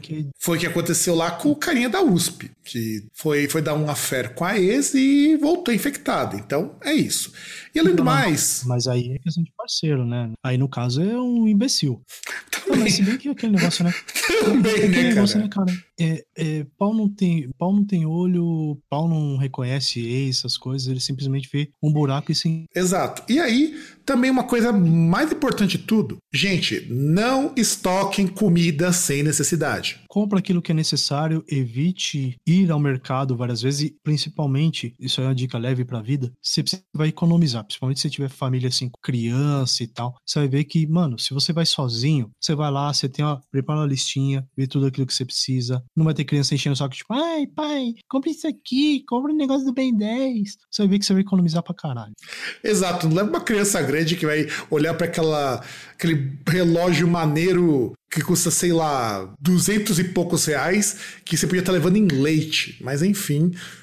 Que... Foi o que aconteceu lá com o carinha da USP, que foi, foi dar um affair com a ex e voltou infectado. Então, é isso. E além do não, mais. Mas aí é questão de parceiro, né? Aí no caso é um imbecil. Também. mas se bem que aquele negócio, né? Também, né, negócio, né, cara? É, é, pau, não tem, pau não tem olho, pau não reconhece ex, essas coisas, ele simplesmente vê um buraco e sim. Exato. E aí, também uma coisa mais importante de tudo, gente, não estoquem comida sem necessidade. Compra aquilo que é necessário, evite ir ao mercado várias vezes e, principalmente, isso é uma dica leve para a vida, você vai economizar, principalmente se tiver família assim, com criança e tal. Você vai ver que, mano, se você vai sozinho, você vai lá, você tem uma, prepara uma listinha, vê tudo aquilo que você precisa. Não vai ter criança enchendo o saco, tipo, ai, pai, compre isso aqui, compre um negócio do Ben 10. Você vai ver que você vai economizar pra caralho. Exato, não leva uma criança grande que vai olhar para aquela aquele relógio maneiro que custa, sei lá, duzentos e poucos reais, que você podia estar levando em leite. Mas enfim,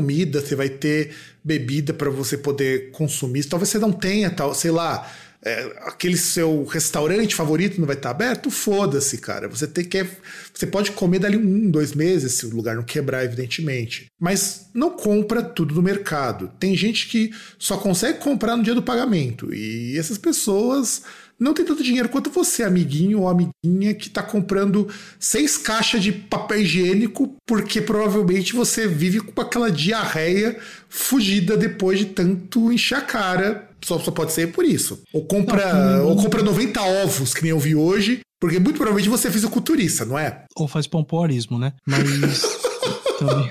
comida, você vai ter bebida para você poder consumir. Talvez você não tenha, tal, sei lá é, aquele seu restaurante favorito não vai estar aberto, foda-se, cara. Você tem que. Você pode comer dali um, dois meses, se o lugar não quebrar, evidentemente. Mas não compra tudo no mercado. Tem gente que só consegue comprar no dia do pagamento. E essas pessoas não tem tanto dinheiro quanto você, amiguinho ou amiguinha, que está comprando seis caixas de papel higiênico porque provavelmente você vive com aquela diarreia fugida depois de tanto encher a cara. Só, só pode ser por isso. Ou compra, não, ou compra 90 ovos, que nem eu vi hoje, porque muito provavelmente você é fisiculturista, não é? Ou faz pompoarismo, né? Mas também.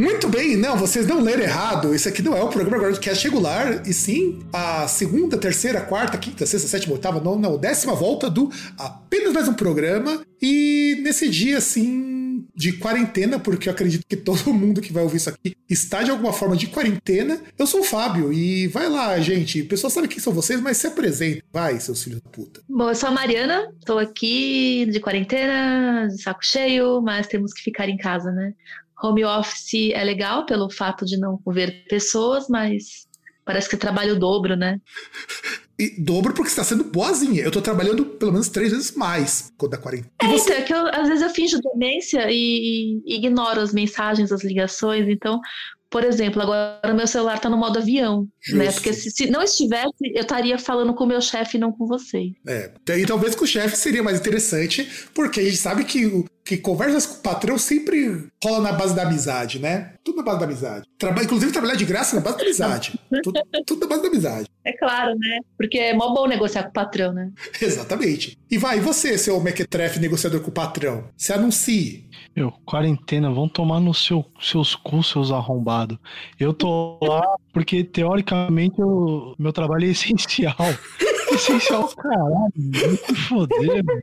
Muito bem, não, vocês não leram errado. Isso aqui não é o programa agora do cast regular, e sim a segunda, terceira, quarta, quinta, sexta, sétima, oitava, nona, não, décima volta do apenas mais um programa. E nesse dia, assim, de quarentena, porque eu acredito que todo mundo que vai ouvir isso aqui está de alguma forma de quarentena. Eu sou o Fábio e vai lá, gente. O pessoal sabe quem são vocês, mas se apresenta. Vai, seus filhos da puta. Bom, eu sou a Mariana, estou aqui de quarentena, de saco cheio, mas temos que ficar em casa, né? Home office é legal pelo fato de não ver pessoas, mas parece que trabalha o dobro, né? E dobro porque você está sendo boazinha. Eu tô trabalhando pelo menos três vezes mais quando da quarentena. É, você... então, é que eu, às vezes eu finjo demência e, e ignoro as mensagens, as ligações. Então, por exemplo, agora meu celular está no modo avião, Justo. né? Porque se, se, não estivesse, eu estaria falando com o meu chefe e não com você. É, e talvez com o chefe seria mais interessante, porque a gente sabe que o que conversas com o patrão sempre rola na base da amizade, né? Tudo na base da amizade. Traba inclusive trabalhar de graça na base da amizade. tudo, tudo na base da amizade. É claro, né? Porque é mó bom negociar com o patrão, né? Exatamente. E vai, e você, seu mequetrefe negociador com o patrão? Se anuncie. Meu, quarentena, vão tomar no seu, seus cu, seus arrombados. Eu tô lá porque, teoricamente, o meu trabalho é essencial. essencial, caralho. Se foder, mano.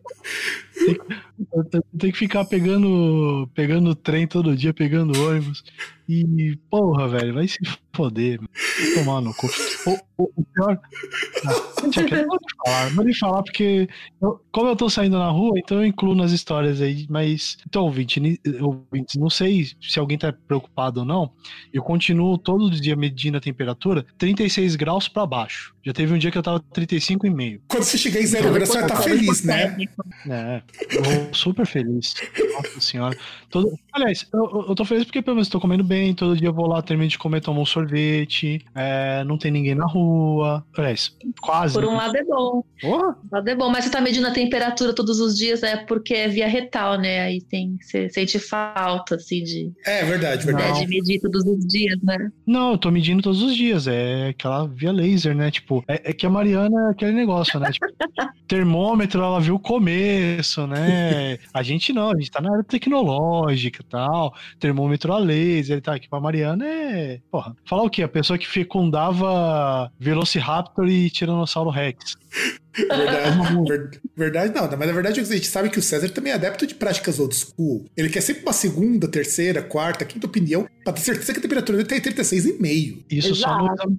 Tem, tem que ficar pegando, pegando trem todo dia, pegando ônibus. E, porra, velho, vai se foder, mano. tomar no cu. O, o, o pior. Ah, não vou falar, vou nem falar porque, eu, como eu tô saindo na rua, então eu incluo nas histórias aí. Mas, então, ouvinte, ouvinte, não sei se alguém tá preocupado ou não. Eu continuo todo dia medindo a temperatura 36 graus pra baixo. Já teve um dia que eu tava 35,5. Quando você chegar em zero graus, você vai estar tá feliz, né? É, eu super feliz. Nossa senhora. Todo... Aliás, eu, eu tô feliz porque pelo menos tô comendo bem. Todo dia eu vou lá, termino de comer, tomo um sorvete. É, não tem ninguém na rua. Aliás, quase. Por um lado é bom. Porra. Um lado é bom, mas você tá medindo a temperatura todos os dias, é porque é via retal, né? Aí tem. Você sente falta, assim, de. É verdade, verdade. de medir todos os dias, né? Não, eu tô medindo todos os dias. É aquela via laser, né? Tipo, é, é que a Mariana é aquele negócio, né? Tipo, termômetro, ela viu o começo, né? A gente não, a gente tá na área tecnológica e tal. Termômetro a laser e tal. Aqui pra Mariana é. Porra, falar o quê? A pessoa que fecundava Velociraptor e Tiranossauro Rex. Verdade, verdade não, mas na verdade a gente sabe que o César também é adepto de práticas old school. Ele quer sempre uma segunda, terceira, quarta, quinta opinião, pra ter certeza que a temperatura dele tá em 36,5. Isso Exato. só no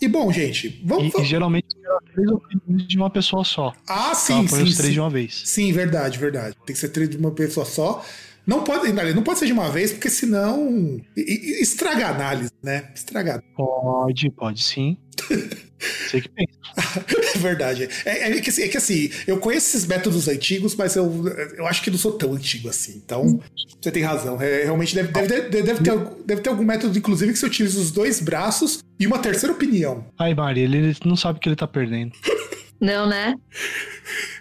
e bom, gente, vamos. E, e geralmente três opiniões de uma pessoa só. Ah, sim, sim. os três sim. de uma vez. Sim, verdade, verdade. Tem que ser três de uma pessoa só. Não pode, não pode ser de uma vez, porque senão estraga a análise, né? Estraga. Pode, pode sim. Sei que pensa. é verdade. É, é, que, assim, é, que, assim, eu conheço esses métodos antigos, mas eu, eu acho que não sou tão antigo assim. Então, você tem razão. É, realmente deve, deve, deve, deve, ter, deve ter algum método, inclusive, que você utiliza os dois braços e uma terceira opinião. Ai, Mari, ele não sabe que ele tá perdendo. Não, né?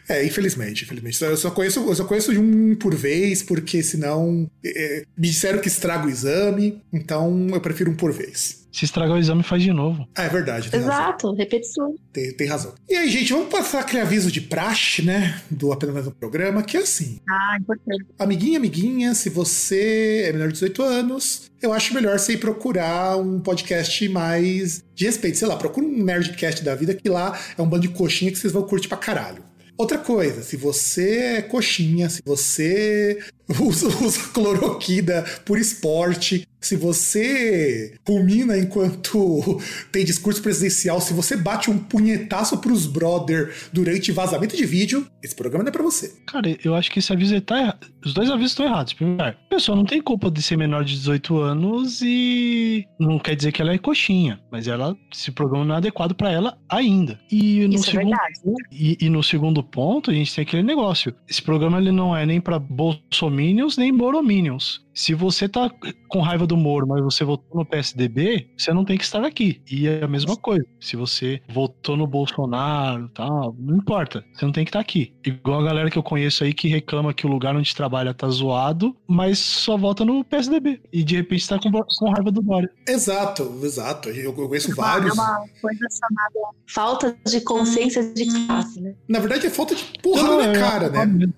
É, infelizmente, infelizmente. Eu só conheço, eu só conheço de um por vez, porque senão é, me disseram que estraga o exame, então eu prefiro um por vez. Se estragar o exame, faz de novo. Ah, é verdade. Exato, razão. repetição. Tem, tem razão. E aí, gente, vamos passar aquele aviso de praxe, né? Do apenas mais um programa, que é assim. Ah, importante. Amiguinha, amiguinha, se você é menor de 18 anos, eu acho melhor você ir procurar um podcast mais de respeito. Sei lá, procura um Nerdcast da vida, que lá é um bando de coxinha que vocês vão curtir pra caralho. Outra coisa, se você é coxinha, se você usa, usa cloroquina por esporte, se você rumina enquanto tem discurso presidencial, se você bate um punhetaço pros brother durante vazamento de vídeo, esse programa não é pra você. Cara, eu acho que esse aviso tá errado. Os dois avisos estão errados. Primeiro, a pessoa não tem culpa de ser menor de 18 anos e não quer dizer que ela é coxinha, mas ela, esse programa não é adequado para ela ainda. E no Isso segundo, é verdade, né? e, e, no segundo ponto, a gente tem aquele negócio. Esse programa ele não é nem para nem borominions. Se você tá com raiva do Moro, mas você votou no PSDB, você não tem que estar aqui. E é a mesma coisa. Se você votou no Bolsonaro tal, não importa. Você não tem que estar aqui. Igual a galera que eu conheço aí que reclama que o lugar onde trabalha tá zoado, mas só vota no PSDB. E de repente tá com, com raiva do Dória. Exato, exato. Eu, conheço vários. É uma coisa chamada falta de consciência de classe, né? Na verdade é falta de porra na é cara, né? Mesmo.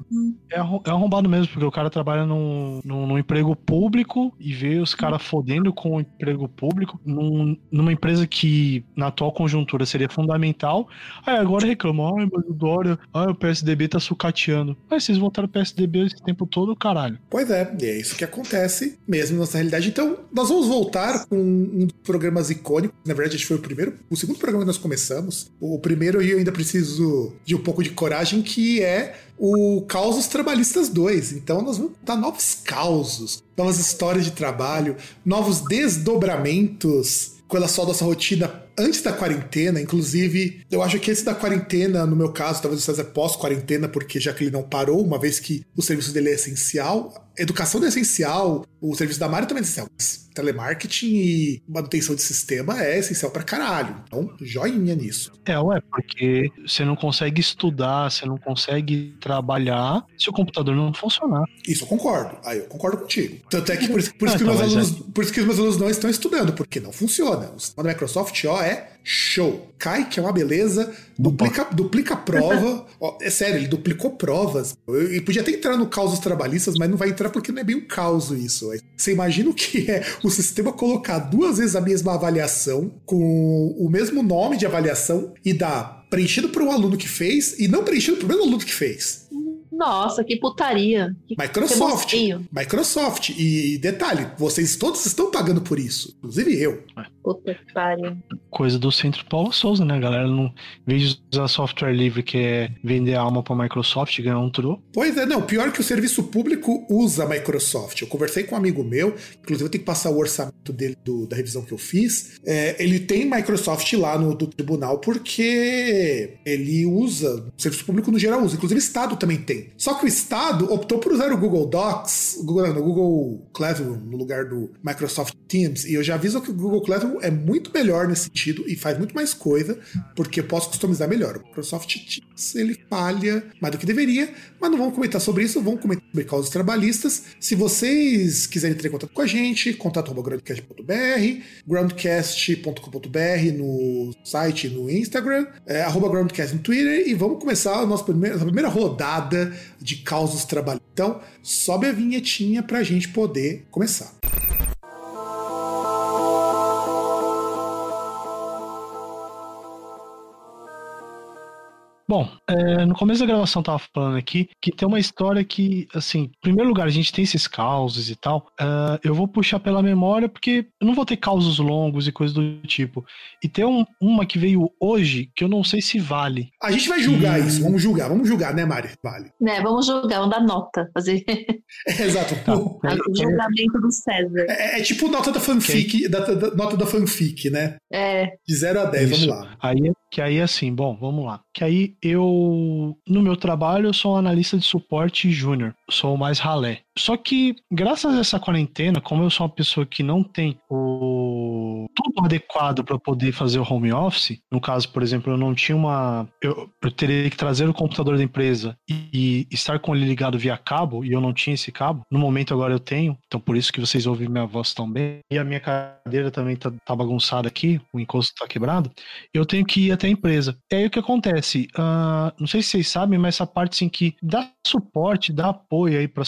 É, é arrombado mesmo, porque o cara trabalha num, num, num emprego emprego público e ver os caras fodendo com o emprego público num, numa empresa que na atual conjuntura seria fundamental. Aí agora reclamam, ai, mas o Dória, ai, o PSDB tá sucateando. Mas vocês votaram PSDB esse tempo todo, caralho. Pois é, e é isso que acontece mesmo na nossa realidade. Então, nós vamos voltar com um dos programas icônicos. Na verdade, acho que foi o primeiro, o segundo programa que nós começamos. O primeiro eu ainda preciso de um pouco de coragem, que é o Causos Trabalhistas 2. Então nós vamos dar novos causos, novas histórias de trabalho, novos desdobramentos pela só nossa rotina antes da quarentena, inclusive, eu acho que esse da quarentena, no meu caso, talvez César pós-quarentena, porque já que ele não parou, uma vez que o serviço dele é essencial, educação é essencial, o serviço da Mário também é essencial. Telemarketing e manutenção de sistema é essencial pra caralho. Então, joinha nisso. É, ué, porque você não consegue estudar, você não consegue trabalhar se o computador não funcionar. Isso eu concordo. Aí eu concordo contigo. Tanto é que por isso, por isso ah, que, então, meus alunos, é... por isso que os meus alunos não estão estudando, porque não funciona. O sistema da Microsoft, ó, é show. Cai, que é uma beleza, duplica, duplica prova. ó, é sério, ele duplicou provas. E podia até entrar no caos dos trabalhistas, mas não vai entrar porque não é bem um caos isso. Você imagina o que é o sistema colocar duas vezes a mesma avaliação, com o mesmo nome de avaliação, e dar preenchido para um aluno que fez e não preenchido para o mesmo aluno que fez. Nossa, que putaria. Que Microsoft. Que Microsoft. E detalhe, vocês todos estão pagando por isso. Inclusive eu. É. Puta que pariu. Coisa do centro Paulo Souza, né, galera? Não, em vez de usar software livre, que é vender a alma pra Microsoft e ganhar um tru. Pois é, não. Pior que o serviço público usa a Microsoft. Eu conversei com um amigo meu, inclusive eu tenho que passar o orçamento dele do, da revisão que eu fiz. É, ele tem Microsoft lá no do tribunal porque ele usa, o serviço público no geral usa. Inclusive o Estado também tem. Só que o Estado optou por usar o Google Docs, o Google, no Google Classroom, no lugar do Microsoft Teams. E eu já aviso que o Google Classroom é muito melhor nesse sentido e faz muito mais coisa, porque eu posso customizar melhor. O Microsoft Teams, ele falha mais do que deveria, mas não vamos comentar sobre isso, vamos comentar sobre causas trabalhistas. Se vocês quiserem ter contato com a gente, contato groundcast.br, groundcast.com.br no site no Instagram, é, groundcast no Twitter e vamos começar a nossa primeira, a primeira rodada de causos trabalhistas. Então, sobe a vinhetinha para a gente poder começar. Bom, é, no começo da gravação eu tava falando aqui que tem uma história que, assim, em primeiro lugar, a gente tem esses causos e tal. Uh, eu vou puxar pela memória porque eu não vou ter causos longos e coisas do tipo. E tem um, uma que veio hoje que eu não sei se vale. A gente vai julgar e... isso, vamos julgar, vamos julgar, né, Mari? Vale. Né, vamos julgar, vamos dar nota. Fazer. É, exato. Tá. O julgamento do César. É, é, tipo nota da fanfic, da, da, nota da fanfic, né? É. De 0 a 10, vamos lá. Aí, que aí, assim, bom, vamos lá. Que aí eu, no meu trabalho, eu sou um analista de suporte júnior, sou mais ralé. Só que, graças a essa quarentena, como eu sou uma pessoa que não tem o tudo adequado para poder fazer o home office, no caso, por exemplo, eu não tinha uma. Eu, eu teria que trazer o computador da empresa e, e, estar com ele ligado via cabo, e eu não tinha esse cabo. No momento agora eu tenho, então por isso que vocês ouvem minha voz tão bem. E a minha cadeira também tá, tá bagunçada aqui, o encosto tá quebrado. Eu tenho que ir até a empresa. E aí o que acontece? Uh, não sei se vocês sabem, mas essa parte assim que dá suporte, dá apoio aí para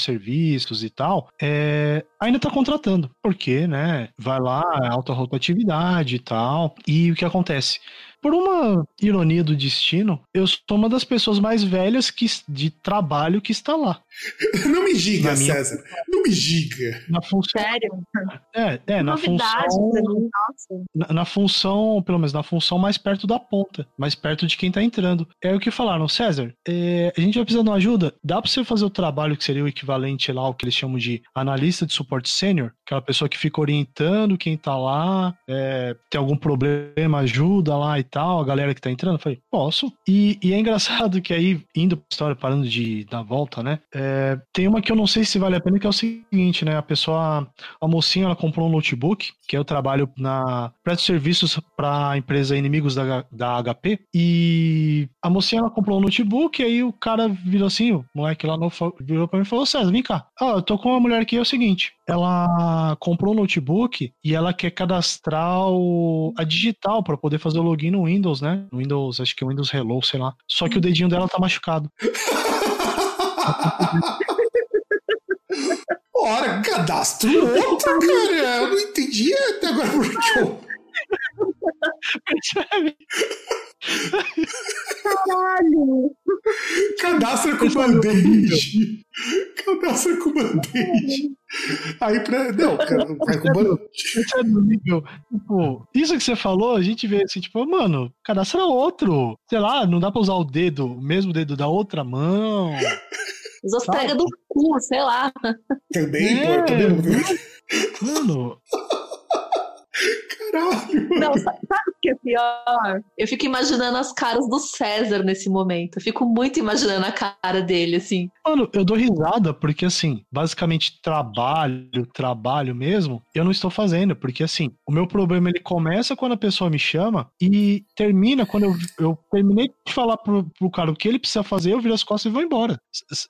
serviços e tal, é, ainda está contratando, porque, né, vai lá, alta rotatividade e tal, e o que acontece? Por uma ironia do destino, eu sou uma das pessoas mais velhas que, de trabalho que está lá. Não me diga, minha... César. Não me diga. Na função... Sério? É, é na função. Na, na, função, pelo menos na função mais perto da ponta, mais perto de quem está entrando. É o que falaram, César. É, a gente vai precisar de uma ajuda. Dá para você fazer o trabalho que seria o equivalente lá, o que eles chamam de analista de suporte sênior? Aquela pessoa que fica orientando quem está lá, é, tem algum problema, ajuda lá e tal, a galera que tá entrando? Eu falei, posso. E, e é engraçado que aí, indo pra história, parando de dar volta, né? É, tem uma que eu não sei se vale a pena, que é o seguinte, né? A pessoa, a mocinha, ela comprou um notebook, que eu trabalho na presto serviços para empresa Inimigos da, da HP, e a mocinha, ela comprou um notebook, e aí o cara virou assim, o moleque lá no, virou pra mim e falou, César, vem cá. Ah, eu tô com uma mulher aqui, é o seguinte, ela comprou um notebook e ela quer cadastrar o, a digital para poder fazer o login no Windows, né? No Windows, acho que é Windows Hello, sei lá. Só que o dedinho dela tá machucado. Ora, cadastro outro, cara. Eu não entendi até agora porque eu. Percebe? Caralho! Cadastra com band-aid. Cadastra com band-aid. Aí pra. Não, cara, vai com band-aid. Tipo, isso que você falou, a gente vê assim, tipo, mano, cadastra outro. Sei lá, não dá pra usar o dedo, o mesmo dedo da outra mão. Usa as pregas do cu, sei lá. Também, é, pô, também. Mano. Caralho. Não, sabe o que é pior? Eu fico imaginando as caras do César nesse momento. Eu fico muito imaginando a cara dele, assim. Mano, eu dou risada porque, assim, basicamente trabalho, trabalho mesmo, eu não estou fazendo. Porque, assim, o meu problema ele começa quando a pessoa me chama e termina quando eu, eu terminei de falar pro, pro cara o que ele precisa fazer, eu viro as costas e vou embora.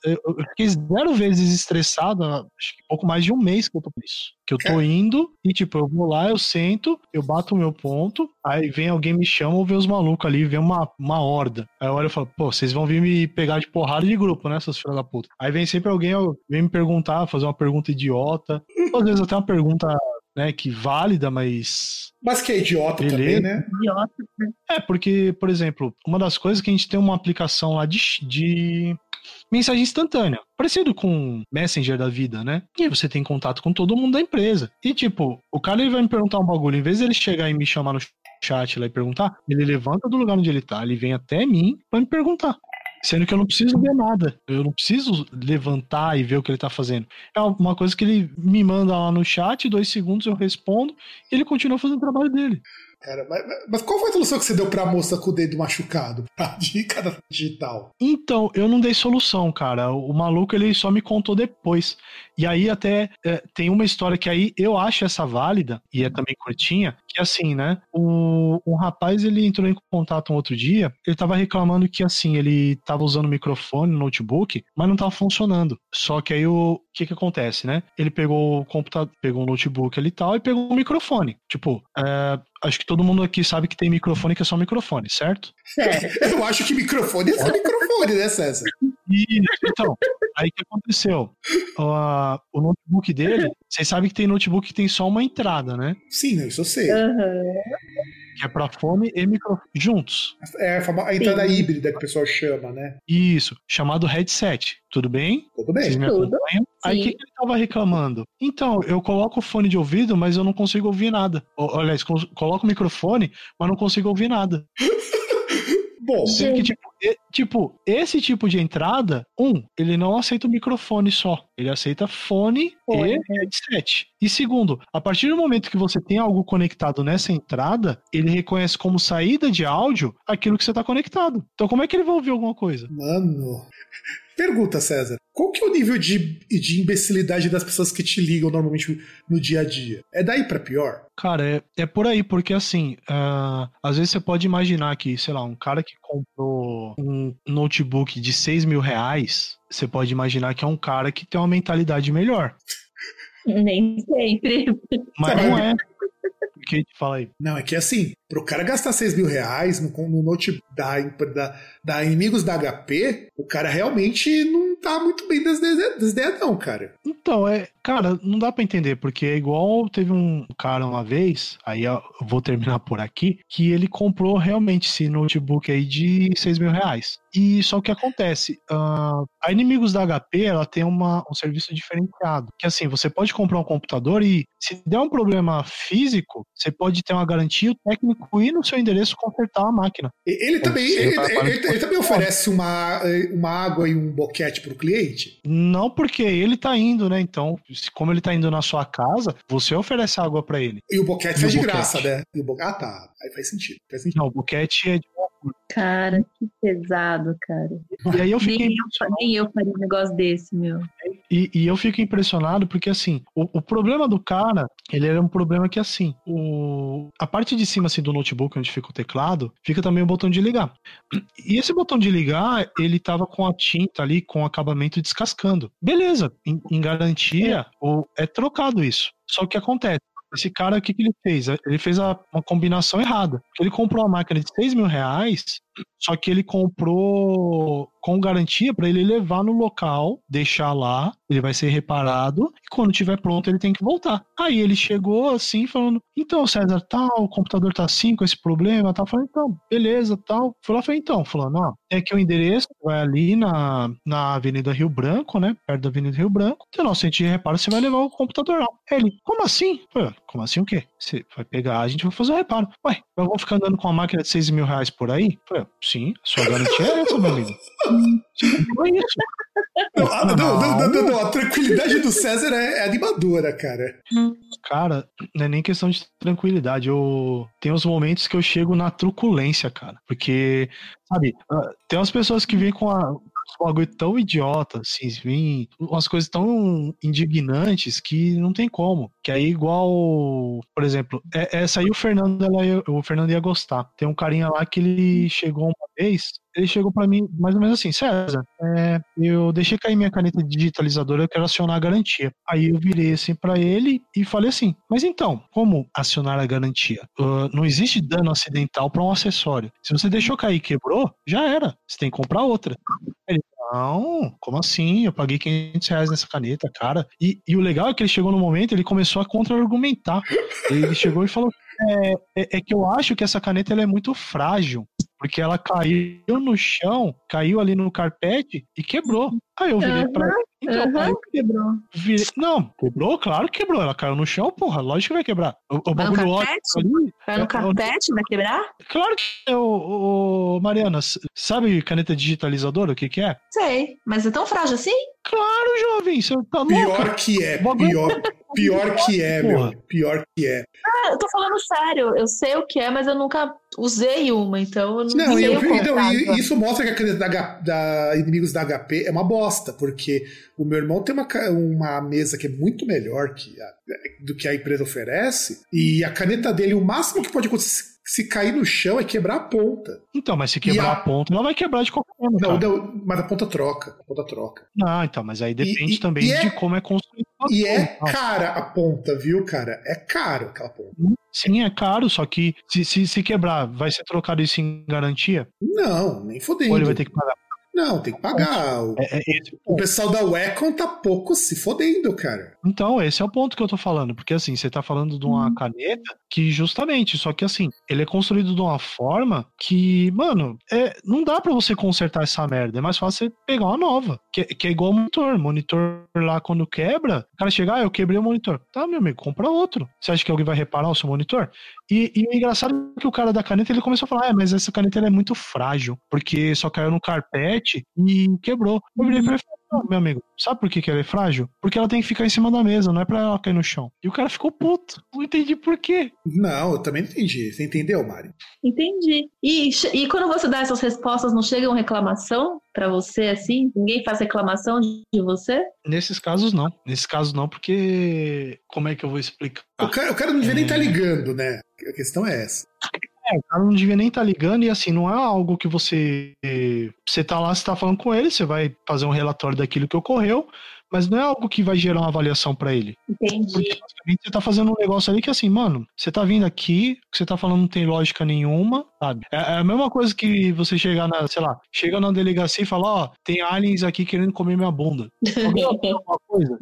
Eu fiquei zero vezes estressado, acho que pouco mais de um mês que eu tô com isso. Que eu tô indo e, tipo, eu vou lá, eu sento, eu bato o meu ponto, aí vem alguém me chama ou vê os malucos ali, vem uma, uma horda. Aí eu olho e falo, pô, vocês vão vir me pegar de porrada de grupo, né, seus filhos da puta. Aí vem sempre alguém, vem me perguntar, fazer uma pergunta idiota. Às vezes até uma pergunta né, que válida, mas. Mas que é idiota Beleza. também, né? Idiota. né? É, porque, por exemplo, uma das coisas que a gente tem uma aplicação lá de, de mensagem instantânea, parecido com Messenger da vida, né? E você tem contato com todo mundo da empresa. E tipo, o cara ele vai me perguntar um bagulho, em vez de ele chegar e me chamar no chat lá e perguntar, ele levanta do lugar onde ele tá, ele vem até mim pra me perguntar. Sendo que eu não preciso ver nada. Eu não preciso levantar e ver o que ele tá fazendo. É uma coisa que ele me manda lá no chat, dois segundos eu respondo, e ele continua fazendo o trabalho dele. Cara, mas, mas qual foi a solução que você deu pra moça com o dedo machucado? Pra dica da digital. Então, eu não dei solução, cara. O maluco ele só me contou depois. E aí até é, tem uma história que aí eu acho essa válida, e é também curtinha, que assim, né? O, um rapaz ele entrou em contato um outro dia, ele tava reclamando que assim, ele tava usando o microfone no notebook, mas não tava funcionando. Só que aí o que que acontece, né? Ele pegou o computador, pegou o notebook ali e tal, e pegou o microfone. Tipo, é, acho que todo mundo aqui sabe que tem microfone que é só microfone, certo? Sério. Eu acho que microfone é só microfone, né, César? E, então, aí o que aconteceu? O, o notebook dele, vocês sabem que tem notebook que tem só uma entrada, né? Sim, não, isso eu sei. Aham. Que é pra fone e microfone juntos. É a fama- a entrada Sim. híbrida que o pessoal chama, né? Isso, chamado headset. Tudo bem? Tudo Vocês bem. me Tudo. acompanham? Aí o que, que ele tava reclamando? Então, eu coloco o fone de ouvido, mas eu não consigo ouvir nada. O- Aliás, colo- coloco o microfone, mas não consigo ouvir nada. Bom, Sendo que, tipo, e- tipo, esse tipo de entrada, um, ele não aceita o microfone só. Ele aceita fone Fone, e headset. E segundo, a partir do momento que você tem algo conectado nessa entrada, ele reconhece como saída de áudio aquilo que você está conectado. Então, como é que ele vai ouvir alguma coisa? mano. Pergunta, César. Qual que é o nível de, de imbecilidade das pessoas que te ligam normalmente no dia a dia? É daí pra pior? Cara, é, é por aí, porque assim, ah, às vezes você pode imaginar que, sei lá, um cara que comprou um notebook de 6 mil reais, você pode imaginar que é um cara que tem uma mentalidade melhor. Nem sempre. Mas não é. O que fala aí? Não, é que assim, pro cara gastar 6 mil reais no, no note da, da, da inimigos da HP, o cara realmente não tá muito bem das ideias, não, cara. Então, é, cara, não dá pra entender, porque é igual teve um cara uma vez, aí eu vou terminar por aqui, que ele comprou realmente esse notebook aí de 6 mil reais. E só que acontece, ah, a Inimigos da HP, ela tem uma, um serviço diferenciado, que assim, você pode comprar um computador e se der um problema físico, você pode ter uma garantia, o técnico ir no seu endereço consertar a máquina. Ele também, Você ele, ele- para- ele- ele também oferece uma, uma água e um boquete pro cliente? Não porque ele tá indo, né? Então, se- como ele tá indo na sua casa, você oferece água pra ele. E o boquete E o de boquete? graça, né? E o bo... Ah, tá. Aí faz sentido. Faz sentido. Não, o boquete é de Cara, que pesado, cara. E aí eu fiquei Nem eu, nem eu faria um negócio desse, meu. E, e eu fico impressionado porque, assim, o, o problema do cara, ele era um problema que, assim, o, a parte de cima, assim, do notebook, onde fica o teclado, fica também o botão de ligar. E esse botão de ligar, ele tava com a tinta ali, com o acabamento descascando. Beleza, em, em garantia, o, é trocado isso. Só que acontece? Esse cara, o que, que ele fez? Ele fez a- uma combinação errada. Ele comprou uma máquina de 6 mil reais, só que ele comprou com garantia para ele levar no local, deixar lá, ele vai ser reparado e quando tiver pronto ele tem que voltar. Aí ele chegou assim falando: "Então, César, tal, o computador tá assim com esse problema", tal, falando: "Então, beleza, tal". Foi lá falei: "Então", falando: "Ó, é aqui o endereço, vai ali na na Avenida Rio Branco, né, perto da Avenida Rio Branco. Tem o nosso centro de reparo, você vai levar o computador lá". Ele: "Como assim?" Falei, como assim o quê? Você vai pegar, a gente vai fazer o reparo. Ué, eu vou ficar andando com uma máquina de 6 mil reais por aí? Falei, sim, sua garantia é essa, meu amigo. Isso. Não, a, não, não, não, não, a tranquilidade do César é, é, animadora, cara. Cara, não é nem questão de tranquilidade. Eu tenho os momentos que eu chego na truculência, cara. Porque, sabe, ah, tem umas pessoas que vêm com a, um bagulho tão idiota, assim, vem umas coisas tão indignantes que não tem como. Que aí, igual, por exemplo, é, essa aí o Fernando, ela, o Fernando ia gostar. Tem um carinha lá que ele chegou uma vez, ele chegou para mim mais ou menos assim, César, é, eu deixei cair minha caneta digitalizadora, eu quero acionar a garantia. Aí eu virei assim para ele e falei assim, mas então, como acionar a garantia? Uh, não existe dano acidental para um acessório. Se você deixou cair e quebrou, já era. Você tem que comprar outra. Ele, não, como assim? Eu paguei 500 reais nessa caneta, cara. E, e o legal é que ele chegou no momento, ele começou a contra-argumentar. Ele chegou e falou: é, é, é, que eu acho que essa caneta ela é muito frágil porque ela caiu no chão, caiu ali no carpete e quebrou. Aí eu virei uhum, pra então, uhum, aí quebrou. Virei... Não, quebrou, claro que quebrou. Ela caiu no chão, porra, lógico que vai quebrar. O, o bagulho ótimo ali. Vai no é, carpete, vai quebrar? Claro que é, o, o, Mariana, sabe caneta digitalizadora, o que que é? Sei, mas é tão frágil assim? Claro, jovem, você tá louco. Pior que é, pior, pior que é, meu. Pior que é. Ah, eu tô falando sério, eu sei o que é, mas eu nunca usei uma, então eu não, não sei eu, então, Isso mostra que a caneta da, da Inimigos da HP é uma bosta, porque o meu irmão tem uma, uma mesa que é muito melhor que a, do que a empresa oferece, e a caneta dele, o máximo que pode acontecer se cair no chão é quebrar a ponta. Então, mas se quebrar a... a... ponta, ela vai quebrar de qualquer forma. Não, não, mas a ponta troca. A ponta troca. Não, então, mas aí depende e, também e de é... como é construído. E é cara a ponta, viu, cara? É caro aquela ponta. Sim, é caro, só que se, se, se quebrar, vai ser trocado isso em garantia? Não, nem fodendo. Ou ele vai ter que pagar não, tem que pagar. O, é, é, o pessoal da Wacom tá pouco se fodendo, cara. Então, esse é o ponto que eu tô falando. Porque assim, você tá falando de uma hum. caneta que justamente, só que assim, ele é construído de uma forma que, mano, é, não dá para você consertar essa merda. É mais fácil você pegar uma nova. Que, que é igual o monitor. Monitor lá quando quebra, o cara chega, ah, eu quebrei o monitor. Tá, meu amigo, compra outro. Você acha que alguém vai reparar o seu monitor? E, e o engraçado é que o cara da caneta ele começou a falar: ah, mas essa caneta é muito frágil, porque só caiu no carpete e quebrou. Eu virei e falei: meu amigo, sabe por que, que ela é frágil? Porque ela tem que ficar em cima da mesa, não é pra ela cair no chão. E o cara ficou puto. Não entendi por quê. Não, eu também entendi. Você entendeu, Mari? Entendi. E, e quando você dá essas respostas, não chega uma reclamação para você assim? Ninguém faz reclamação de você? Nesses casos, não. Nesses casos, não, porque. Como é que eu vou explicar? O cara, o cara não devia é... nem estar tá ligando, né? A questão é essa. É, o cara não devia nem estar tá ligando e assim, não é algo que você. Você tá lá, você tá falando com ele, você vai fazer um relatório daquilo que ocorreu, mas não é algo que vai gerar uma avaliação para ele. Entendi. Porque basicamente você tá fazendo um negócio ali que assim, mano, você tá vindo aqui, o que você tá falando não tem lógica nenhuma, sabe? É, é a mesma coisa que você chegar na, sei lá, chega na delegacia e fala, ó, oh, tem aliens aqui querendo comer minha bunda. Alguma coisa?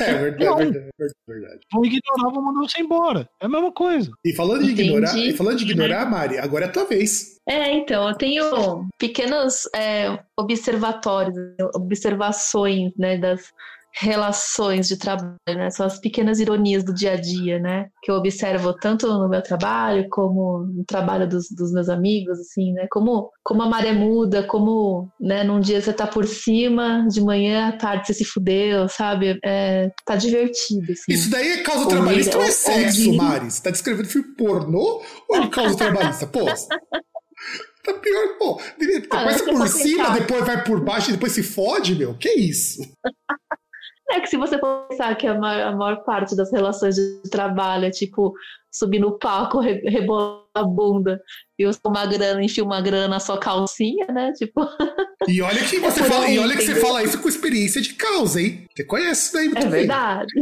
É verdade, não, verdade, verdade. Vão ignorar, vão mandar você embora. É a mesma coisa. E falando de Entendi. ignorar, e falando de ignorar, Mari, agora é a tua vez. É, então, eu tenho pequenos é, observatórios, observações, né, das relações de trabalho, né? São as pequenas ironias do dia a dia, né? Que eu observo tanto no meu trabalho como no trabalho dos, dos meus amigos, assim, né? Como, como a maré muda, como, né? Num dia você tá por cima, de manhã à tarde você se fudeu, sabe? É, tá divertido, assim. Isso daí é causa trabalhista ou é sexo, Mari? Você tá descrevendo filme pornô ou é causa trabalhista? Pô, Tá pior, pô. Começa por cima, depois vai por baixo e depois se fode, meu. Que isso? É que se você pensar que a maior, a maior parte das relações de trabalho é tipo subir no palco, rebolar a bunda e usar uma grana, enfiar uma grana na sua calcinha, né? Tipo. E olha que você é fala, e olha que você fala isso com experiência de causa, hein? Você conhece isso daí muito É bem. verdade.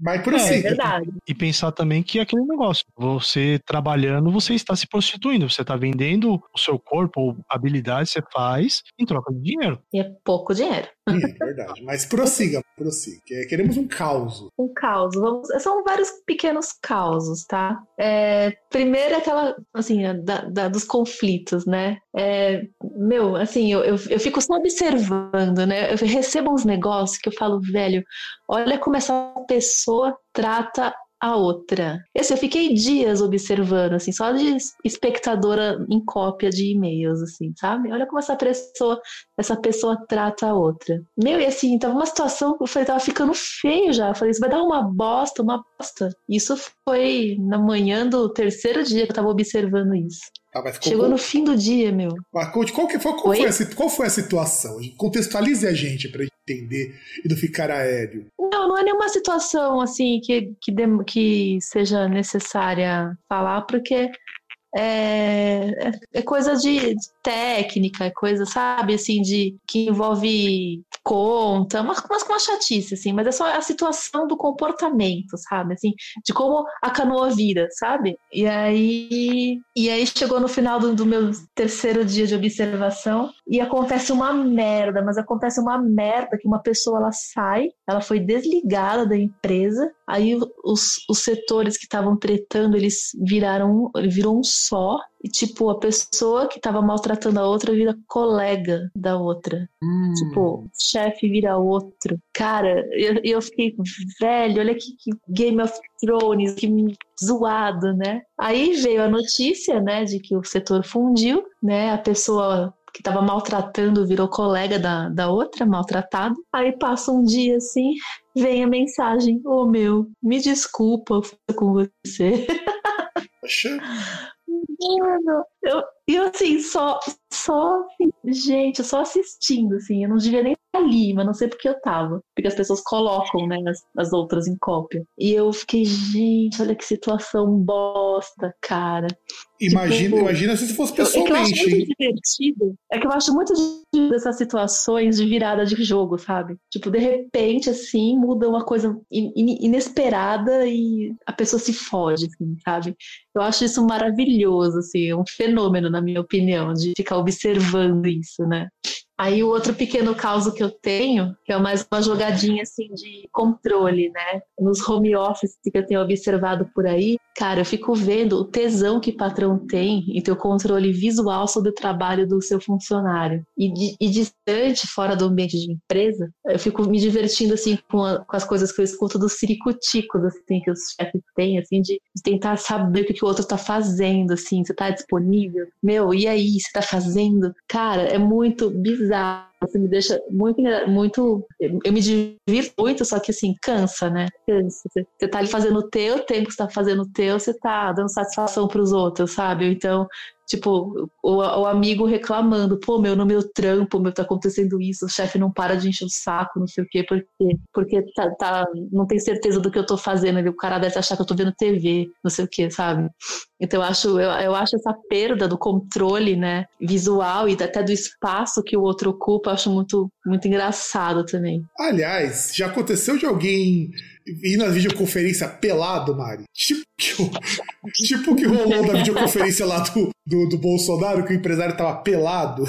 Mas prossiga. É, é verdade. E pensar também que é aquele negócio, você trabalhando, você está se prostituindo, você está vendendo o seu corpo ou habilidade você faz em troca de dinheiro. E é pouco dinheiro. É verdade. Mas prossiga, prossiga. Queremos um caos. Um caos. Vamos... São vários pequenos causos, tá? É... Primeiro aquela, assim, da, da, dos conflitos, né? É... Meu, assim, eu, eu, eu fico só observando, né? Eu recebo uns negócios que eu falo, velho, olha como essa pessoa trata a outra. Esse, eu fiquei dias observando, assim, só de espectadora em cópia de e-mails, assim, sabe? Olha como essa pessoa, essa pessoa trata a outra. Meu, e assim, tava uma situação que eu falei, tava ficando feio já. Eu falei, isso vai dar uma bosta, uma bosta. Isso foi na manhã do terceiro dia que eu tava observando isso. Ah, Chegou no fim do dia, meu. Mas qual, qual, qual, foi a, qual foi a situação? Contextualize a gente pra gente entender e não ficar aéreo. Não, não é nenhuma situação assim que, que, que seja necessária falar, porque é, é, é coisa de, técnica, é coisa, sabe, assim, de que envolve conta, mas com uma chatice, assim, mas é só a situação do comportamento, sabe, assim, de como a canoa vira, sabe? E aí, e aí chegou no final do, do meu terceiro dia de observação e acontece uma merda, mas acontece uma merda que uma pessoa ela sai, ela foi desligada da empresa, aí os, os setores que estavam tretando, eles viraram, ele virou um só, e, tipo, a pessoa que tava maltratando a outra vira colega da outra. Hum. Tipo, chefe vira outro. Cara, eu, eu fiquei, velho, olha que, que Game of Thrones, que zoado, né? Aí veio a notícia, né, de que o setor fundiu, né? A pessoa que estava maltratando virou colega da, da outra, maltratado. Aí passa um dia assim, vem a mensagem: Ô oh, meu, me desculpa com você. Mano, eu, eu assim, só, só, gente, só assistindo, assim, eu não devia nem ali, mas não sei porque eu tava. Porque as pessoas colocam, né, as, as outras em cópia. E eu fiquei, gente, olha que situação bosta, cara. Imagina, tipo, imagina se fosse pessoalmente. É que eu acho muito divertido. É que eu acho muito divertido essas situações de virada de jogo, sabe? Tipo, de repente, assim, muda uma coisa in, inesperada e a pessoa se foge, assim, sabe? Eu acho isso maravilhoso, assim, é um fenômeno, na minha opinião, de ficar observando isso, né? Aí o outro pequeno caso que eu tenho, que é mais uma jogadinha assim de controle, né? Nos home office que eu tenho observado por aí, cara, eu fico vendo o tesão que o patrão tem em ter o controle visual sobre o trabalho do seu funcionário. E, e distante, fora do ambiente de empresa, eu fico me divertindo assim com, a, com as coisas que eu escuto dos ciricuticos, assim, que os chefes têm, assim, de, tentar saber o que, o outro tá fazendo, assim, você tá disponível? Meu, e aí, você tá fazendo? Cara, é muito bizarro Você me deixa muito, muito. Eu me divirto muito, só que assim, cansa, né? Você, você tá ali fazendo o teu, tempo você tá fazendo o teu, você tá dando satisfação pros outros, sabe? Então, Tipo, o, o, amigo reclamando, pô, meu, no meu trampo, meu, tá acontecendo isso, o chefe não para de encher o saco, não sei o quê, porque, porque tá, tá, não tem certeza do que eu tô fazendo, o cara deve achar que eu tô vendo TV, não sei o quê, sabe? Então eu acho, eu, eu acho essa perda do controle, né, visual e até do espaço que o outro ocupa, eu acho muito, muito engraçado também. Aliás, já aconteceu de alguém ir na videoconferência pelado, Mari? Tipo, tipo que rolou na videoconferência lá do, do, do, Bolsonaro, que o empresário tava pelado.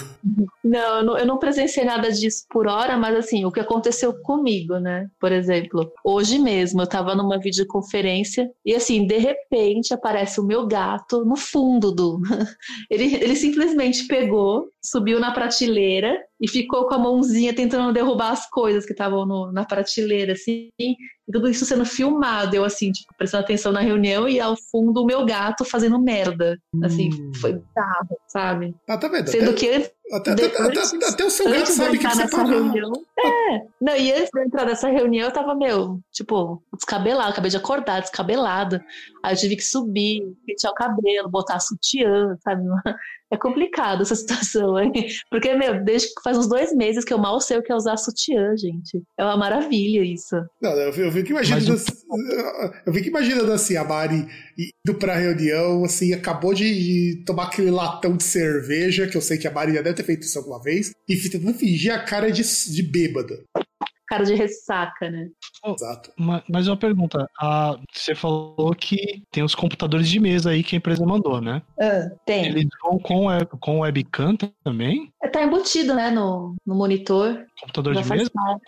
Não eu, não, eu não presenciei nada disso por hora, mas assim, o que aconteceu comigo, né? Por exemplo, hoje mesmo eu tava numa videoconferência e assim, de repente aparece o meu gato no fundo do. Ele, ele simplesmente pegou, subiu na prateleira e ficou com a mãozinha tentando derrubar as coisas que estavam na prateleira, assim, e tudo isso sendo filmado, eu assim, tipo, prestando atenção na reunião e ao fundo o meu gato fazendo merda, assim, hum. foi bizarro, sabe? Ah, tá vendo? Sendo que antes até, até, até, até, o seu gato sabe que você nessa reunião, É, não, e antes de entrar nessa reunião eu tava, meu, tipo, descabelado, acabei de acordar, descabelada. Aí eu tive que subir, pentear o cabelo, botar sutiã, sabe? É complicado essa situação, hein? Porque, meu, desde que faz uns dois meses que eu mal sei o que é usar sutiã, gente. É uma maravilha isso. Não, eu, eu fico imaginando. Mas, eu fico imaginando assim, a Mari indo pra reunião, assim, acabou de tomar aquele latão de cerveja, que eu sei que a Mari já deve ter feito isso alguma vez, e tentando fingir a cara de, de bêbada cara de ressaca, né? Exato. Mas uma pergunta, a, você falou que tem os computadores de mesa aí que a empresa mandou, né? Uh, tem. Eles vão com, com webcam também? É, tá embutido, né, no, no monitor. Computador já de mesa? Parte.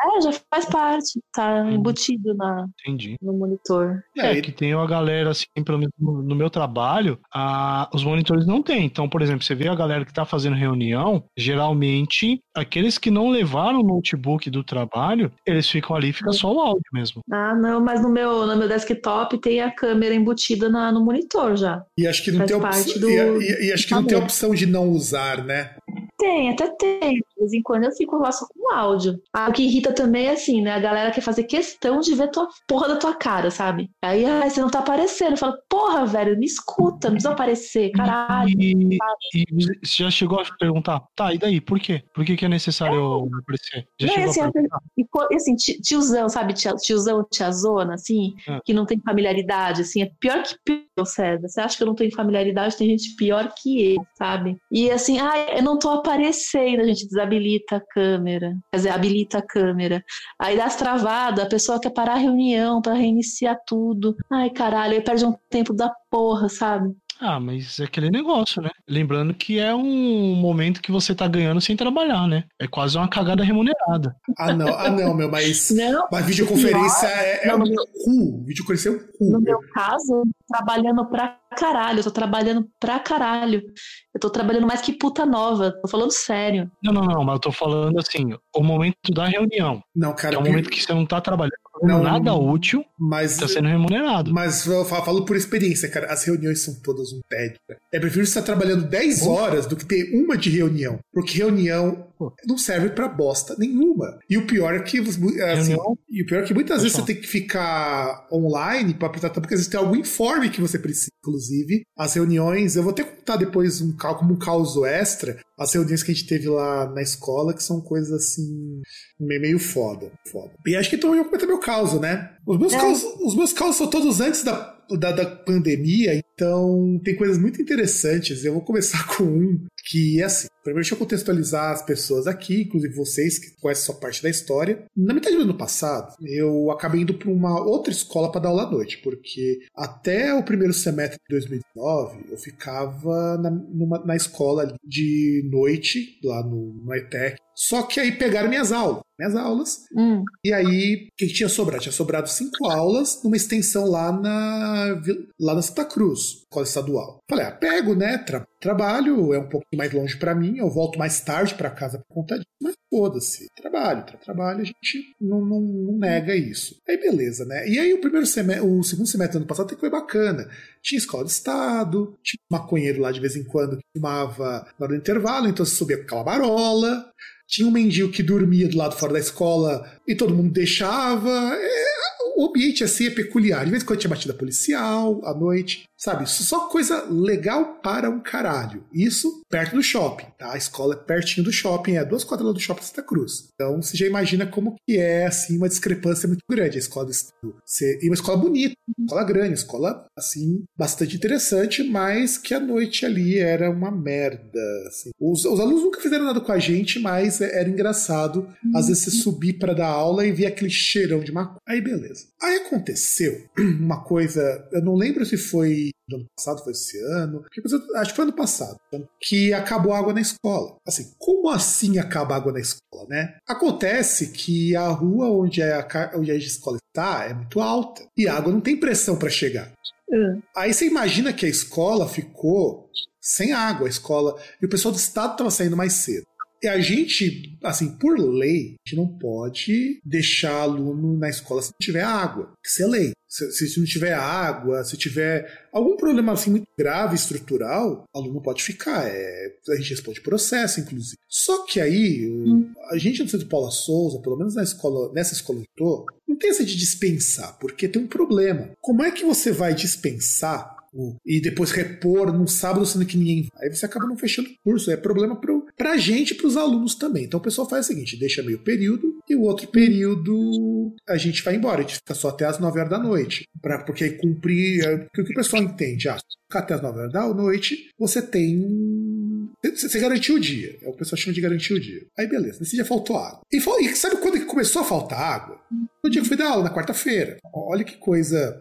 É, já faz parte. Tá Entendi. embutido na, Entendi. no monitor. É, é, que tem uma galera, assim, pelo menos no meu trabalho, a, os monitores não tem. Então, por exemplo, você vê a galera que tá fazendo reunião, geralmente, aqueles que não levaram o notebook do trabalho trabalho, eles ficam ali e fica só o áudio mesmo. Ah, não, mas no meu, no meu desktop tem a câmera embutida na, no monitor já. E acho que não Faz tem opção. do- E, e- e acho que não tem opção de não usar, né? Tem, até tem. De vez em quando eu fico lá só com áudio. Ah, o que irrita também é assim, né? A galera quer fazer questão de ver tua porra da tua cara, sabe? Aí, ai, você não tá aparecendo. Eu falo, porra, velho, me escuta, não precisa aparecer, caralho. E, e você já chegou a perguntar, tá, e daí, por quê? Por que, que é necessário aparecer? Já Não, chegou assim, a perguntar? E, assim, ti- tiozão, sabe? tia- Tiozão, tiazona, assim, Ah. que não tem familiaridade, assim, é pior que pior, César. Você acha que eu não tenho familiaridade? Tem gente pior que eu, sabe? E assim, ai, eu não tô aparecendo, a gente desabilita a câmera. Quer dizer, habilita a câmera. Aí dá as travadas, a pessoa quer parar a reunião pra reiniciar tudo. Ai, caralho, aí perde um tempo da porra, sabe? Ah, mas é aquele negócio, né? Lembrando que é um momento que você tá ganhando sem trabalhar, né? É quase uma cagada remunerada. Ah, não, ah, não, meu, mas. Não, Mas videoconferência é, é Não, um meu- cu. Videoconferência é um cu. No meu caso, eu tô trabalhando pra caralho, eu tô trabalhando pra caralho. Eu tô trabalhando mais que puta nova, tô falando sério. Não, não, não, mas eu tô falando assim, o momento da reunião. Não, cara, é o momento que você não tá trabalhando, Não. nada útil, mas. tá sendo remunerado. Mas eu fa- falo por experiência, cara. As reuniões são todas um tédio. cara. É prefiro estar trabalhando 10 horas do que ter uma de reunião. Porque reunião Pô. não serve pra bosta nenhuma. E o pior é que. Assim, Reunião? e o pior é que muitas vezes você tem que ficar online pra apresentar, porque às vezes tem algum informe que você precisa. Inclusive, as reuniões, eu vou até contar depois um, como um caos extra, as reuniões que a gente teve lá na escola, que são coisas assim, meio, foda, foda. E acho que então eu vou comentar meu caos, né? Os meus, É. caos, os meus caos são todos antes da, da, da pandemia, então tem coisas muito interessantes. Eu vou começar com um que é assim. Primeiro, deixa eu contextualizar as pessoas aqui, inclusive vocês que conhecem só parte da história. Na metade do ano passado, eu acabei indo para uma outra escola para dar aula à noite, porque até o primeiro semestre de 2019 eu ficava na, numa- na escola de noite, lá no, no ETEC. Só que aí pegaram minhas aulas. Minhas aulas, Hum, e aí, o que, tinha sobrado? Tinha sobrado cinco aulas numa extensão lá na, lá na Santa Cruz, escola estadual. Falei, ah, pego, né? Tra- trabalho, é um pouquinho mais longe pra mim, eu volto mais tarde pra casa por conta disso. Mas foda-se, trabalho, tra trabalho, a gente não, não- não nega isso. Aí beleza, né? E aí o primeiro semestre, o segundo semestre do ano passado até que foi bacana. Tinha escola de estado, tinha maconheiro lá de vez em quando que fumava hora do intervalo, então você subia com aquela barola. Tinha um mendigo que dormia do lado fora da escola e todo mundo deixava. É, o ambiente assim é peculiar. De vez em quando tinha batida policial à noite, sabe? Só coisa legal para um caralho. Isso perto do shopping, tá? A escola é pertinho do shopping, é duas quadras do shopping Santa Cruz. Então você já imagina como que é assim uma discrepância muito grande a escola do. Você- E uma escola bonita, uma escola grande, uma escola assim bastante interessante, mas que a noite ali era uma merda. assim. Os, os alunos nunca fizeram nada com a gente, mas é- era engraçado às vezes você subir para dar aula e ver aquele cheirão de maconha. Aí beleza. Aí aconteceu uma coisa, eu não lembro se foi do ano passado, foi esse ano, acho que foi ano passado, que acabou a água na escola. Assim, como assim acaba a água na escola, né? Acontece que a rua onde a, ca- onde a escola está é muito alta e a água não tem pressão para chegar. hum. Aí você imagina que a escola ficou sem água, a escola, e o pessoal do estado estava saindo mais cedo. A gente, assim, por lei, a gente não pode deixar aluno na escola se não tiver água. Isso é lei. Se, se não tiver água, se tiver algum problema assim muito grave, estrutural, o aluno pode ficar. É, a gente responde processo, inclusive. Só que aí, o- a gente no Centro Paula Souza, pelo menos na escola, nessa escola que eu tô, não tem essa de dispensar, porque tem um problema. Como é que você vai dispensar e depois repor num sábado, sendo que ninguém vai? Aí você acaba não fechando o curso. É problema pro, pra gente e pros alunos também. Então o pessoal faz o seguinte: deixa meio período e o outro período a gente vai embora. A gente fica só até as 9 horas da noite. Pra, porque aí cumprir. é, Porque o que o pessoal entende? Ah, ficar até as 9 horas da noite, você tem. Você garantiu o dia. É o pessoal chama de garantir o dia. Aí beleza, nesse dia faltou água. E, e sabe quando que começou a faltar água? No dia que fui dar aula, na quarta-feira. Olha que coisa.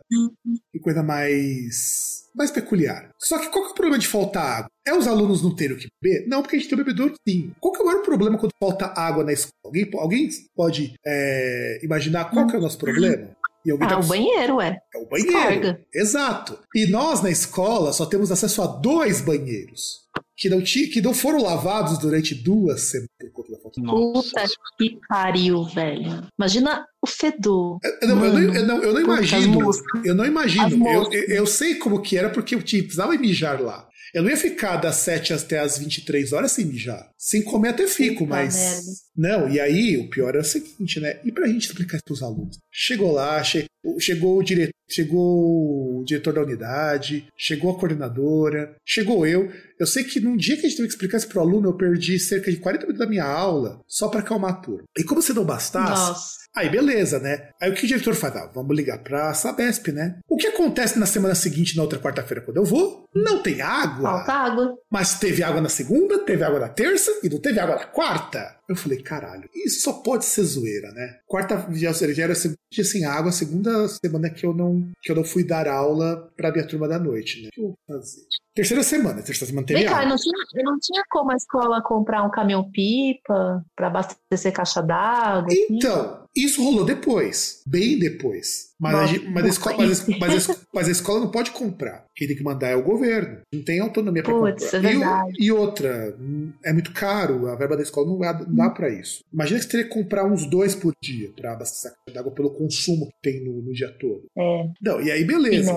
Que coisa mais. Mais peculiar. Só que qual que é o problema de faltar água? É os alunos não terem o que beber? Não, porque a gente tem bebedouro sim. Qual que é o maior problema quando falta água na escola? Alguém, alguém pode é, imaginar qual que é o nosso problema? E alguém Ah, tá o banheiro, é. é o banheiro. Exato. E nós na escola só temos acesso a dois banheiros. Que não, tinha, que não foram lavados durante duas semanas por conta da falta Puta que pariu, velho. Imagina o fedor. Eu, não, eu, não, eu, não, eu não imagino. Eu não imagino. Eu, eu, eu, sei como que era porque eu tinha, precisava mijar lá. Eu não ia ficar das 7 até as 23 horas sem mijar. Sem comer até fico, Puta mas. Merda. Não, e aí o pior é o seguinte, né? E pra gente explicar isso pros alunos? Chegou lá, che... chegou o diretor, chegou o diretor da unidade, chegou a coordenadora, chegou eu. Eu sei que num dia que a gente teve que explicar isso pro aluno, eu perdi cerca de 40 minutos da minha aula só para acalmar a turma. E como se não bastasse, Nossa. aí beleza, né? Aí o que o diretor faz? Ah, vamos ligar pra Sabesp, né? O que acontece na semana seguinte, na outra quarta-feira, quando eu vou? Não tem água. Falta água. Mas teve água na segunda, teve água na terça e não teve água na quarta. Eu falei, caralho, isso só pode ser zoeira, né? Quarta já, já era dia sem água, segunda semana que eu não que eu não fui dar aula pra minha turma da noite, né? O que eu vou fazer? Terceira semana, terceira semana teve Vem cá, não tinha, não tinha como a escola comprar um caminhão-pipa para abastecer caixa d'água? Assim? Então, assim? Isso rolou depois, bem depois. Mas, Nossa, a, mas, a escola, mas, a, mas, a, mas, a, escola não pode comprar. Quem tem que mandar é o governo. Não tem autonomia para comprar. É e, e, outra, é muito caro. A verba da escola não dá, dá para isso. Imagina que você teria que comprar uns dois por dia para abastecer a d'água pelo consumo que tem no, no dia todo. É. Não, e aí beleza.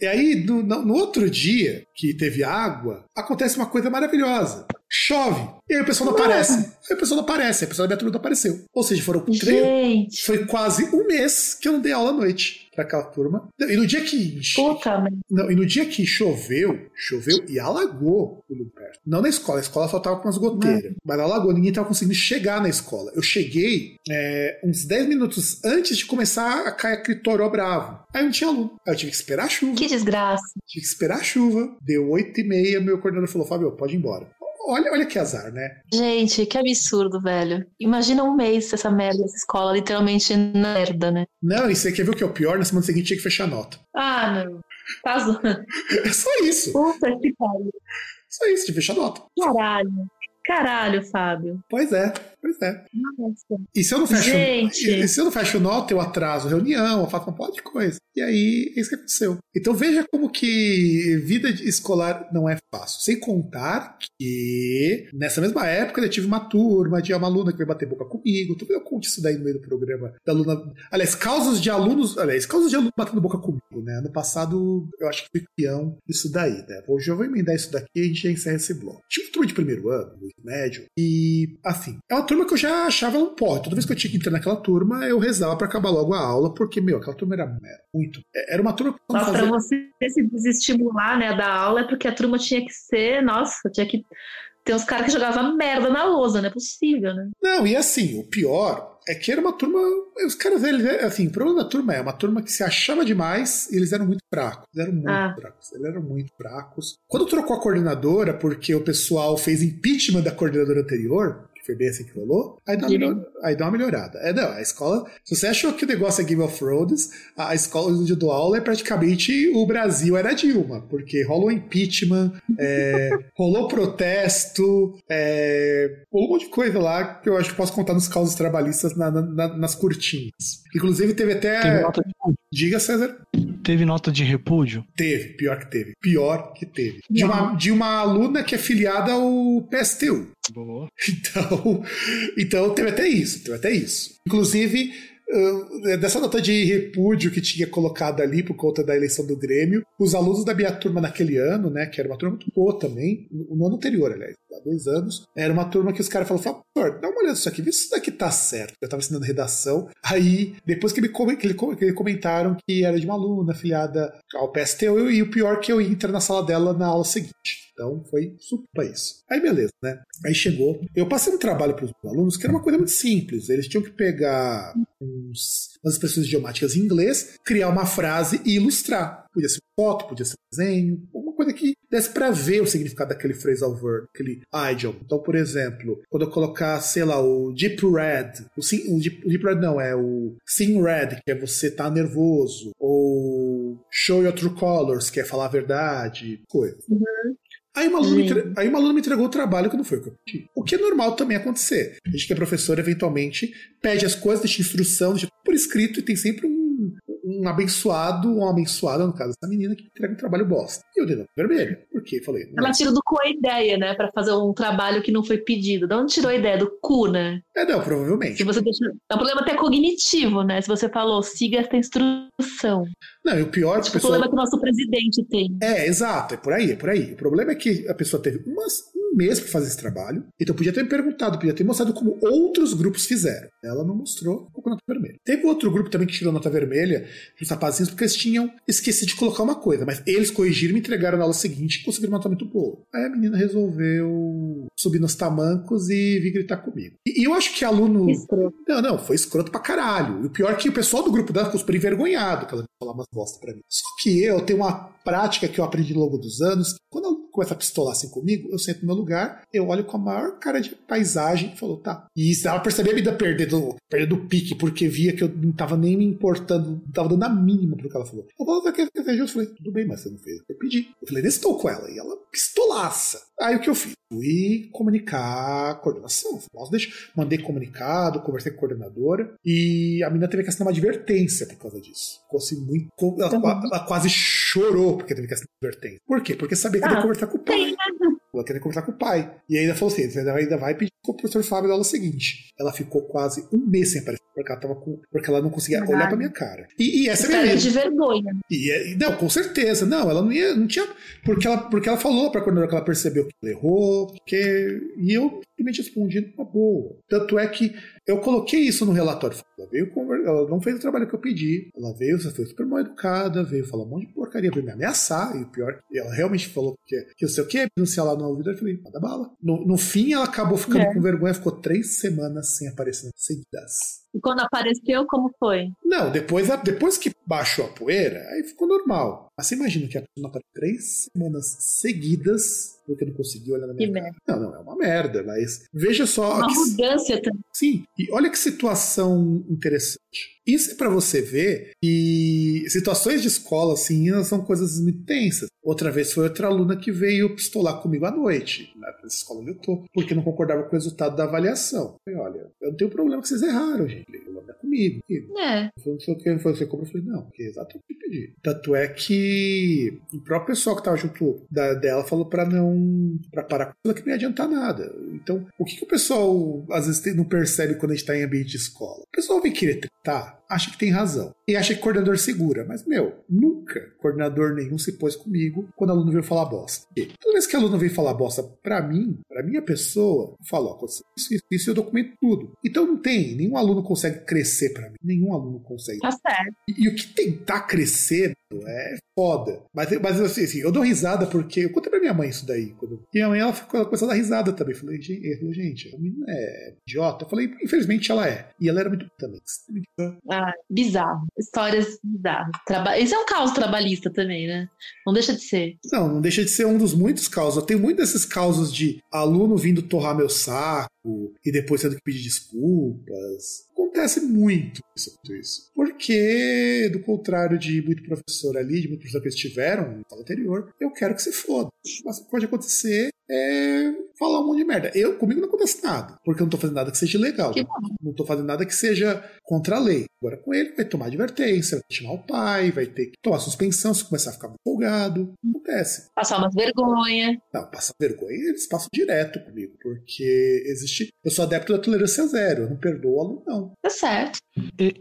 E aí, no, no outro dia que teve água, acontece uma coisa maravilhosa. Chove. E aí o pessoal não aparece. Aí o pessoal não aparece. Aí o pessoal da minha turma não apareceu. Ou seja, foram três. Foi quase um mês que eu não dei aula à noite para aquela turma. E no dia que. Puta, não, e no dia que choveu, choveu e alagou o Luperto. Não na escola, a escola só tava com umas goteiras. Mas alagou, ninguém tava conseguindo chegar na escola. Eu cheguei é, uns 10 minutos antes de começar a cair aquele toró bravo. Aí não tinha aluno. Aí eu tive que esperar a chuva. Que desgraça. Tive que esperar a chuva. Deu 8 e meia, meu coordenador falou: Fábio, pode ir embora. Olha, olha que azar, né? Gente, que absurdo, velho. Imagina um mês essa merda, essa escola literalmente merda, né? Não, e você quer ver o que é o pior? Na semana seguinte tinha que fechar a nota. Ah, não. Tá zoando. É só isso. Puta que pariu. Só isso, de fechar a nota. Caralho. Caralho, Fábio. Pois é, pois é. Nossa. E se eu não fecho, Gente. E, se eu não fecho nota, eu atraso reunião, eu faço um monte de coisa. E aí, é isso que aconteceu. Então veja como que vida escolar não é fácil. Sem contar que nessa mesma época eu tive uma turma de uma aluna que veio bater boca comigo. Eu conto isso daí no meio do programa da aluna. Aliás, causas de alunos. Aliás, causas de alunos batendo boca comigo, né? Ano passado eu acho que fui campeão isso daí, né? Hoje eu vou emendar isso daqui e a gente já encerra esse bloco. Tinha uma turma de primeiro ano, médio. E, assim, é uma turma que eu já achava um porra. Toda vez que eu tinha que entrar naquela turma, eu rezava para acabar logo a aula, porque, meu, aquela turma era, muito. É, era uma turma que. Nossa, fazia... pra você se desestimular, né, da aula, é porque a turma tinha que ser, nossa, tinha que. Tem uns caras que jogavam merda na lousa, não é possível, né? Não, e assim, o pior é que era uma turma. Os caras, eles, assim, o problema da turma é uma turma que se achava demais e eles eram muito fracos. Eles eram muito ah. fracos. Eles eram muito fracos. Quando trocou a coordenadora, porque o pessoal fez impeachment da coordenadora anterior, foi bem assim que rolou, aí dá, uma, melhor, aí dá uma melhorada. É, não, a escola, se você achou que o negócio é Game of Thrones, a escola onde eu dou aula é praticamente o Brasil era Dilma, porque rolou impeachment, é, rolou protesto, é, rolou um monte de coisa lá que eu acho que posso contar nos causos trabalhistas na, na, nas curtinhas. Inclusive teve até. De... Diga, César. Teve nota de repúdio? Teve, pior que teve. Pior que teve. De uma, de uma aluna que é filiada ao PSTU. Boa. Então, então teve até isso, teve até isso. Inclusive, dessa nota de repúdio que tinha colocado ali por conta da eleição do Grêmio, os alunos da minha turma naquele ano, né, que era uma turma muito boa também, no ano anterior, aliás, há dois anos, era uma turma que os caras falaram, professor, dá uma olhada nisso aqui, vê se isso daqui tá certo. Eu tava ensinando redação, aí, depois que me que que comentaram que era de uma aluna afiliada ao PSTU, e o pior que eu ia entrar na sala dela na aula seguinte. Então foi super isso. Aí beleza, né? Aí chegou. Eu passei um trabalho para os alunos que era uma coisa muito simples. Eles tinham que pegar uns, umas expressões idiomáticas em inglês, criar uma frase e ilustrar. Podia ser foto, podia ser desenho, uma coisa que desse para ver o significado daquele phrasal verb, aquele idiom. Então, por exemplo, quando eu colocar, sei lá, o deep red, o, sim, o, deep, o deep red não, é o sim red, que é você tá nervoso, ou show your true colors, que é falar a verdade, coisa. Uhum. Aí uma, aluna me, aí uma aluna me entregou o trabalho que não foi o que eu pedi. O que é normal também acontecer. A gente que é professor, eventualmente, pede as coisas, deixa instrução, deixa por escrito e tem sempre um, um abençoado, ou uma abençoada, no caso dessa menina, que entrega um trabalho bosta. E eu dei nota vermelha. Por quê? Falei. Ela tirou do cu a ideia, né? Pra fazer um trabalho que não foi pedido. De onde tirou a ideia? Do cu, né? É, não, provavelmente. Se você deixa... É um problema até cognitivo, né? Se você falou, siga esta instrução. Não, e o pior é que o pessoa... problema que o nosso presidente tem. É, exato, é por aí, é por aí. O problema é que a pessoa teve umas, um mês para fazer esse trabalho, então podia ter me perguntado, podia ter mostrado como outros grupos fizeram. Ela não mostrou, com nota vermelha. Teve outro grupo também que tirou nota vermelha, os rapazinhos, porque eles tinham esquecido de colocar uma coisa, mas eles corrigiram, me entregaram na aula seguinte e conseguiram uma nota muito boa. Aí a menina resolveu subir nos tamancos e vir gritar comigo. E, e eu acho que aluno. Escroto. Não, não, foi escroto pra caralho. E o pior é que o pessoal do grupo dela ficou super envergonhado que ela falar umas bosta pra mim. Só que eu tenho uma prática que eu aprendi ao longo dos anos. Quando começa a pistolar assim comigo, eu sento no meu lugar, eu olho com a maior cara de paisagem e falo, tá. E se ela percebia a vida perder do, pique, porque via que eu não tava nem me importando, não tava dando a mínima pro que ela falou. Eu falei, falei, tudo bem, mas você não fez. Eu pedi. Eu falei, estou com ela. E ela pistolaça. Aí o que eu fiz? Fui comunicar a coordenação. Nossa, deixa. Mandei comunicado, conversei com a coordenadora e a menina teve que assinar uma advertência por causa disso. Ficou assim muito. Ela, uhum. ela quase chorou porque teve que assinar uma advertência. Por quê? Porque sabia que ah, ia conversar com o pai. Ela queria conversar com o pai. E ainda falou assim: você ainda vai pedir com o professor Fábio da aula seguinte. Ela ficou quase um mês sem aparecer, porque ela, tava com, porque ela não conseguia olhar pra minha cara. E, e essa é a minha de vergonha. E, não, com certeza. Não, ela não ia. Não tinha. Porque ela, porque ela falou pra coordenadora que ela percebeu que ela errou. Porque, e eu simplesmente respondi uma boa. Tanto é que eu coloquei isso no relatório. Ela veio ela não fez o trabalho que eu pedi. Ela veio, foi super mal educada, veio falar um monte de porcaria, veio me ameaçar. E o pior, ela realmente falou que, que eu sei o que, denunciar lá no ouvido. Eu falei, manda bala. No, no fim, ela acabou ficando é. com vergonha, ficou três semanas sem aparecer seguidas. E quando apareceu, como foi? Não, depois, depois que baixou a poeira, aí ficou normal. Mas você imagina que a pessoa apareceu três semanas seguidas porque não conseguiu olhar na minha que cara. Merda. Não, não, é uma merda, mas veja só. Uma arrogância também. Sim, e olha que situação interessante. Isso é para você ver que situações de escola, assim, são coisas muito tensas. Outra vez foi outra aluna que veio pistolar comigo à noite, na escola onde eu tô, porque não concordava com o resultado da avaliação. Eu falei, olha, eu não tenho problema que vocês erraram, gente. O é comigo. É. Não sei o que foi, você como eu falei, não, porque é exatamente o que eu pedi. Tanto é que o próprio pessoal que tava junto da, dela falou para não. para parar com ela que não ia adiantar nada. Então, o que, que o pessoal às vezes não percebe quando a gente tá em ambiente de escola? O pessoal vem querer tretar, acha que tem razão. E acha que coordenador segura. Mas, meu, nunca coordenador nenhum se pôs comigo quando aluno veio falar bosta. E toda vez que aluno veio falar bosta pra mim, pra minha pessoa, eu falo, ó, isso, isso, isso eu documento tudo. Então não tem, nenhum aluno consegue crescer pra mim. Nenhum aluno consegue. Tá certo. E, e o que tentar crescer é foda. Mas, mas assim, assim, eu dou risada porque eu contei pra minha mãe isso daí. Quando... E minha mãe ela, ficou, ela começou a dar risada também. Eu falei, gente, falou, gente, a menina é idiota. Eu falei, infelizmente ela é. E ela era muito também. Ah, bizarro. Histórias bizarras. Traba... Esse é um caos trabalhista também, né? Não deixa de ser. Não, não deixa de ser um dos muitos causos. Eu tenho muitos desses causos de aluno vindo torrar meu saco e depois tendo que pedir desculpas. Acontece muito isso, isso. Porque, do contrário de muito professor ali, de muito professor que eles tiveram no fala anterior, eu quero que se foda. Mas pode acontecer é falar um monte de merda. Eu, comigo não acontece nada, porque eu não tô fazendo nada que seja legal. Que não tô fazendo nada que seja contra a lei. Agora com ele vai tomar advertência, vai chamar o pai, vai ter que tomar suspensão se começar a ficar empolgado. Acontece. Passar umas vergonha. Não, passar vergonha eles passam direto comigo, porque existe. Eu sou adepto da tolerância zero, eu não perdoo o aluno, não. Tá certo.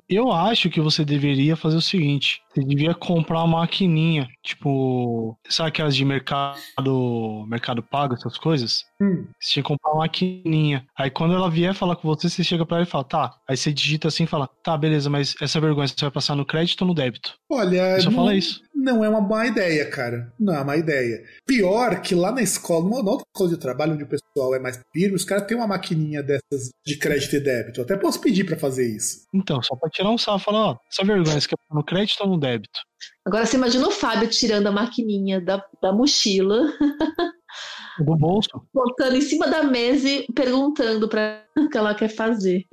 Eu acho que você deveria fazer o seguinte: você devia comprar uma maquininha, tipo, sabe aquelas de mercado, mercado pago, essas coisas? Hum. Você tinha que comprar uma maquininha. Aí quando ela vier falar com você, você chega pra ela e fala, tá. Aí você digita assim e fala, tá, beleza, mas essa vergonha você vai passar no crédito ou no débito? Olha. Só não, fala isso. Não é uma má ideia, cara. Não é uma má ideia. Pior que lá na escola, na outra escola de trabalho, onde o pessoal é mais firme, os caras têm uma maquininha dessas de crédito e débito. Eu até posso pedir para fazer isso. Então, só pra tirar um salvo, falar, ó, essa vergonha você quer no crédito ou no débito? Agora você imagina o Fábio tirando a maquininha da, da mochila. Do bolso. Botando em cima da mesa e perguntando para o que ela quer fazer.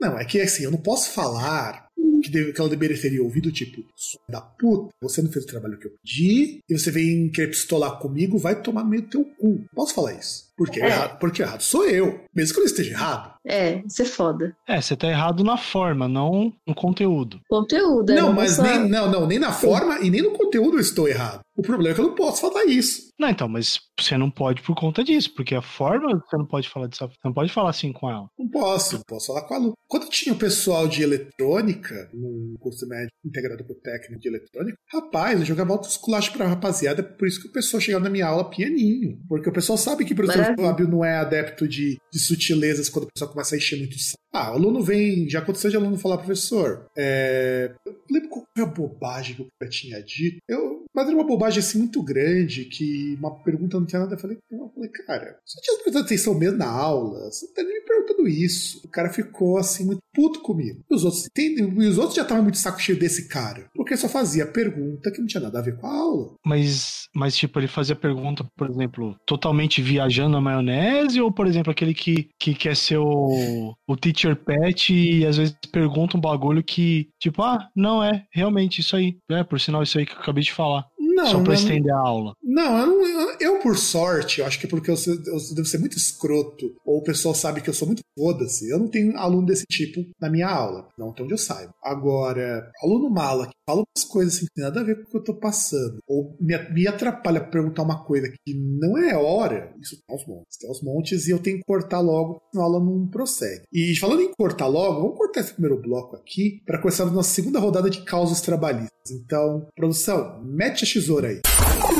Não, é que assim, eu não posso falar que, deve, que ela deveria ter ouvido, tipo, da puta, você não fez o trabalho que eu pedi, e você vem querer pistolar comigo, vai tomar no meio do teu cu. Posso falar isso? Porque, é. errado, porque errado sou eu, mesmo que eu esteja errado. É, isso é foda. É, você tá errado na forma, não no conteúdo. Conteúdo, é Não, mas nem, não, não, nem na forma e nem no conteúdo eu estou errado. O problema é que eu não posso falar isso. Não, então, mas você não pode por conta disso, porque a forma você não pode falar disso, você não pode falar assim com ela. Não posso, não posso falar com a Lu. Quando tinha o pessoal de eletrônica, no curso médio integrado por técnico de eletrônica, rapaz, eu jogava altos culachos pra rapaziada, por isso que o pessoal chegava na minha aula pianinho. Porque o pessoal sabe que o professor Fábio não é adepto de, de sutilezas quando o pessoal começa a encher muito saco. Ah, o aluno vem, já aconteceu de aluno falar, professor, é... eu lembro qual foi a bobagem que eu tinha dito. Eu, mas era uma bobagem assim muito grande que uma pergunta não tinha nada. Eu falei, eu falei cara, você tinha prestado atenção mesmo na aula? Você não tá nem me perguntando isso. O cara ficou assim muito puto comigo. E os outros, e os outros já estavam muito saco cheio desse cara. Porque só fazia pergunta que não tinha nada a ver com a aula. Mas, mas tipo, ele fazia pergunta, por exemplo, totalmente viajando na maionese, ou, por exemplo, aquele que, que quer ser o, o teacher pet e às vezes pergunta um bagulho que, tipo, ah, não é, realmente isso aí. É, por sinal, isso aí que eu acabei de falar. Não, Só pra não, estender a aula. Não, eu, não, eu, por sorte, eu acho que porque eu, eu devo ser muito escroto, ou o pessoal sabe que eu sou muito foda-se, eu não tenho aluno desse tipo na minha aula, não até onde eu saiba. Agora, aluno mala que fala umas coisas assim que tem nada a ver com o que eu tô passando, ou me, me atrapalha pra perguntar uma coisa que não é hora, isso tem aos montes, tem aos montes, e eu tenho que cortar logo, senão a aula não prossegue. E falando em cortar logo, vamos cortar esse primeiro bloco aqui, para começar a nossa segunda rodada de causas trabalhistas. Então, produção, mete a tesoura aí.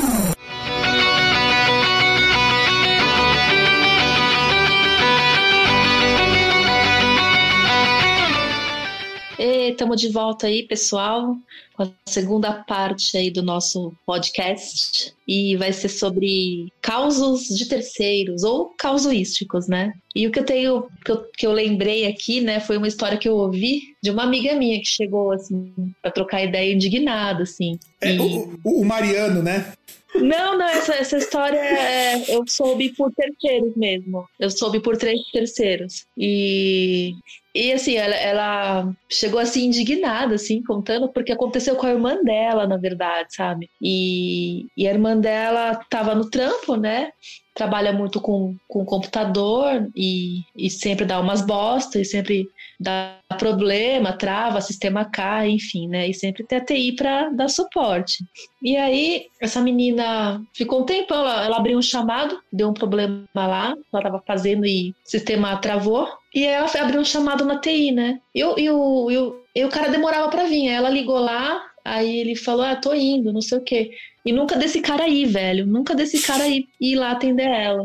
Estamos de volta aí, pessoal, com a segunda parte aí do nosso podcast. E vai ser sobre causos de terceiros, ou causuísticos, né? E o que eu tenho, que eu, que eu lembrei aqui, né, foi uma história que eu ouvi de uma amiga minha que chegou, assim, para trocar ideia indignada, assim. É, e... o, o Mariano, né? Não, não, essa, essa história é, eu soube por terceiros mesmo. Eu soube por três terceiros. E, e assim, ela, ela, chegou assim indignada, assim, contando, porque aconteceu com a irmã dela, na verdade, sabe? E, e a irmã dela tava no trampo, né? Trabalha muito com, com computador e, e sempre dá umas bostas e sempre dá problema, trava, sistema cai, enfim, né? E sempre tem a TI para dar suporte. E aí, essa menina ficou um tempão, ela, ela abriu um chamado, deu um problema lá, ela estava fazendo e o sistema travou. E ela abriu um chamado na TI, né? E, e, o, e, o, e o cara demorava para vir. Aí ela ligou lá, aí ele falou: Ah, tô indo, não sei o quê. E nunca desse cara aí, velho. Nunca desse cara aí ir lá atender ela.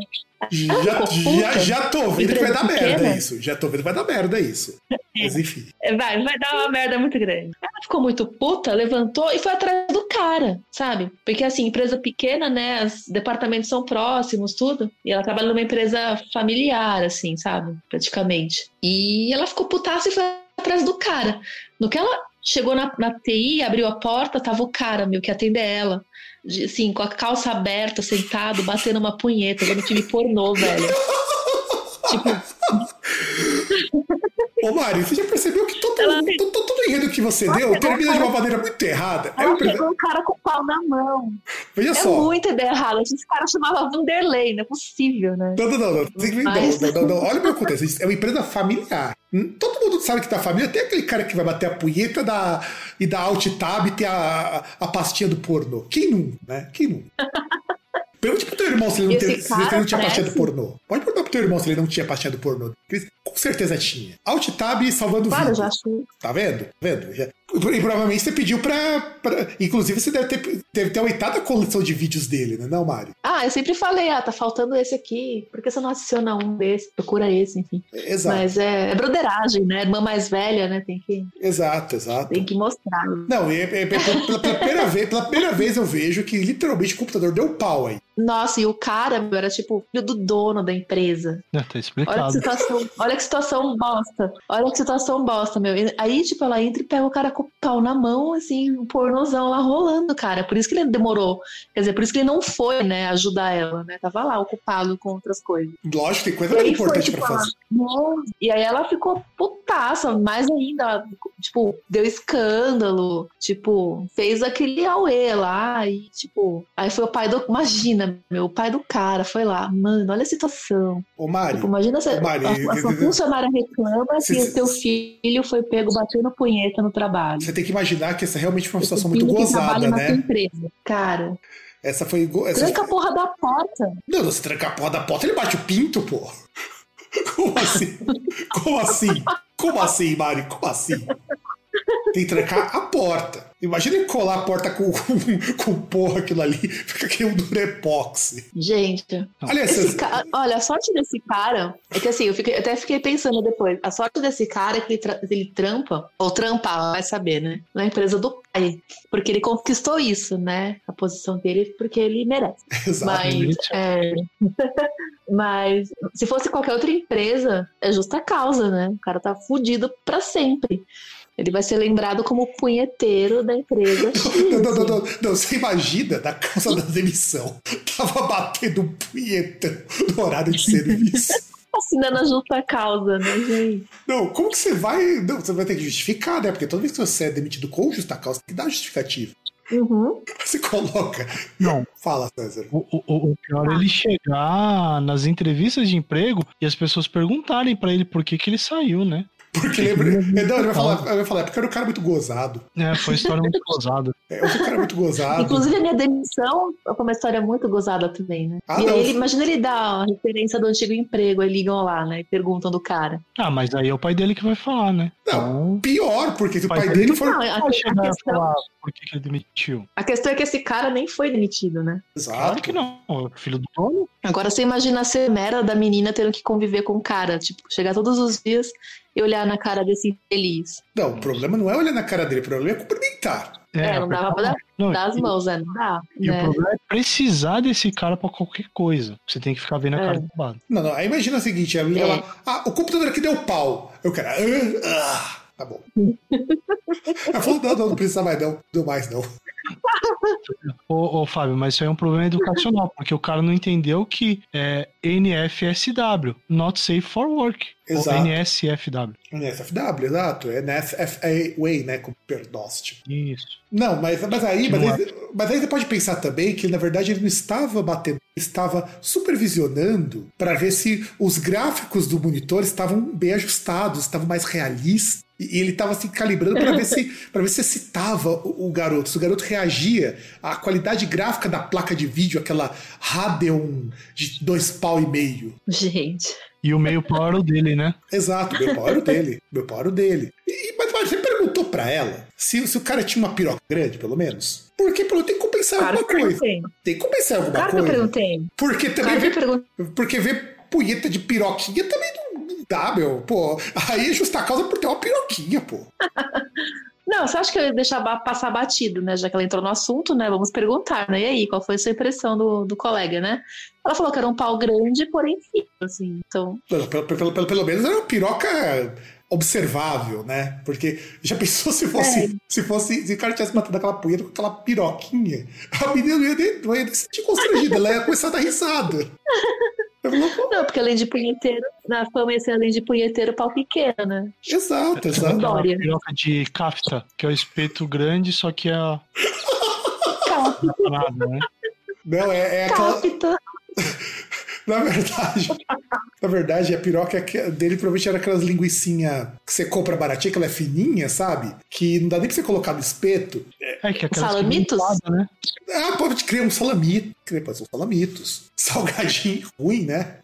Já, já, já tô vendo que vai dar pequena. merda isso. Já tô vendo que vai dar merda isso. Mas enfim. É, vai, vai dar uma merda muito grande. Ela ficou muito puta, levantou e foi atrás do cara, sabe? Porque assim, empresa pequena, né? Os departamentos são próximos, tudo. E ela trabalha numa empresa familiar, assim, sabe? Praticamente. E ela ficou putaça e foi atrás do cara. No que ela chegou na, na TI, abriu a porta, tava o cara, meu, que atender ela assim, com a calça aberta, sentado, batendo uma punheta, vendo filme pornô, velho. tipo. Ô Mari, você já percebeu que todo, ela... todo, todo, todo enredo que você Nossa, deu termina de uma maneira muito errada? Ela é pegou um cara com o pau na mão. Veja é só. muito ideia errada. Esse cara chamava Vanderlei, não é possível, né? Não, não, não. não. Mas... não, não, não. Olha o que acontece. É uma empresa familiar. Hum, todo mundo sabe que da família tem aquele cara que vai bater a punheta da, e dar alt tab e ter a, a pastinha do pornô. Quem não, né? Quem não? Pergunte pro teu irmão se ele não, tem, se ele não tinha pastinha do pornô. Pode perguntar pro teu irmão se ele não tinha pastinha do pornô. Com certeza tinha. Alt tab salvando claro, vídeo. Já achei. Tá vendo? Tá vendo? Já, e provavelmente você pediu pra, pra, Inclusive, você deve ter, deve ter aumentado a coleção de vídeos dele, né, não, Mário? Ah, eu sempre falei, ah, tá faltando esse aqui. Por que você não adiciona um desse? Procura esse, enfim. Exato. Mas é, é broderagem, né? Irmã mais velha, né? Tem que. Exato, exato. Tem que mostrar. Não, é, é, é pela, pela, primeira vez, pela primeira vez eu vejo que literalmente o computador deu pau aí. Nossa, e o cara meu, era tipo filho do dono da empresa. É, tá explicado. Olha que situação, olha que situação bosta. Olha que situação bosta, meu. Aí, tipo, ela entra e pega o cara com o pau na mão, assim, um pornozão lá rolando, cara. Por isso que ele demorou. Quer dizer, por isso que ele não foi, né, ajudar ela, né? Tava lá ocupado com outras coisas. Lógico, tem coisa mais importante foi, tipo, pra fazer. e aí ela ficou puta putaça, mais ainda, tipo, deu escândalo, tipo, fez aquele auê lá e, tipo, aí foi o pai do, imagina, meu, o pai do cara foi lá, mano, olha a situação. Ô, Mari. Tipo, imagina se Mari, a, a sua funcionária reclama Se- que o teu filho foi pego batendo punheta no trabalho. Você tem que imaginar que essa realmente foi uma situação muito gozada, né? empresa. Cara, Essa foi. Essa... tranca a porra da porta. Não, você tranca a porra da porta, ele bate o pinto, pô. Como assim? Como assim? Como assim, Mari? Como assim? Tem que trancar a porta. Imagina ele colar a porta com, com, com porra aquilo ali, fica que um durepox. Gente, Aliás, esse vocês- ca- olha, a sorte desse cara é que assim, eu fiquei- até fiquei pensando depois. A sorte desse cara é que ele, tra- ele trampa, ou trampar, vai saber, né? Na empresa do pai. Porque ele conquistou isso, né? A posição dele, porque ele merece. Exato. Mas, é, mas se fosse qualquer outra empresa, é justa causa, né? O cara tá fudido pra sempre. Ele vai ser lembrado como o punheteiro da empresa. Não, não, não, não, não, você imagina na causa da demissão. Tava batendo um punhetão no horário de serviço. Assinando a justa causa, né, gente? Não, como que você vai. Não, você vai ter que justificar, né? Porque toda vez que você é demitido com justa causa, tem que dar justificativa. Uhum. Você coloca. Não. Fala, César. O, o- o pior é ele chegar nas entrevistas de emprego e as pessoas perguntarem pra ele por que, que ele saiu, né? Porque lembra. Não, ele vai falar, ele vai falar, é porque eu era um cara muito gozado. É, foi uma história muito gozada. É, Eu sou um cara muito gozado. Inclusive, a minha demissão foi uma história muito gozada também, né? Ah, e não. ele, imagina ele dar a referência do antigo emprego, aí ligam lá, né? E perguntam do cara. Ah, mas aí é o pai dele que vai falar, né? Não, pior, porque se o Pai pai dele dele for. Não, a, a questão, falar por que, que ele demitiu. a questão é que esse cara nem foi demitido, né? Claro Exato. que não. É filho do dono. Agora você imagina a semera da menina tendo que conviver com o cara, tipo, chegar todos os dias e olhar na cara desse infeliz. Não, o problema não é olhar na cara dele, o problema é cumprimentar. É, não dava pra dar, Não, dar as e- mãos, né? Não dá. E o né? problema é precisar desse cara pra qualquer coisa. Você tem que ficar vendo a É. cara do lado. Não, não. Aí imagina o seguinte: ela É. lá, ah, o computador aqui deu pau. Eu quero. Ah, ah, tá bom. Ela falou, não, não, não precisa mais, não. Deu mais, não. Ô, ô, Fábio, mas isso aí é um problema educacional, porque o cara não entendeu que é NFSW, Not Safe for Work. Exato. NSFW. NSFW, exato. É NSFA Way, né? Com perdóstimo. Isso. Não, mas, mas, aí, mas, aí, mas aí você pode pensar também que, na verdade, ele não estava batendo, ele estava supervisionando para ver se os gráficos do monitor estavam bem ajustados, estavam mais realistas. E ele estava se calibrando para ver se para ver se excitava o, o garoto, se o garoto reagia à qualidade gráfica da placa de vídeo, aquela Radeon de dois pau e meio. Gente. E o meio pau era o dele, né? Exato, meu pau era o dele. Meu pau era o dele. E, mas, você perguntou pra ela se, se o cara tinha uma piroca grande, pelo menos? Porque pelo tem que compensar Claro que alguma eu coisa. perguntei. Tem que compensar alguma Claro que eu coisa. perguntei. Porque também Claro que perguntei. porque ver punheta de piroquinha também não, não dá, meu. Pô, aí é justa causa por ter uma piroquinha, pô. Não, você acha que eu ia deixar passar batido, né? Já que ela entrou no assunto, né? Vamos perguntar, né? E aí, qual foi a sua impressão do, do colega, né? Ela falou que era um pau grande, porém fino, assim. Então, pelo, pelo, pelo, pelo menos era uma piroca observável, né? Porque já pensou se fosse, É. se fosse, se o cara tivesse matado aquela punheta com aquela piroquinha, a menina não ia nem, não ia nem se sentir constrangida, ela ia começar a dar risada. Não, porque além de punheteiro, na fama ia ser além de punheteiro, pau pequeno, né? Exato, exato. Aquela Dória. piroca de kafta, que é o espeto grande, só que é a Capta, né? Não, é, é aquela. capta. Na verdade, na verdade, a piroca que- dele provavelmente era aquelas linguicinha que você compra baratinha, que ela é fininha, sabe? Que não dá nem pra você colocar no espeto. É que é Salamitos? né? Ah, pode criar um salamito. Pode ser um salamitos. Salgadinho ruim, né?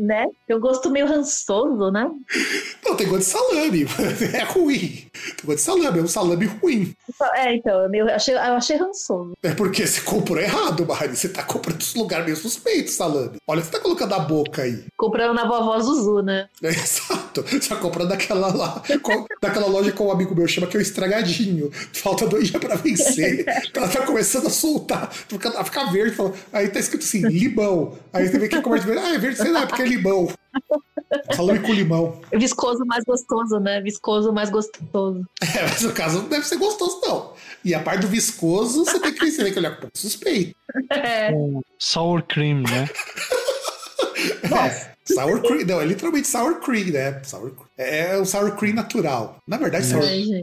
Né? Tem um gosto meio rançoso, né? Não, tem gosto de salame. É ruim. Tem gosto de salame, é um salame ruim. É, então, eu, meio, achei, eu achei rançoso. É porque você comprou errado, Mari. Você tá comprando dos lugares meio suspeitos, salame. Olha o que você tá colocando a boca aí. Comprando na vovó Zuzu, né? É, exato. Você tá comprando daquela lá, com- daquela loja que um amigo meu chama que é o estragadinho. Falta dois dias pra vencer. Ela tá começando a soltar, fica- a ficar verde. fala- Aí tá escrito assim, limão. Aí você vê que começa a ver, ah, é verde, sei lá, porque é limão. Salame com limão. Viscoso mais gostoso, né? Viscoso mais gostoso. É, mas no caso não deve ser gostoso, não. E a parte do viscoso, você tem que, você tem que olhar com um pouco suspeito. É. Com sour cream, né? É, Sour cream, não, é literalmente sour cream, né? Sour, é o sour cream natural. Na verdade, sour,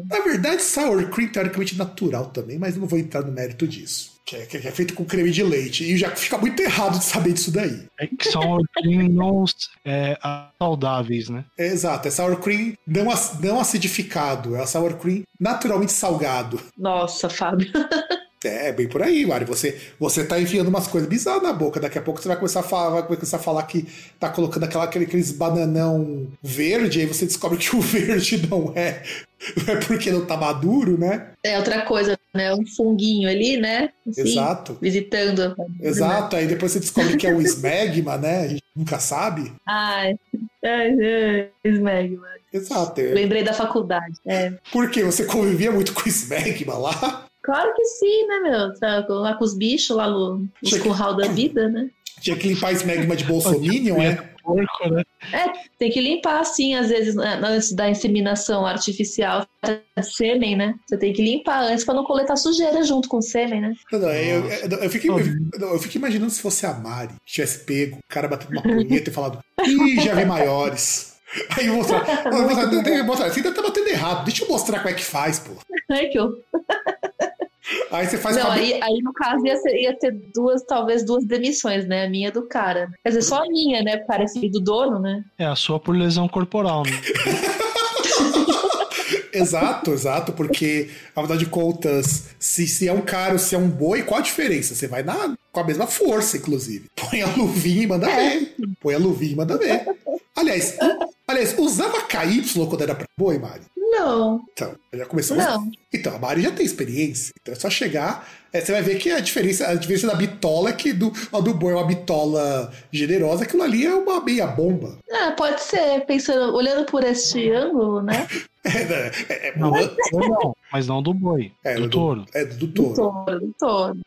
na verdade, sour cream teoricamente natural também, mas não vou entrar no mérito disso. Que é, que é, feito com creme de leite. E já fica muito errado de saber disso daí. É que sour cream não é, saudáveis, né? É, exato, é sour cream não, não acidificado. É sour cream naturalmente salgado. Nossa, Fábio. É, bem por aí, Mari. Você, você tá enfiando umas coisas bizarras na boca. Daqui a pouco você vai começar a falar, vai começar a falar que tá colocando aquela, aqueles bananão verde, aí você descobre que o verde não é. É porque não tá maduro, né? É outra coisa, né? Um funguinho ali, né? Assim, Exato. Visitando. Exato. Aí depois você descobre que é o smegma, né? A gente nunca sabe. Ai, ai, ai smegma. Exato. Lembrei da faculdade. É. Porque você convivia muito com smegma lá? Claro que sim, né, meu? Tá lá com os bichos, lá no, no curral da vida, né? Tinha que limpar esse magma de Bolsominion, é? Porco, né? É, tem que limpar, assim, às vezes, né, antes da inseminação artificial, sêmen, né? Você tem que limpar antes pra não coletar sujeira junto com o sêmen, né? Não, não, eu, eu, eu, fico, eu, eu, fico, imaginando se fosse a Mari, que tivesse pego, o cara batendo uma punheta e falado, ih, já vi maiores. Aí mostrar, mostrar, mostrar, você ainda tá batendo errado, deixa eu mostrar como é que faz, pô. Ai, que eu... Aí você faz Não, aí, aí, no caso ia, ser, ia, ter duas, talvez duas demissões, né? A minha do cara. Quer dizer, só a minha, né? Filho do dono, né? É, a sua por lesão corporal, né? exato, exato, porque, afinal de contas, se, se é um cara ou se é um boi, qual a diferença? Você vai na, com a mesma força, inclusive. Põe a luvinha e manda ver. Põe a luvinha e manda ver. Aliás, aliás, usava KY quando era pra boi, Mari? Não. Então, já começou. Não. Então, a Mari já tem experiência. Então é só chegar. É, você vai ver que a diferença, a diferença da bitola é que do, a do boi é uma bitola generosa, aquilo ali é uma meia bomba. Ah, pode ser, pensando, olhando por este ângulo, né? É, né? é, é, não, não, mas não do boi. É, do, do touro. É do touro. Do touro, do touro.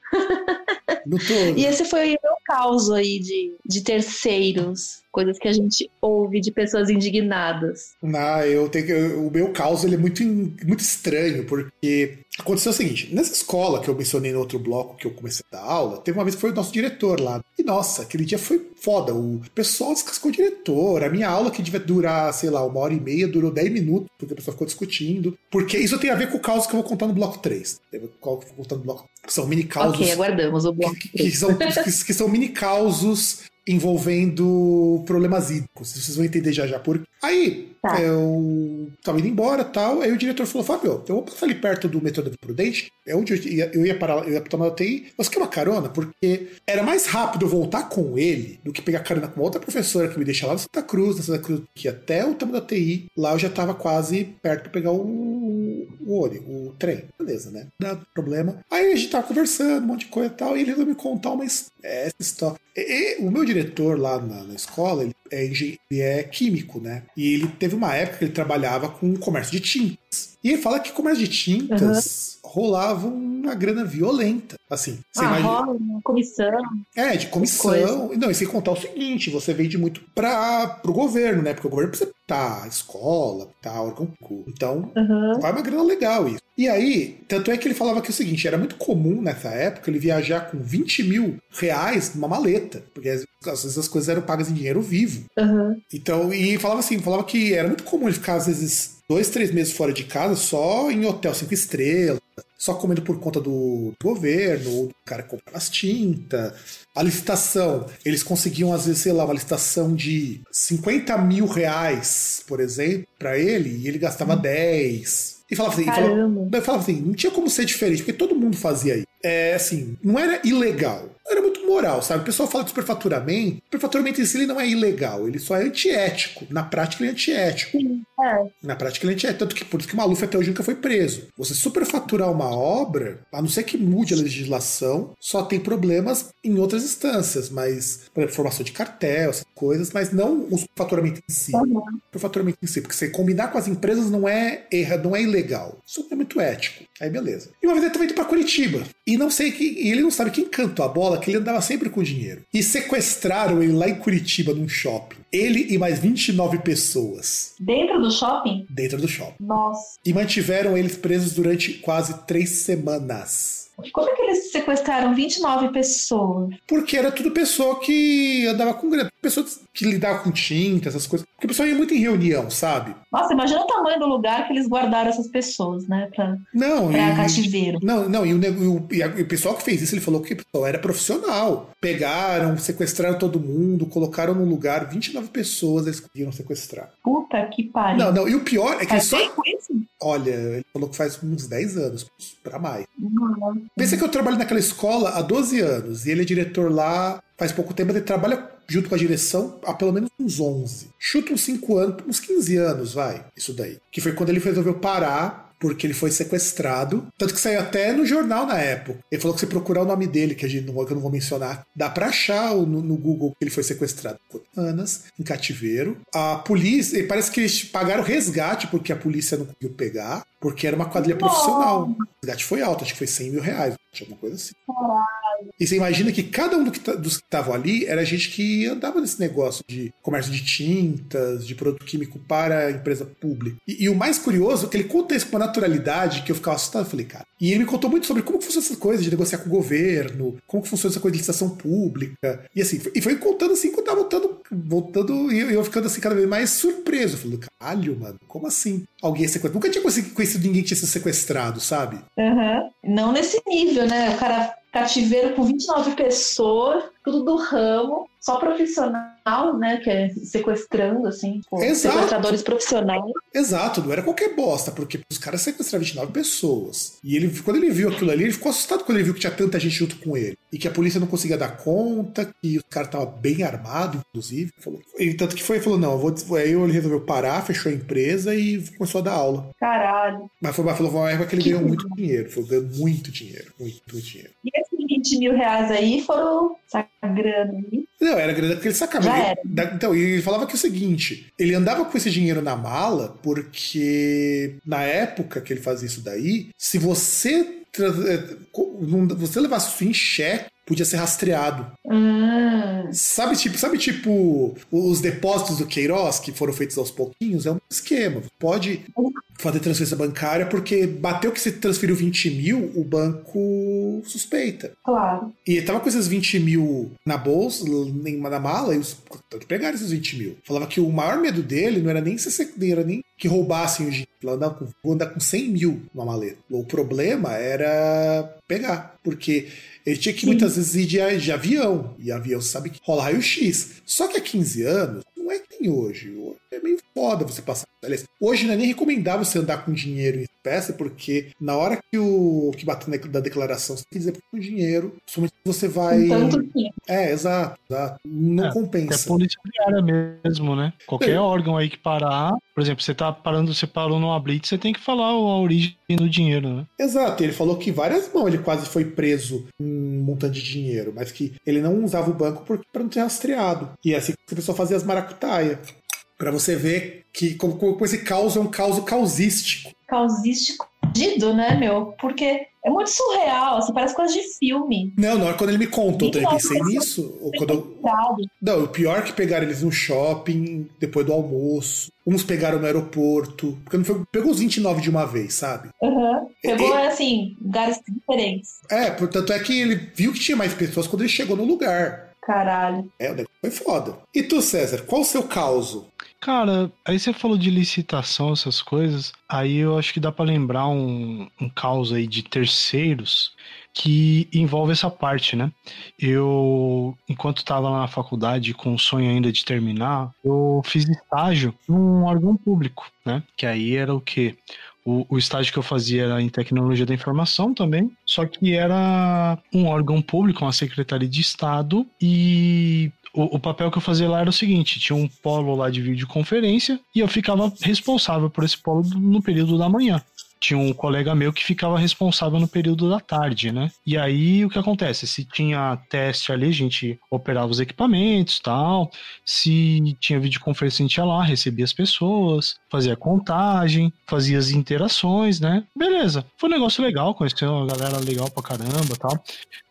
Do touro. E esse foi o meu caos aí de, de terceiros coisas que a gente ouve de pessoas indignadas. Não, eu tenho que, o meu caos ele é muito, muito estranho, porque aconteceu o seguinte: nessa escola que eu mencionei no outro bloco que eu comecei a dar aula, teve uma vez que foi o nosso diretor lá. E nossa, aquele dia foi foda. O pessoal descascou o diretor. A minha aula, que devia durar, sei lá, uma hora e meia, durou 10 minutos, porque a pessoa ficou discutindo. Porque isso tem a ver com o caos que eu vou contar no bloco 3. Tem a ver com o caos que eu vou contar no bloco. Que são mini causos. Ok, aguardamos o bloco. Que, que, são, que, que são mini causos envolvendo problemas hídricos. Vocês vão entender já já por. Aí, tá. eu tava indo embora tal. Aí o diretor falou: Fábio, eu vou passar ali perto do metrô da Prudente. É onde eu ia, eu ia parar, eu ia tomar o TI. Você quer uma carona? Porque era mais rápido voltar com ele do que pegar carona com outra professora que me deixa lá no Santa Cruz, na Santa Cruz, que até o tamanho da TI. Lá eu já tava quase perto de pegar o, o olho, o trem. Beleza, né? Não dá problema. Aí a gente tava conversando, um monte de coisa e tal. E ele resolveu me contar uma é, história. E, e, o meu diretor lá na, na escola, ele é, ele é químico, né? E ele teve uma época que ele trabalhava com comércio de tintas. E ele fala que comércio de tintas uhum. rolava uma grana violenta. Assim, você ah, imagina... rola uma comissão. É, de comissão. Não, e sem contar o seguinte, você vende muito para o governo, né? Porque o governo precisa tá escola, tá órgão público. Então, uhum. vai uma grana legal isso. E aí, tanto é que ele falava que é o seguinte, era muito comum nessa época ele viajar com 20 mil reais numa maleta, porque às vezes as coisas eram pagas em dinheiro vivo. Uhum. Então, e falava assim, falava que era muito comum ele ficar às vezes dois, três meses fora de casa só em hotel cinco estrelas, só comendo por conta do governo, ou do cara comprar as tintas. A licitação, eles conseguiam, às vezes, sei lá, uma licitação de 50 mil reais, por exemplo, para ele, e ele gastava hum. 10. E falava assim, falava, falava assim, não tinha como ser diferente, porque todo mundo fazia isso. É assim, não era ilegal era muito moral, sabe? O pessoal fala de superfaturamento. O superfaturamento em si ele não é ilegal, ele só é antiético. Na prática, ele é antiético. Sim, é. Na prática, ele é antiético. Tanto que por isso que o Maluf até hoje nunca foi preso. Você superfaturar uma obra, a não ser que mude a legislação, só tem problemas em outras instâncias, mas, por exemplo, formação de cartel, essas coisas, mas não o superfaturamento em si. Uhum. O superfaturamento em si, porque você combinar com as empresas não é erra, não é ilegal. Isso é muito ético. Aí beleza. E uma vez ele também indo pra Curitiba. E não sei que. E ele não sabe quem cantou a bola, que ele andava sempre com dinheiro. E sequestraram ele lá em Curitiba, num shopping. Ele e mais 29 pessoas. Dentro do shopping? Dentro do shopping. Nossa. E mantiveram eles presos durante quase três semanas. Como é que eles sequestraram 29 pessoas? Porque era tudo pessoa que andava com grana, pessoas que lidava com tinta, essas coisas. Porque o pessoal ia muito em reunião, sabe? Nossa, imagina o tamanho do lugar que eles guardaram essas pessoas, né? Pra, não, pra e, cativeiro. Não, não, e o, e, o, e o pessoal que fez isso, ele falou que o pessoal era profissional. Pegaram, sequestraram todo mundo, colocaram num lugar 29 pessoas, eles conseguiram sequestrar. Puta que pariu. Não, não, e o pior é que Faz só. Olha, ele falou que faz uns 10 anos, pra mais. Uhum. Pensa que eu trabalho naquela escola há 12 anos e ele é diretor lá faz pouco tempo, ele trabalha junto com a direção há pelo menos uns 11. Chuta uns 5 anos, uns 15 anos, vai, isso daí. Que foi quando ele resolveu parar porque ele foi sequestrado. Tanto que saiu até no jornal na época. Ele falou que se procurar o nome dele, que, a gente não, eu não vou mencionar, dá pra achar no, no Google que ele foi sequestrado. Anas, em cativeiro. A polícia, parece que eles pagaram resgate porque a polícia não conseguiu pegar, porque era uma quadrilha profissional. O resgate foi alto, acho que foi 100 mil reais, alguma coisa assim. E você imagina que cada um tá, dos que estavam ali era gente que andava nesse negócio de comércio de tintas, de produto químico para a empresa pública. E, e o mais curioso é que ele conta isso com uma naturalidade que eu ficava assustado. Eu falei, cara. E ele me contou muito sobre como que funciona essa coisa de negociar com o governo, como que funciona essa coisa de licitação pública. E assim, e foi contando assim quando tava voltando, voltando e eu ficando assim cada vez mais surpreso. Eu falei, caralho, mano, como assim? Alguém sequestrado. Nunca tinha conhecido ninguém que tinha sido sequestrado, sabe? Uhum. Não nesse nível, né? O cara cativeiro com 29 pessoas, tudo do ramo, só profissional, né? Que é sequestrando, assim, Exato. sequestradores profissionais. Exato, não era qualquer bosta, porque os caras sequestraram 29 pessoas. E ele, quando ele viu aquilo ali, ele ficou assustado quando ele viu que tinha tanta gente junto com ele. E que a polícia não conseguia dar conta, que o cara tava bem armado, inclusive. Falou, e tanto que foi e falou: não, eu vou. Aí ele resolveu parar, fechou a empresa e começou a dar aula. Caralho. Mas foi, falou, foi uma época que ele que ganhou muito dinheiro. Foi ganhando muito dinheiro, muito, muito dinheiro. E esses 20 mil reais aí foram aí? Não, era grana que ele sacava. Já ele, era. então, ele falava que é o seguinte: ele andava com esse dinheiro na mala porque na época que ele fazia isso daí, se você você levasse isso em cheque, podia ser rastreado. Ah. Sabe, tipo, sabe, tipo, os depósitos do Queiroz que foram feitos aos pouquinhos? É um esquema. Pode fazer transferência bancária porque bateu que você transferiu 20 mil, o banco suspeita. Claro. E tava com esses 20 mil na bolsa, na mala, e os pegaram esses 20 mil. Falava que o maior medo dele não era nem se era nem que roubassem o dinheiro. Andar com, vou andar com 100 mil numa maleta. O problema era pegar, porque ele tinha que Sim. muitas vezes ir de, de avião, e avião sabe que rola raio-x. Só que há 15 anos, não é que tem hoje. É meio foda você passar. Aliás, hoje não é nem recomendável você andar com dinheiro em espécie, porque na hora que o que bater da declaração, você tem que dizer que com dinheiro, somente você vai. Tanto É, exato, exato. Não é, compensa. É polícia diária mesmo, né? Qualquer é. órgão aí que parar, por exemplo, você tá parando, você parou numa blitz, você tem que falar a origem do dinheiro, né? Exato, ele falou que várias mãos ele quase foi preso um montante de dinheiro, mas que ele não usava o banco para não ser rastreado. E é assim que a pessoa fazia as maracutaia. Para você ver que como, como esse caos é um caos causístico. Causístico dido, né, meu? Porque é muito surreal, assim, parece coisa de filme. Não, não, quando ele me contou, eu pensei nisso. Quando eu... Não, o pior é que pegaram eles no shopping, depois do almoço. Uns pegaram no aeroporto. Porque não foi, pegou os 29 de uma vez, sabe? Uhum. Pegou, e, assim, lugares diferentes. É, portanto é que ele viu que tinha mais pessoas quando ele chegou no lugar. Caralho. É, o negócio foi foda. E tu, César, qual o seu caos? Cara, aí você falou de licitação, essas coisas. Aí eu acho que dá para lembrar um, um caos aí de terceiros que envolve essa parte, né? Eu, enquanto estava lá na faculdade com o sonho ainda de terminar, eu fiz estágio num órgão público, né? Que aí era o quê? O, o, estágio que eu fazia era em tecnologia da informação também, só que era um órgão público, uma secretaria de Estado, e o, o, papel que eu fazia lá era o seguinte: tinha um polo lá de videoconferência e eu ficava responsável por esse polo no período da manhã tinha um colega meu que ficava responsável no período da tarde, né? E aí o que acontece? Se tinha teste ali, a gente operava os equipamentos tal. Se tinha videoconferência, a gente ia lá, recebia as pessoas, fazia contagem, fazia as interações, né? Beleza. Foi um negócio legal, conheceu uma galera legal pra caramba tal.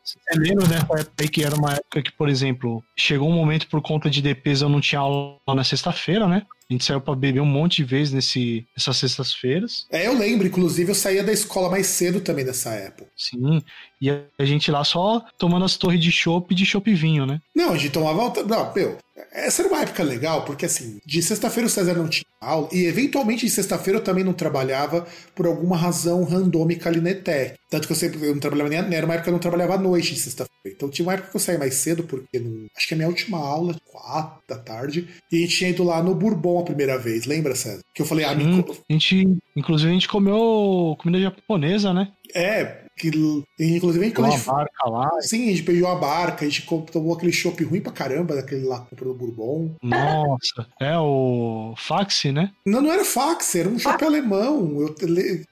Você lembra nessa época aí que era uma época que, por exemplo, chegou um momento por conta de DPs eu não tinha aula na sexta-feira, né? A gente saiu pra beber um monte de vezes nesse, nessas sextas-feiras. É, eu lembro, inclusive eu saía da escola mais cedo também nessa época. Sim, e a gente lá só tomando as torres de chopp e de chopp vinho, né? Não, a gente tomava. Não, meu, essa era uma época legal, porque assim, de sexta-feira o César não tinha aula, e eventualmente de sexta-feira eu também não trabalhava por alguma razão randômica ali na ETEC. Tanto que eu sempre eu não trabalhava nem. Era uma época que eu não trabalhava à noite de sexta-feira. Então tinha uma época que eu saía mais cedo, porque no, acho que a minha última aula, quatro da tarde, e a gente tinha ido lá no Bourbon a primeira vez, lembra, César? Que eu falei, ah, Sim, me... a gente, inclusive a gente comeu comida japonesa, né? É, que inclusive a gente, uma barca lá. Sim, a gente beijou a barca, a gente tomou aquele chopp ruim pra caramba, daquele lá que comprou no Bourbon. Nossa, é o Faxi, né? Não, não era fax, era um chopp alemão, eu,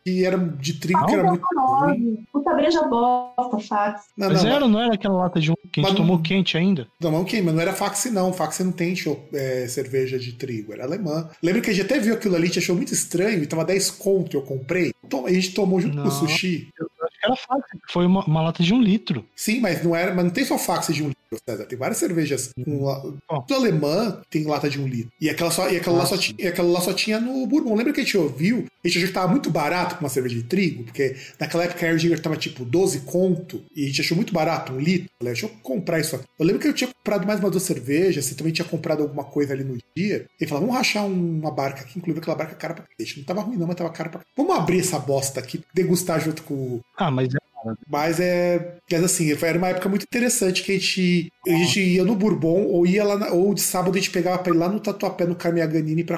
que era de trigo, que era Não, muito ruim. Puta breja bosta, fax. Não, Mas não, era, não era aquela lata de um que a gente não- tomou quente ainda? não, não, ok, mas não era fax não, fax não tem chopp, é, cerveja de trigo, era alemã. Lembra que a gente até viu aquilo ali, a gente achou muito estranho, e tava 10 conto, eu comprei. A gente tomou junto com o Não. sushi. Eu era Faxi, foi uma, uma lata de um litro. Sim, mas não era, mas não tem só fax de um litro, César. Tem várias cervejas com la- Ó. do alemã tem lata de um litro. E aquela, só, e aquela, lá, só Nossa. tinha, e aquela lá só tinha no Bourbon. Lembra que a gente ouviu? A gente achou que tava muito barato pra uma cerveja de trigo, porque naquela época a Erdinger tava tipo 12 conto e a gente achou muito barato, um litro. Falei, deixa eu comprar isso aqui. Eu lembro que eu tinha comprado mais uma duas cervejas, você também tinha comprado alguma coisa ali no dia. Ele falou, vamos rachar um- uma barca aqui, inclusive aquela barca cara pra cacete. Não tava ruim não, mas tava cara pra Vamos abrir essa bosta aqui, degustar junto com o Ah, mas é mas é. Mas assim, era uma época muito interessante que a gente, a gente ia no Bourbon ou ia lá na- ou de sábado a gente pegava pra ir lá no Tatuapé no Carmiaganini pra,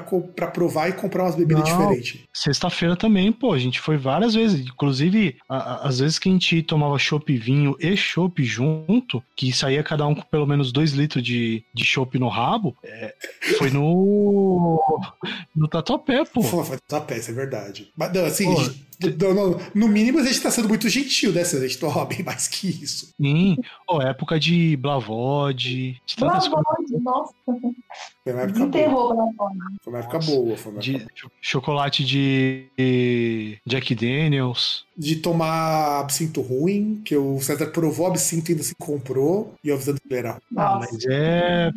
provar e comprar umas bebidas Não. diferentes. Sexta-feira também, pô, a gente foi várias vezes. Inclusive, a- a- às vezes que a gente tomava chopp vinho e chopp junto, que saía cada um com pelo menos dois litros de, de chopp no rabo, é, foi no. no Tatuapé, pô. Pô, foi Tatuapé, isso é verdade. Mas não, assim, Pô, não, no mínimo a gente tá sendo muito gentil, né? A gente toma bem mais que isso. Sim, pô, época de Blavod, de. Blavode, nossa, Foi uma época boa. Foi uma época boa. Foi uma De época... cho- chocolate de Jack Daniels. De tomar absinto ruim, que o César provou absinto e ainda se comprou, e eu avisando que ele era. Ah, mas é.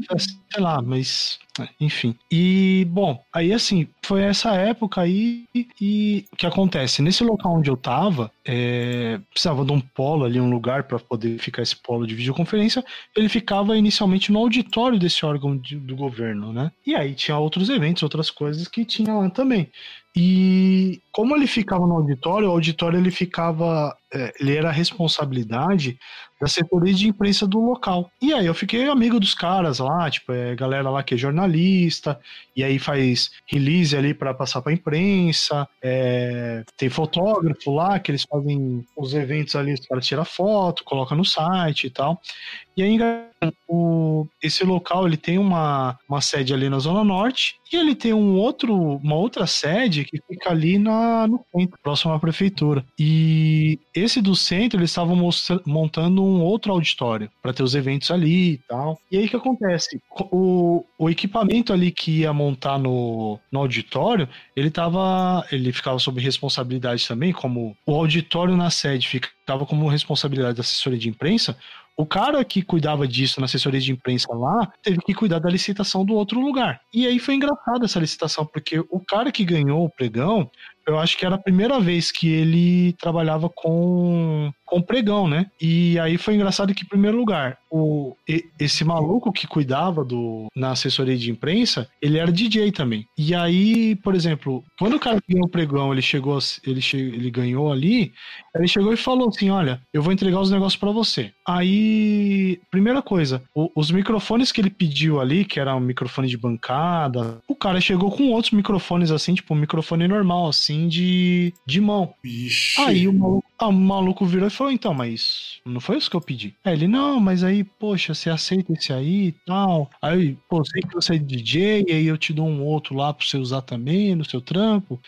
Sei lá, mas. Enfim. E, bom, aí assim, foi essa época aí e, e o que acontece? Nesse local onde eu tava, é, precisava de um polo ali, um lugar para poder ficar esse polo de videoconferência. Ele ficava inicialmente no auditório desse órgão de- do governo, né? E aí tinha outros eventos, outras coisas que tinha lá também. E como ele ficava no auditório, o auditório ele ficava, ele era a responsabilidade da setoria de imprensa do local. E aí eu fiquei amigo dos caras lá, tipo, é galera lá que é jornalista, e aí faz release ali para passar para imprensa, é, tem fotógrafo lá que eles fazem os eventos ali, os caras tiram foto, colocam no site e tal. E aí o, esse local ele tem uma, uma sede ali na Zona Norte e ele tem um outro, uma outra sede que fica ali na, no centro, próximo à prefeitura. E esse do centro eles estavam montando um outro auditório para ter os eventos ali e tal. E aí o que acontece? O, o equipamento ali que ia montar no, no auditório, ele tava, ele ficava sob responsabilidade também, como o auditório na sede ficava como responsabilidade da assessoria de imprensa. O cara que cuidava disso na assessoria de imprensa lá teve que cuidar da licitação do outro lugar. E aí foi engraçado essa licitação, porque o cara que ganhou o pregão, eu acho que era a primeira vez que ele trabalhava com, com pregão, né? E aí foi engraçado que, em primeiro lugar, o, esse maluco que cuidava do na assessoria de imprensa, ele era DJ também. E aí, por exemplo, quando o cara ganhou o pregão, ele chegou, ele, che, ele ganhou ali, ele chegou e falou assim: Olha, eu vou entregar os negócios pra você. Aí, primeira coisa, o- os microfones que ele pediu ali, que era um microfone de bancada, o cara chegou com outros microfones assim, tipo um microfone normal, assim, de, de mão. Vixe. Aí o maluco, ah, o maluco virou e falou: Então, mas não foi isso que eu pedi? Aí ele, não, mas aí, poxa, você aceita esse aí e tal. Aí, pô, sei que você é DJ, e aí eu te dou um outro lá pra você usar também no seu trampo.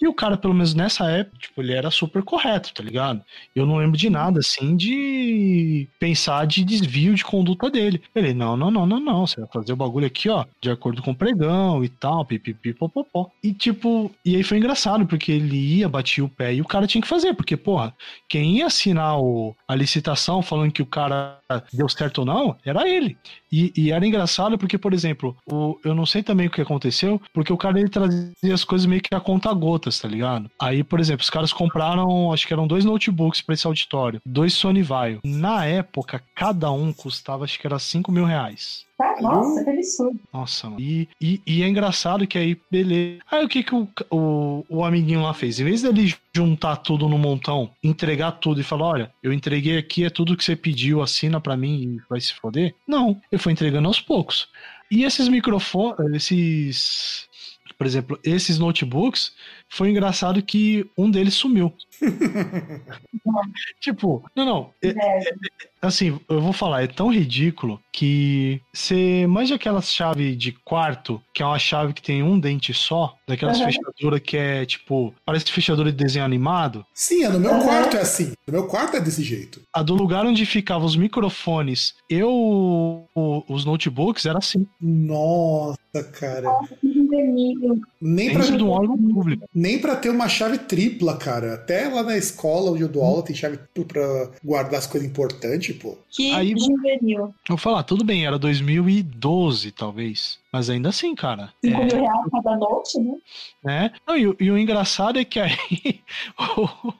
E o cara, pelo menos nessa época, tipo, ele era super correto, tá ligado? Eu não lembro de nada, assim, de pensar de desvio de conduta dele. Ele, não, não, não, não, não, você vai fazer o bagulho aqui, ó, de acordo com o pregão e tal, pipipi, popopó. E, tipo, e aí foi engraçado, porque ele ia, batia o pé e o cara tinha que fazer, porque, porra, quem ia assinar o, a licitação falando que o cara deu certo ou não, era ele. E, e, era engraçado porque, por exemplo, o, eu não sei também o que aconteceu, porque o cara ele trazia as coisas meio que a conta gotas, tá ligado? Aí, por exemplo, os caras compraram, acho que eram dois notebooks para esse auditório, dois Sony Vaio. Na época, cada um custava, acho que era 5 mil reais. Tá, nossa, que absurdo. Nossa, mano. E, e, e, é engraçado que aí, beleza. Aí o que, que o, o, o amiguinho lá fez? Em vez dele juntar tudo no montão, entregar tudo e falar: olha, eu entreguei aqui, é tudo que você pediu, assina para mim e vai se foder. Não, ele foi entregando aos poucos. E esses microfones, esses. Por exemplo, esses notebooks, foi engraçado que um deles sumiu. tipo, não, não. É, é, é, assim, eu vou falar, é tão ridículo que você manja aquela chave de quarto, que é uma chave que tem um dente só, daquelas uhum. fechaduras que é tipo, parece fechadura de desenho animado. Sim, é no meu uhum. quarto é assim. No meu quarto é desse jeito. A do lugar onde ficavam os microfones e o, os notebooks era assim. Nossa, cara. Nossa, que nem pra, do órgão público. Nem pra ter uma chave tripla, cara. Até lá na escola onde eu dou aula tem chave pra guardar as coisas importantes, pô. Que Aí, juvenil. Vou falar, tudo bem, era 2012, talvez. Mas ainda assim, cara. 5 é... mil reais cada noite, né? É. Não, e, e, o engraçado é que aí o,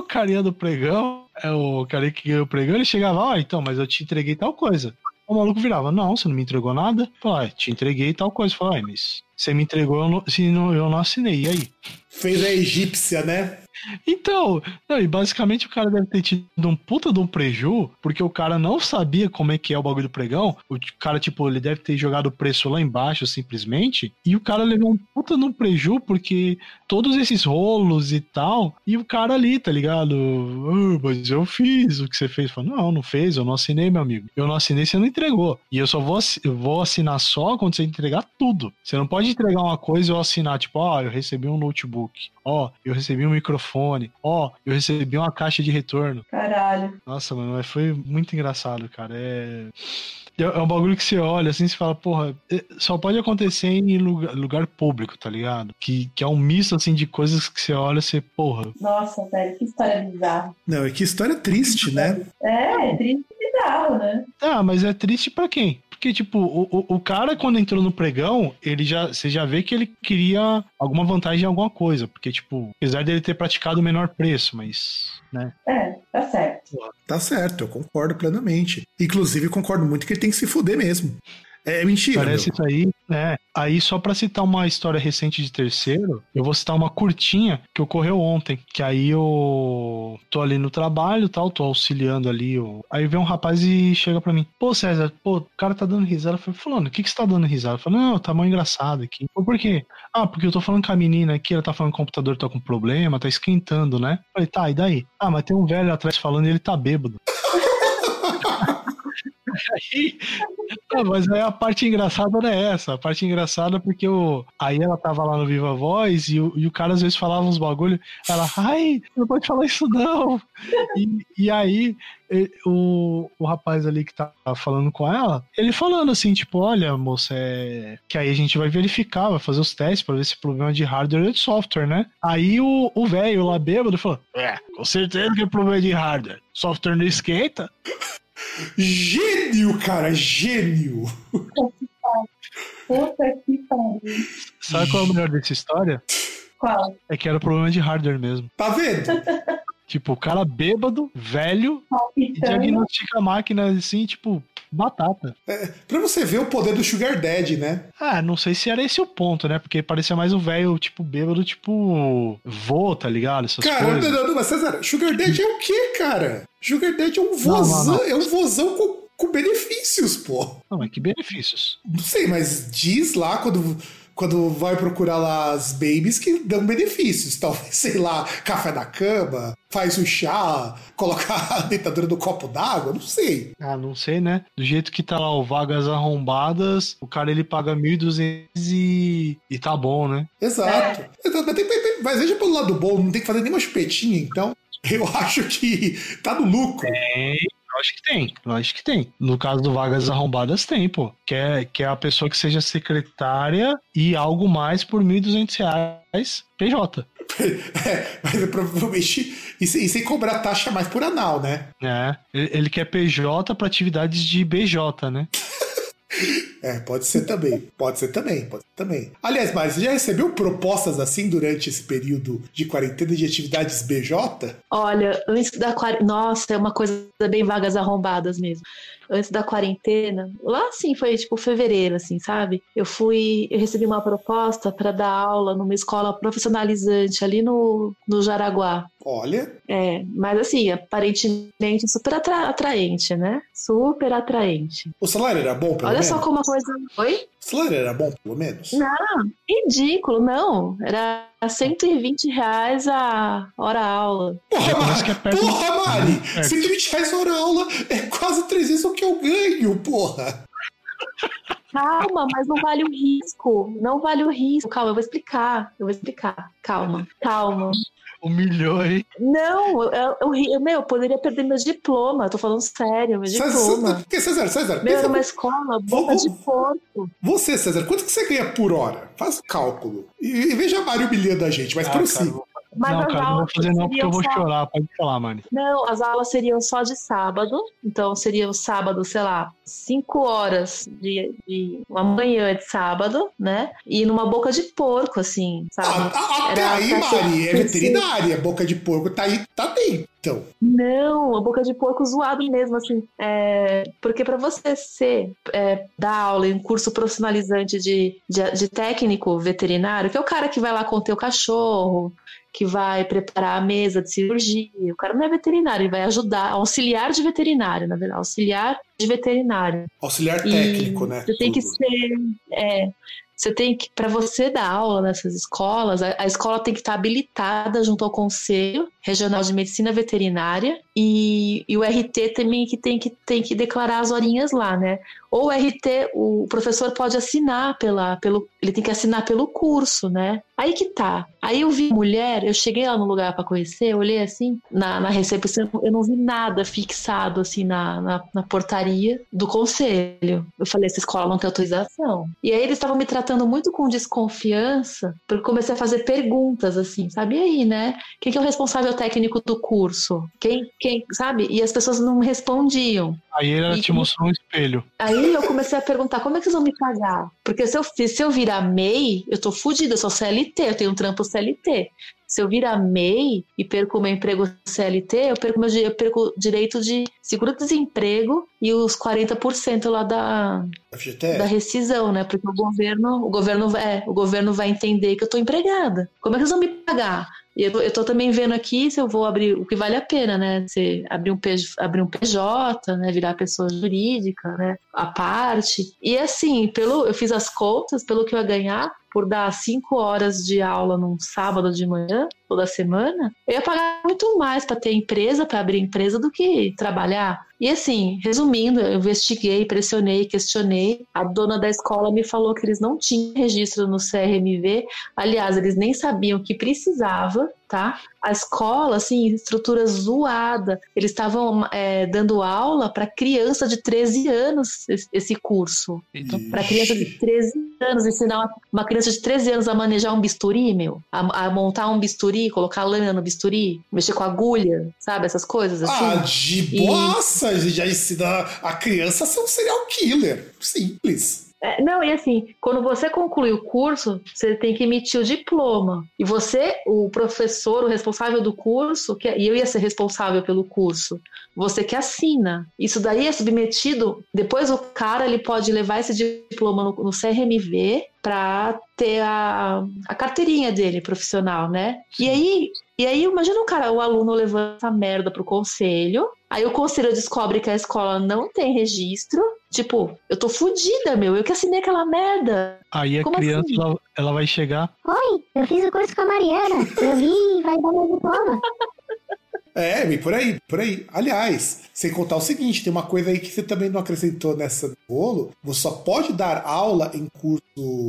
o carinha do pregão, é o cara que ganhou o pregão, ele chegava, ó, ah, então, mas eu te entreguei tal coisa. O maluco virava, não, você não me entregou nada? Falei, ah, te entreguei tal coisa. Falei, ah, mas você me entregou, eu não, eu não assinei, e aí? Fez a egípcia, né? Então, não, e basicamente o cara deve ter tido um puta de um preju, porque o cara não sabia como é que é o bagulho do pregão. O cara, tipo, ele deve ter jogado o preço lá embaixo, simplesmente. E o cara levou um puta de um preju, porque todos esses rolos e tal. E o cara ali, tá ligado? Oh, mas eu fiz o que você fez. Falei, não, não fez, eu não assinei, meu amigo. Eu não assinei, você não entregou. E eu só vou, eu vou assinar só quando você entregar tudo. Você não pode entregar uma coisa e eu assinar, tipo, ó, oh, eu recebi um notebook. Ó, oh, eu recebi um microfone. Ó, oh, eu recebi uma caixa de retorno. Caralho. Nossa, mano, mas foi muito engraçado, cara. É. É, é um bagulho que você olha assim e fala, porra, é, só pode acontecer em lugar, lugar, público, tá ligado? Que, que é um misto assim de coisas que você olha e você, porra. Nossa, velho, que história bizarra. Não, e que história triste, né? É, é triste e bizarro, né? Ah, mas é triste para quem? Porque, tipo, o, o, cara, quando entrou no pregão, ele já. Você já vê que ele queria alguma vantagem em alguma coisa. Porque, tipo, apesar dele ter praticado o menor preço, mas. Né? É, tá certo. Tá certo, eu concordo plenamente. Inclusive, concordo muito que ele tem que se fuder mesmo. É mentira. Parece meu. isso aí. É. Aí, só para citar uma história recente de terceiro, eu vou citar uma curtinha que ocorreu ontem. Que aí eu tô ali no trabalho tal, tô auxiliando ali. Eu... Aí vem um rapaz e chega para mim: Pô, César, pô, o cara tá dando risada. Eu falei, falando, o que que você tá dando risada? Eu falei, não, tá mal engraçado aqui. Pô, por quê? Ah, porque eu tô falando com a menina aqui, ela tá falando que o computador tá com problema, tá esquentando, né? Eu falei, tá, e daí? Ah, mas tem um velho atrás falando e ele tá bêbado. Aí, não, mas aí a parte engraçada não é essa. A parte engraçada é porque o, aí ela tava lá no Viva Voz e o, e o cara às vezes falava uns bagulho. Ela, ai, não pode falar isso não. E, e aí o, o rapaz ali que tá falando com ela, ele falando assim, tipo, olha, moça, é... que aí a gente vai verificar, vai fazer os testes para ver se é problema de hardware ou de software, né? Aí o velho lá bêbado falou, é, com certeza que é problema de hardware. Software não esquenta. Gênio, cara, gênio. Puta que pariu. Sabe qual é o melhor dessa história? Qual? É que era problema de hardware mesmo. Tá vendo? Tipo, o cara bêbado, velho, e diagnostica a máquina assim, tipo, batata. É, pra você ver o poder do Sugar Daddy, né? Ah, não sei se era esse o ponto, né? Porque parecia mais o velho, tipo, bêbado, tipo, vô, tá ligado? Essas cara, coisas. não, não, mas César, Sugar Daddy é o quê, cara? Sugar Daddy é um vozão, é um vozão com, com benefícios, pô. Não, mas que benefícios? Não sei, mas diz lá quando quando vai procurar lá as babies que dão benefícios. Talvez, sei lá, café da cama, faz o chá, coloca a dentadura no copo d'água, não sei. Ah, não sei, né? Do jeito que tá lá o Vagas Arrombadas, o cara ele paga 1.200 e, e tá bom, né? Exato. Mas, tem- tem- mas veja pelo lado bom, não tem que fazer nenhuma chupetinha, então eu acho que tá no lucro. Tem. Lógico que tem, lógico que tem. No caso do Vagas Arrombadas, tem, pô. Que é, que é a pessoa que seja secretária e algo mais por 1.200 reais PJ. É, mas é provavelmente. E sem, e sem cobrar taxa mais por anal, né? É, ele ele quer PJ para atividades de BJ, né? É, pode ser também. Pode ser também, pode ser também. Aliás, mas você já recebeu propostas assim durante esse período de quarentena de atividades BJ? Olha, antes da quarentena. Nossa, é uma coisa bem vagas arrombadas mesmo. Antes da quarentena, lá sim foi tipo fevereiro, assim, sabe? Eu fui, eu recebi uma proposta para dar aula numa escola profissionalizante ali no, no Jaraguá. Olha, É, mas assim, aparentemente super atra- atraente, né? Super atraente. o salário era bom, pelo Olha só como a coisa. Oi? Salário era bom, pelo menos? Não, ridículo, não. Era 120 reais a hora aula. Porra, é Mari, do- porra, Mari! É. 120 reais hora aula é quase três vezes o que eu ganho, porra! Calma, mas não vale o risco. Não vale o risco. Calma, eu vou explicar. Eu vou explicar. Calma, calma. Humilhou, hein? Não, eu, eu, eu, meu, eu poderia perder meu diploma. Tô falando sério, meu César, diploma. César, porque, César, César, Meu, era uma escola, boca Vamos- de porco. você, César, quanto que você ganha por hora? Faz o cálculo. E, e veja a Mari humilhando a gente, mas Ah, prossiga. Mas não, as cara, não vou aulas fazer não, porque eu vou seriam só- chorar. Pode falar, mano. Não, as aulas seriam só de sábado. Então seria o sábado, sei lá, cinco horas de, de uma manhã de sábado, né? E numa boca de porco, assim, sabe? ah, até Era aí, Mari, é ser- veterinária, boca de porco, tá aí, tá dentro. Então, Não, a boca de porco zoado mesmo, assim. É, porque para você ser, é, dar aula em um curso profissionalizante de, de, de técnico veterinário, que é o cara que vai lá conter o cachorro, que vai preparar a mesa de cirurgia, o cara não é veterinário, ele vai ajudar, auxiliar de veterinário, na verdade, auxiliar de veterinário. auxiliar E técnico, né? Você tem que Tudo. ser. É, você tem que, para você dar aula nessas escolas, a, a escola tem que estar habilitada junto ao Conselho Regional de Medicina Veterinária e, e o RT também que tem, que tem que declarar as horinhas lá, né? Ou o RT, o professor pode assinar pela, pelo. Ele tem que assinar pelo curso, né? Aí que tá. Aí eu vi mulher, eu cheguei lá no lugar para conhecer, eu olhei assim, na, na recepção, eu não vi nada fixado assim na, na, na portaria do conselho. Eu falei, essa escola não tem autorização. E aí eles estavam me tratando muito com desconfiança, porque eu comecei a fazer perguntas assim, sabe? E aí, né? Quem que é o responsável técnico do curso? Quem, quem, sabe? E as pessoas não respondiam. Aí ela E- te mostrou um espelho. Aí eu comecei a perguntar, como é que vocês vão me pagar? Porque se eu, se eu virar MEI, eu tô fodida, eu sou CLT, eu tenho um trampo CLT. Se eu virar MEI e perco meu emprego CLT, eu perco, meu, eu perco o direito de seguro-desemprego e os 40% lá da, FGTS? da rescisão, né? Porque o governo, o governo, vai- é, o governo vai entender que eu tô empregada. Como é que eles vão me pagar? E eu, tô também vendo aqui se eu vou abrir o que vale a pena, né? Se abrir um, PJ, abrir um PJ, né? Virar pessoa jurídica, né? A parte. E assim, pelo, eu fiz as contas, pelo que eu ia ganhar por dar cinco horas de aula num sábado de manhã, toda semana, eu ia pagar muito mais para ter empresa, para abrir empresa, do que trabalhar. E assim, resumindo, eu investiguei, pressionei, questionei. A dona da escola me falou que eles não tinham registro no CRMV. Aliás, eles nem sabiam que precisava, tá? A escola, assim, estrutura zoada. Eles estavam é, dando aula para criança de 13 anos, esse- curso. Para criança de 13 anos, ensinar uma, criança de 13 anos a manejar um bisturi, meu, a, a montar um bisturi, colocar lâmina no bisturi, mexer com agulha, sabe? Essas coisas assim. Ah, de E- boaça! A gente já ensina a criança a ser um serial killer. Simples. É, não, e assim, quando você conclui o curso, você tem que emitir o diploma. E você, o professor, o responsável do curso, que, e eu ia ser responsável pelo curso, você que assina. Isso daí é submetido, depois o cara ele pode levar esse diploma no, no CRMV para ter a, a carteirinha dele profissional, né? E aí, e aí, imagina o cara, o aluno levando essa merda pro conselho, aí o conselho descobre que a escola não tem registro. Tipo, eu tô fudida, meu. Eu que assinei aquela merda. aí a Como criança assim? ela, ela vai chegar. Oi, eu fiz o curso com a Mariana. Eu vi e vai dar meu diploma. É, bem por aí, por aí. Aliás, sem contar o seguinte, tem uma coisa aí que você também não acrescentou nessa bolo. Você só pode dar aula em curso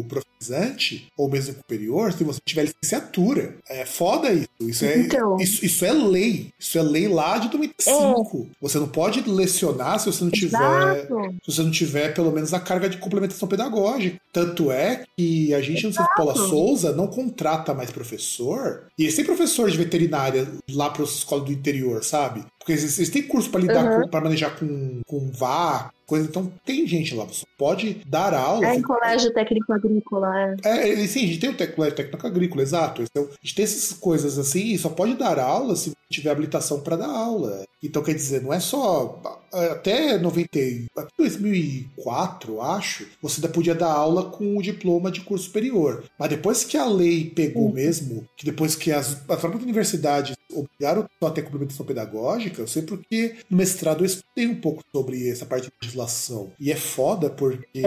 profissionalizante ou mesmo superior se você tiver licenciatura. É foda isso. Isso é, Então. isso, isso é lei. Isso é lei lá de 2005. Você não pode lecionar se você não tiver Exato. se você não tiver pelo menos a carga de complementação pedagógica. Tanto é que a gente no Centro Paula Souza não contrata mais professor. E têm professor de veterinária lá para as escolas do interior, sabe? Porque eles, eles têm curso para lidar Uhum. com, para manejar com, com vaca, coisa. Então tem gente lá. Você pode dar aula. É em colégio técnico agrícola. É. é, é, sim, a gente tem o colégio técnico agrícola, exato. Então, a gente tem essas coisas assim e só pode dar aula se tiver habilitação para dar aula. Então, quer dizer, não é só. Até 90, e- até 2004, acho, você ainda podia dar aula com o diploma de curso superior. Mas depois que a lei pegou Uhum. mesmo, que depois que as, as próprias universidades obrigaram só a ter complementação pedagógica, eu sei porque no mestrado eu estudei um pouco sobre essa parte de legislação. E é foda porque,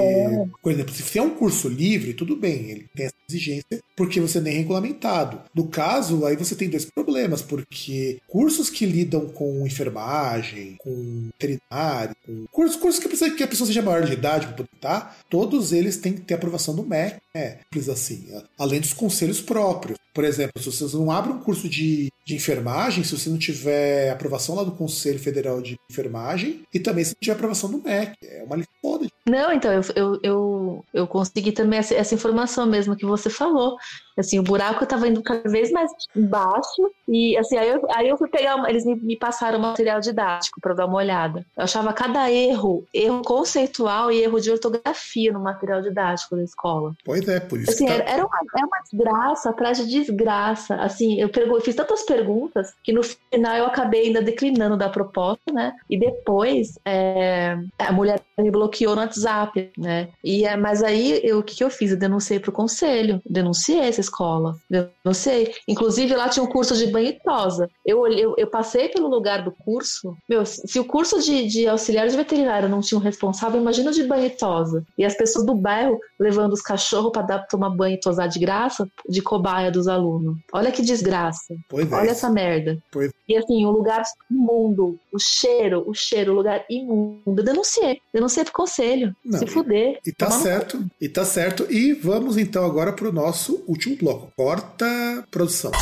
por exemplo, se é um curso livre, tudo bem, ele tem essa exigência porque você nem é regulamentado. No caso, aí você tem dois problemas, porque cursos que lidam com enfermagem, com veterinário, com cursos, cursos que, precisa, que a pessoa seja maior de idade para poder estar, todos eles têm que ter aprovação do MEC, né? Assim, além dos conselhos próprios. Por exemplo, se você não abre um curso de, de enfermagem, se você não tiver aprovação lá do Conselho Federal de Enfermagem, e também se não tiver aprovação do MEC. É uma lista foda. Não, então, eu, eu, eu, eu consegui também essa, essa informação mesmo que você falou. Assim, o buraco estava indo cada vez mais embaixo. E assim, aí eu, aí eu fui pegar. uma- Eles me, me passaram material didático para dar uma olhada. Eu achava cada erro, erro conceitual e erro de ortografia no material didático da escola. Pois é, por isso Assim, era, tá... era uma, é uma desgraça atrás de desgraça. Assim, eu, eu fiz tantas perguntas que no final eu acabei ainda declinando da proposta, né? E depois é, a mulher me bloqueou no WhatsApp, né? E, é, mas aí eu- o que, que eu fiz? Eu denunciei pro conselho, denunciei essa escola, denunciei. Inclusive lá tinha um curso de banho e tosa. Eu, eu, eu passei pelo lugar do curso. Meu, se o curso de, de auxiliar de veterinário não tinha um responsável, imagina de banho e tosa. E as pessoas do bairro levando os cachorros para dar tomar banho e tosar de graça, de cobaia dos alunos. Olha que desgraça. Pois é. Olha essa merda. Pois- E assim, o lugar imundo, o cheiro, o cheiro, o lugar imundo. Eu denunciei. Denunciei pro conselho. Não, Se fuder. E tá no certo, e tá certo. E vamos então agora pro nosso último bloco. Corta produção.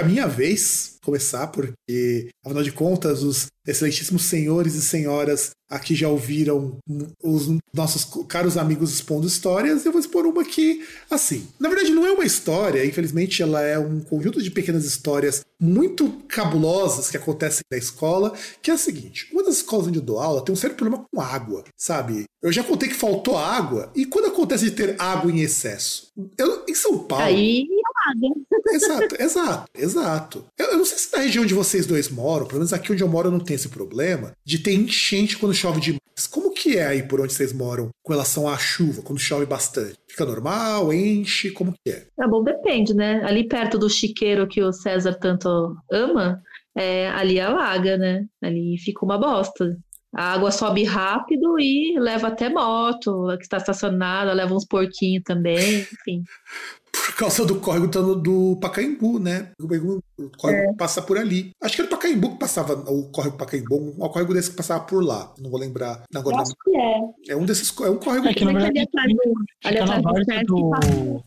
A minha vez começar, porque, afinal de contas, os excelentíssimos senhores e senhoras aqui já ouviram os nossos caros amigos expondo histórias, eu vou expor uma que, assim, na verdade não é uma história, infelizmente ela é um conjunto de pequenas histórias muito cabulosas que acontecem na escola, que é a seguinte, uma das escolas onde eu dou aula tem um sério problema com água, sabe? Eu já contei que faltou água, e quando acontece de ter água em excesso? Eu, em São Paulo... Aí, Exato, exato, exato. Eu, eu não sei se na região onde vocês dois moram, pelo menos aqui onde eu moro, eu não tem esse problema de ter enchente quando chove demais. Como que é aí por onde vocês moram com relação à chuva, quando chove bastante? Fica normal, enche, como que é? é bom, depende, né? Ali perto do chiqueiro que o César tanto ama, é, ali alaga, né? Ali fica uma bosta. A água sobe rápido e leva até moto, que está estacionada, leva uns porquinhos também, enfim. Por causa do córrego do, do Pacaembu, né? O córrego o córrego passa por ali. Acho que era o Pacaembu que passava, o córrego Pacaembu, um córrego desse que passava por lá. Não vou lembrar agora. Eu acho que é. É um desses, é um córrego É que na verdade ali atrás do, ali fica na várzea do.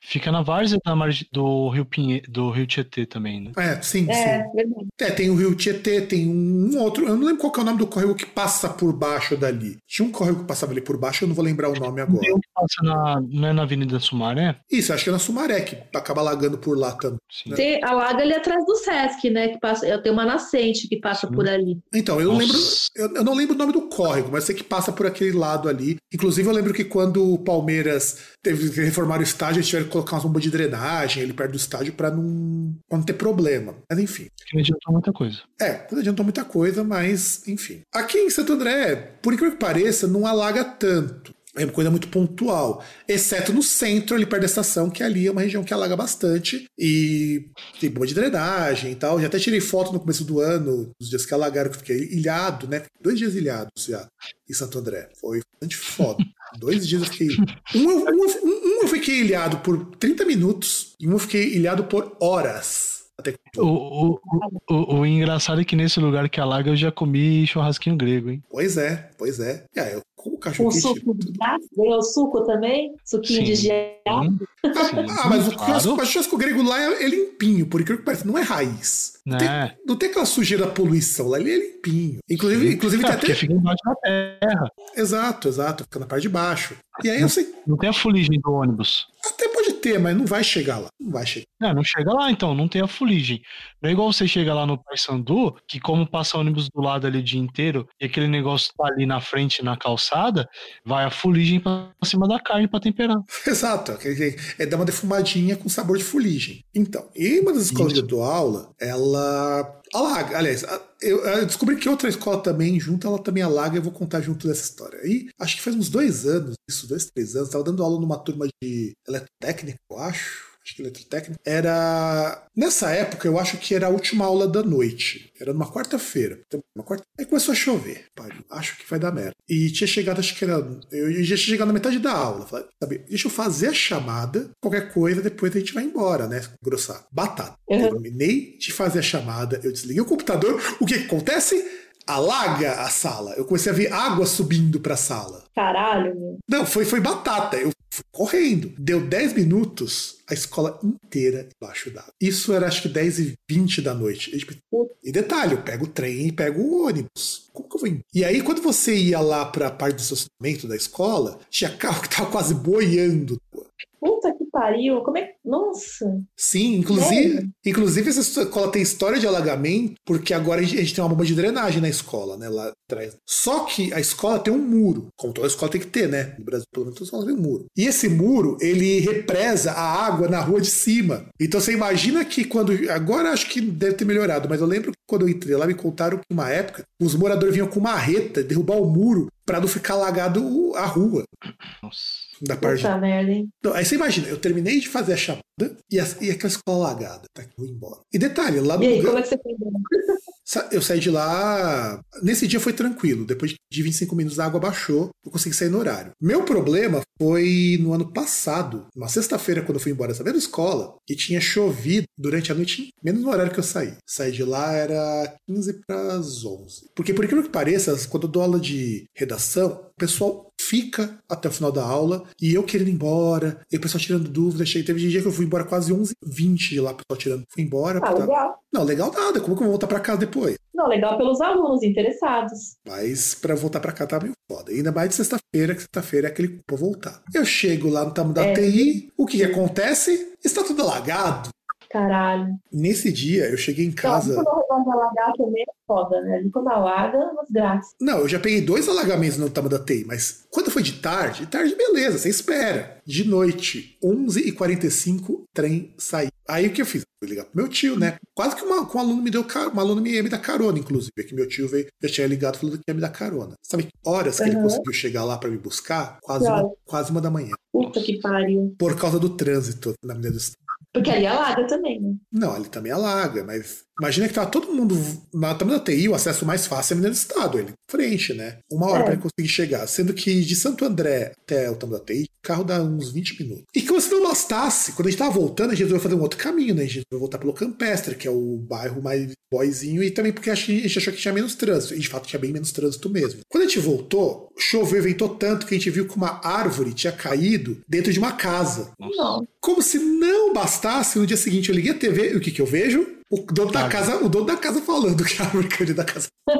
Fica na várzea da margem do Rio Pinhe... do Rio Tietê também, né? É, sim, sim. É, verdade. É, tem o Rio Tietê, tem um outro. Eu não lembro qual que é o nome do córrego que passa por baixo dali. Tinha um córrego que passava ali por baixo, eu não vou lembrar o nome agora. Tem um que passa na, não é na Avenida Sumaré? Isso, acho que é na Sumaré, que acaba lagando por lá também. Sim. Tem, a alaga ali atrás do Sesc, né? Que passa, eu tenho uma nascente que passa Sim. por ali. Então, eu Nossa. lembro. Eu, eu não lembro o nome do córrego, mas sei que passa por aquele lado ali. Inclusive, eu lembro que quando o Palmeiras teve que reformar o estádio, eles tiveram que colocar umas bombas de drenagem ali perto do estádio pra não, pra não ter problema. Mas enfim. Que não adiantou muita coisa. É, não adiantou muita coisa, mas enfim. Aqui em Santo André, por incrível que pareça, não alaga tanto. É uma coisa muito pontual. Exceto no centro, ali perto da estação, que ali é uma região que alaga bastante. E tem bomba de drenagem e tal. Já até tirei foto no começo do ano, dos dias que alagaram, que eu fiquei ilhado, né? Dois dias ilhado já em Santo André. Foi bastante foda. Dois dias eu fiquei. Um, eu- um, um, um eu fiquei ilhado por 30 minutos e um eu fiquei ilhado por horas. O, o, o, o engraçado é que nesse lugar que alaga eu já comi churrasquinho grego, hein? Pois é, pois é. E aí, eu como cachorro O quente. suco de graça? Ganhou suco também? Suquinho de Sim. geado? Sim, Ah, mas o claro. o churrasco grego lá é, é limpinho, por incrível que pareça, não é raiz. Não tem, Né? não tem aquela sujeira da poluição, lá ele é limpinho. Inclusive, inclusive É, tem porque até. fica embaixo da terra. Exato, exato, fica na parte de baixo. E aí eu sei, Não tem a fuligem do ônibus. até ter, mas não vai chegar lá. Não vai chegar. Não, não chega lá então, não tem a fuligem. Não é igual você chega lá no Paysandu, que como passa ônibus do lado ali o dia inteiro, e aquele negócio tá ali na frente, na calçada, vai a fuligem pra cima da carne pra temperar. Exato, é, é dar uma defumadinha com sabor de fuligem. Então, em uma das escolas Isso. que eu dou aula, ela alaga. Aliás, eu, descobri que outra escola também, junto, ela também alaga, eu vou contar junto dessa história. Aí, acho que faz uns dois anos, isso, dois, três anos, tava dando aula numa turma de eletrotécnica, eu acho. Acho que eletrotécnica. Era. Nessa época, eu acho que era a última aula da noite. Era numa quarta-feira. Uma quarta... Aí começou a chover. Pariu. Acho que vai dar merda. E tinha chegado, acho que era. Eu já tinha chegado na metade da aula. Falei, sabe, deixa eu fazer a chamada. Qualquer coisa, depois a gente vai embora, né? Grossar. Batata. Uhum. Terminei de fazer a chamada. Eu desliguei o computador. O que, que acontece? Alaga a sala. Eu comecei a ver água subindo pra sala. Caralho, meu. Não, foi, foi batata. Eu correndo. Deu 10 minutos, a escola inteira embaixo d'água. Isso era acho que 10 e 20 da noite. Tipo, e detalhe, eu pego o trem e pego o ônibus. Como que eu vou ir? E aí, quando você ia lá pra parte do estacionamento da escola, tinha carro que tava quase boiando. Puta que pariu. Como é que. Nossa. Sim, inclusive, inclusive essa escola tem história de alagamento, porque agora a gente, a gente tem uma bomba de drenagem na escola, né? Lá atrás. Só que a escola tem um muro, como toda escola tem que ter, né? No Brasil, pelo menos, toda escola tem um muro. E esse muro, ele represa a água na rua de cima. Então você imagina que quando. Agora acho que deve ter melhorado, mas eu lembro que quando eu entrei lá, me contaram que uma época os moradores vinham com marreta derrubar o muro pra não ficar alagado a rua Nossa. da parte Puta merda, hein? então, aí você imagina, eu terminei de fazer a chamada e, a- e aquela escola alagada. Tá, que eu vou embora. E detalhe, lá no E aí, lugar- como é que você foi eu saí de lá. Nesse dia foi tranquilo. Depois de 25 minutos a água baixou, eu consegui sair no horário. Meu problema foi no ano passado, uma sexta-feira, quando eu fui embora dessa mesma escola, que tinha chovido durante a noite, menos no horário que eu saí. Saí de lá era 15 para as 11. Porque, por incrível que pareça, quando eu dou aula de redação, o pessoal fica até o final da aula e eu querendo ir embora, e o pessoal tirando dúvidas. Cheguei, teve dia que eu fui embora quase 11h20 de lá, o pessoal tirando. Fui embora. Ah, legal. Não, legal nada. Como que eu vou voltar pra casa depois? Não, legal pelos alunos interessados. Mas pra voltar pra cá tá meio foda. Ainda mais de sexta-feira, que sexta-feira é aquele pra voltar. Eu chego lá no tamo da É. TI, o que, que acontece? Está tudo alagado. Caralho. Nesse dia, eu cheguei em Então, casa. quando o redor alagar também é foda, né? Quando alaga, é uma desgraça. Não, eu já peguei dois alagamentos no tamo da TI, mas quando foi de tarde, de tarde, beleza, você espera. De noite, 11h45, trem saiu. Aí o que eu fiz? Fui ligar pro meu tio, né? Quase que uma, um aluno me deu car... um aluno me ia me dar carona, inclusive. É que meu tio veio, já tinha ligado falando que ia me dar carona. Sabe que horas que ele Uhum. conseguiu chegar lá pra me buscar? Quase Que uma, quase uma da manhã. Puta que pariu. Por causa do trânsito na Avenida do Estado. Porque ali alaga também, né? Não, ele também alaga, mas imagina que tava todo mundo na tamo da TI, o acesso mais fácil é a Avenida do Estado, ele em frente, né? Uma hora É. pra ele conseguir chegar. Sendo que de Santo André até o tamo da TI, o carro dá uns 20 minutos. E como se não bastasse, quando a gente tava voltando, a gente resolveu fazer um outro caminho, né? A gente resolveu voltar pelo Campestre, que é o bairro mais boyzinho, e também porque a gente achou que tinha menos trânsito. E de fato tinha bem menos trânsito mesmo. Quando a gente voltou, choveu, ventou tanto que a gente viu que uma árvore tinha caído dentro de uma casa. Não. Como se não bastasse, no dia seguinte eu liguei a TV e o que, que eu vejo? O dono da casa, o dono da casa falando que a árvore caiu da casa.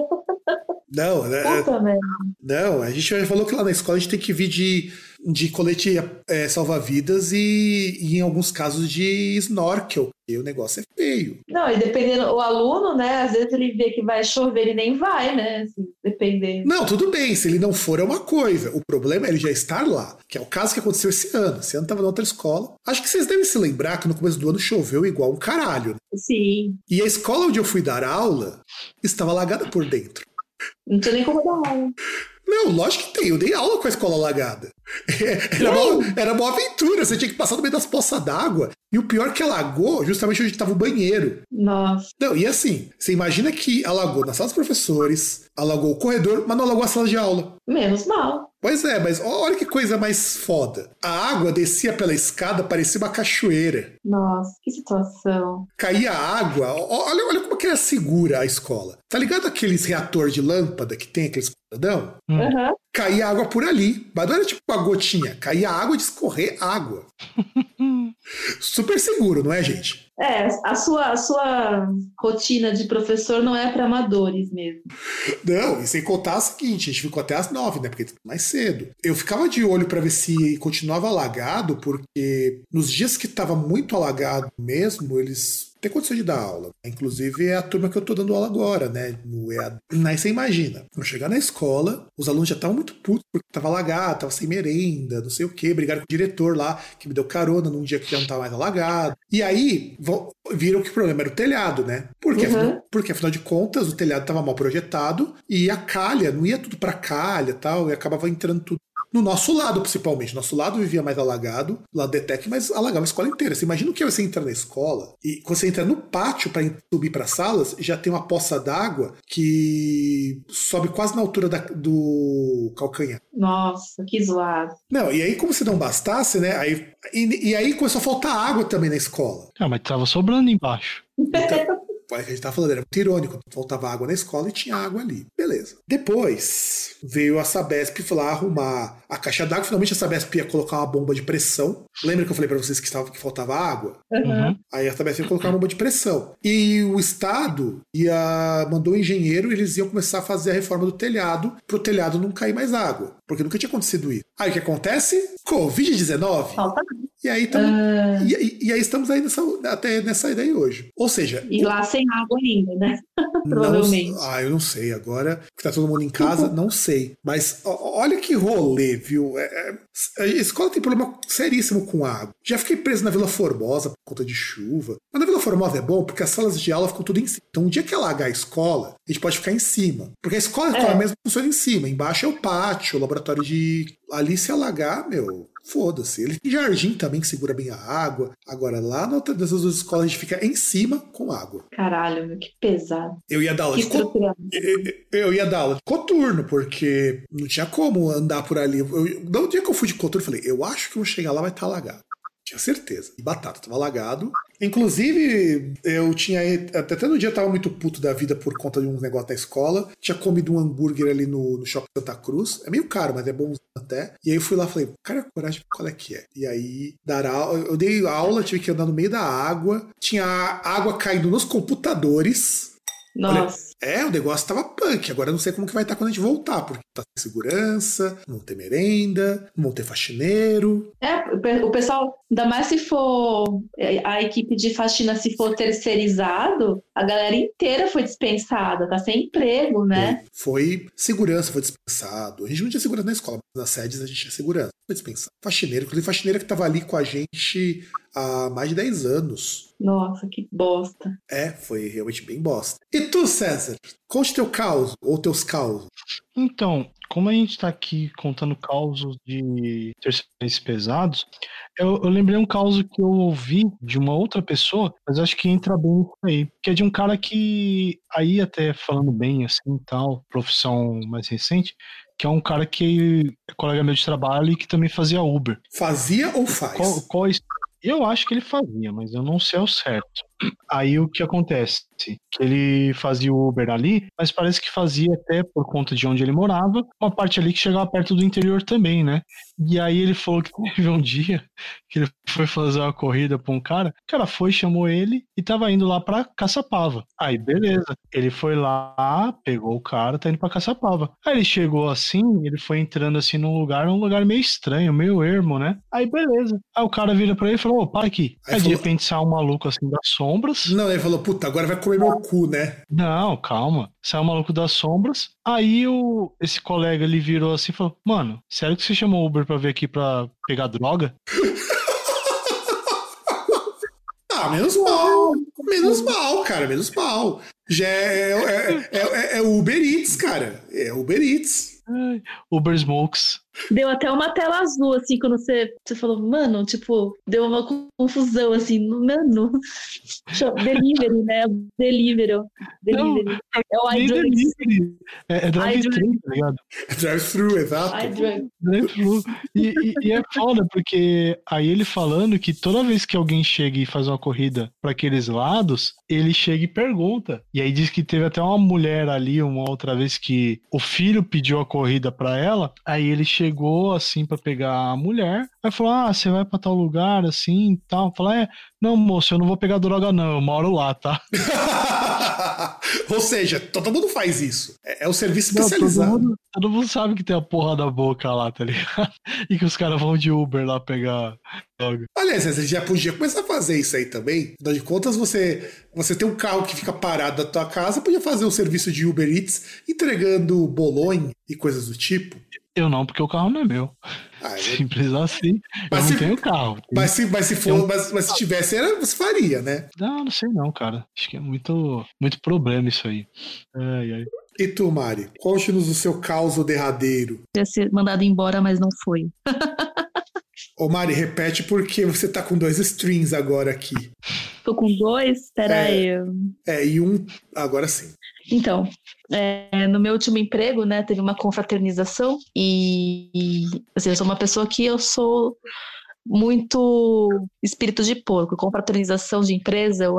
Não, né? Puta merda. Não, a gente já falou que lá na escola a gente tem que vir de, de colete é, salva-vidas e, e, em alguns casos, de snorkel. E o negócio é feio. Não, e dependendo, o aluno, né, às vezes ele vê que vai chover, ele nem vai, né, assim, dependendo. Não, tudo bem, se ele não for é uma coisa. O problema é ele já estar lá, que é o caso que aconteceu esse ano. Esse ano tava na outra escola. Acho que vocês devem se lembrar que no começo do ano choveu igual um caralho. Né? Sim. E a escola onde eu fui dar aula estava alagada por dentro. Não tinha nem como dar aula. Não, lógico que tem. Eu dei aula com a escola alagada. Era uma, era uma aventura. Você tinha que passar no meio das poças d'água. E o pior é que alagou justamente onde estava o banheiro. Nossa. Não, e assim, você imagina que alagou na sala dos professores, alagou o corredor, mas não alagou a sala de aula. Menos mal. Pois é, mas olha que coisa mais foda. A água descia pela escada, parecia uma cachoeira. Nossa, que situação. Caía água. Olha, olha como que era segura a escola. Tá ligado aqueles reator de lâmpada que tem, aqueles quadradão? Hum. Uhum. Caía água por ali. Mas não era tipo uma gotinha. Caía água de escorrer água. Super seguro, não é, gente? É, a sua, a sua rotina de professor não é para amadores mesmo. Não, e sem contar o seguinte, a gente ficou até às nove, né? Porque mais cedo. Eu ficava de olho para ver se continuava alagado, porque nos dias que estava muito alagado mesmo, eles tem condição de dar aula. Inclusive é a turma que eu tô dando aula agora, né? No EAD. Aí você imagina, eu chegar na escola, os alunos já estavam muito putos porque tava alagado, tava sem merenda, não sei o quê, brigaram com o diretor lá, que me deu carona num dia que já não tava mais alagado. E aí viram que o problema era o telhado, né? Porque, uhum. afinal, porque afinal de contas o telhado estava mal projetado e a calha, não ia tudo para calha e tal, e acabava entrando tudo no nosso lado, principalmente. Nosso lado vivia mais alagado, lado da ETEC, mas alagava a escola inteira. Você imagina o que é você entrar na escola e quando você entra no pátio para subir para salas, já tem uma poça d'água que sobe quase na altura da, do calcanhar. Nossa, que zoado. Não, e aí, como se não bastasse, né? Aí, e, e aí começou a faltar água também na escola. Ah, mas tava sobrando embaixo. Então, a gente tava falando, era muito irônico. Faltava água na escola e tinha água ali. Beleza. Depois veio a Sabesp lá arrumar a caixa d'água. Finalmente a Sabesp ia colocar uma bomba de pressão. Lembra que eu falei para vocês que, estava, que faltava água? Uhum. Aí a Sabesp ia colocar uma bomba de pressão. E o Estado ia mandou um engenheiro e eles iam começar a fazer a reforma do telhado pro telhado não cair mais água. Porque nunca tinha acontecido isso. Aí o que acontece? Covid-19. Falta e aí, tamo, uh... e, e, aí estamos aí nessa, até nessa ideia hoje. Ou seja. E lá sem água ainda, né? Provavelmente. Não, ah, eu não sei. Agora que tá todo mundo em casa, não sei. Mas ó, olha que rolê, viu? É, é, a escola tem problema seríssimo com água. Já fiquei preso na Vila Formosa por conta de chuva. Mas na Vila Formosa é bom porque as salas de aula ficam tudo em cima. Então, um dia que alagar a escola, a gente pode ficar em cima. Porque a escola, é. mesmo funciona em cima. Embaixo é o pátio, o laboratório de. Ali se alagar, meu, foda-se. Ele tem jardim também que segura bem a água. Agora, lá na outra dessas duas escolas, a gente fica em cima com água. Caralho, meu, que pesado. Eu ia dar aula que de co... eu, ia dar aula de coturno, porque não tinha como andar por ali. Eu, no dia que eu fui de coturno, eu falei, eu acho que eu vou chegar lá vai estar tá alagado. Tinha certeza. E batata, tava alagado. Inclusive, eu tinha. Até no dia eu tava muito puto da vida por conta de um negócio da escola. Tinha comido um hambúrguer ali no, no Shopping Santa Cruz. É meio caro, mas é bom até. E aí eu fui lá e falei, cara, coragem, qual é que é? E aí, dar aula. Eu dei aula, tive que andar no meio da água. Tinha água caindo nos computadores. Nossa. É, o negócio tava punk. Agora eu não sei como que vai estar tá quando a gente voltar, porque tá sem segurança, não tem merenda, não ter faxineiro. É, o pessoal, ainda mais se for é, a equipe de faxina, se for terceirizado, a galera inteira foi dispensada, tá sem emprego, né? Foi, foi segurança, foi dispensado. A gente não tinha segurança na escola, mas nas sedes a gente tinha segurança. Foi dispensado. Faxineiro, inclusive faxineira que tava ali com a gente há mais de 10 anos. Nossa, que bosta. É, foi realmente bem bosta. E tu, César? Conte teu caos, ou teus causos. Então, como a gente está aqui contando causos de terceiros pesados, eu, eu, lembrei um caso que eu ouvi de uma outra pessoa, mas acho que entra bem aí. Que é de um cara que, aí até falando bem assim tal, profissão mais recente, que é um cara que é colega meu de trabalho e que também fazia Uber. Fazia ou faz? Qual, qual, eu acho que ele fazia, mas eu não sei ao certo. Aí o que acontece? Ele fazia o Uber ali, mas parece que fazia até por conta de onde ele morava, uma parte ali que chegava perto do interior também, né? E aí ele falou que teve um dia que ele foi fazer uma corrida pra um cara, o cara foi, chamou ele e tava indo lá pra Caçapava. Aí beleza, ele foi lá, pegou o cara, tá indo pra Caçapava. Aí ele chegou assim, ele foi entrando assim num lugar, um lugar meio estranho, meio ermo, né? Aí beleza. Aí o cara vira pra ele e falou, ô, para aqui. Aí Aí, de falou- repente sai um maluco assim das sombras. Não, ele falou, puta, agora vai comer meu cu, né? Não, calma. Saiu o maluco das sombras. Aí o, esse colega ele virou assim e falou: Mano, sério que você chamou o Uber pra vir aqui pra pegar droga? Ah, menos mal. Menos mal, cara, menos mal. Já é, é, é, é- é Uber Eats, cara. É Uber Eats. Uber Smokes. Deu até uma tela azul, assim, quando você, você falou, mano, tipo, deu uma confusão, assim, mano. Delivery, né? Delivery. Delivery. é o Nem iDrugs. delivery. É, é drive-thru, tá ligado? É drive-thru, exato. Drive-thru. E, e- e é foda, porque aí ele falando que toda vez que alguém chega e faz uma corrida pra aqueles lados, ele chega e pergunta. E aí diz que teve até uma mulher ali, uma outra vez que o filho pediu a corrida pra ela, aí ele chegou assim pra pegar a mulher, aí falou: "Ah, você vai pra tal lugar assim, e tal". Falou: "É, não, moço, eu não vou pegar droga não, eu moro lá, tá?". Ou seja, todo mundo faz isso. É, é o serviço Não, todo, especializado. mundo, todo mundo sabe que tem a porra da boca lá, tá ligado? E que os caras vão de Uber lá pegar droga. Aliás, você já podia começar a fazer isso aí também. Afinal de contas, você, você tem um carro que fica parado na tua casa, podia fazer um serviço de Uber Eats entregando bolonha e coisas do tipo. Eu não, porque o carro não é meu. Ah, Simples assim. Mas eu se- não tenho carro. mas, se, mas, se for, mas, mas se tivesse, era, você faria, né? Não, não sei não, cara. Acho que é muito, muito problema isso aí. Ai, ai. E tu, Mari? Conte-nos o seu caos derradeiro. Ia ser mandado embora, mas não foi. Ô, Mari, repete porque você tá com dois strings agora aqui. Tô com dois? Pera É. aí. É, e um. Agora sim. Então, é, no meu último emprego, né, teve uma confraternização e, e, assim, eu sou uma pessoa que eu sou muito espírito de porco. Confraternização de empresa, eu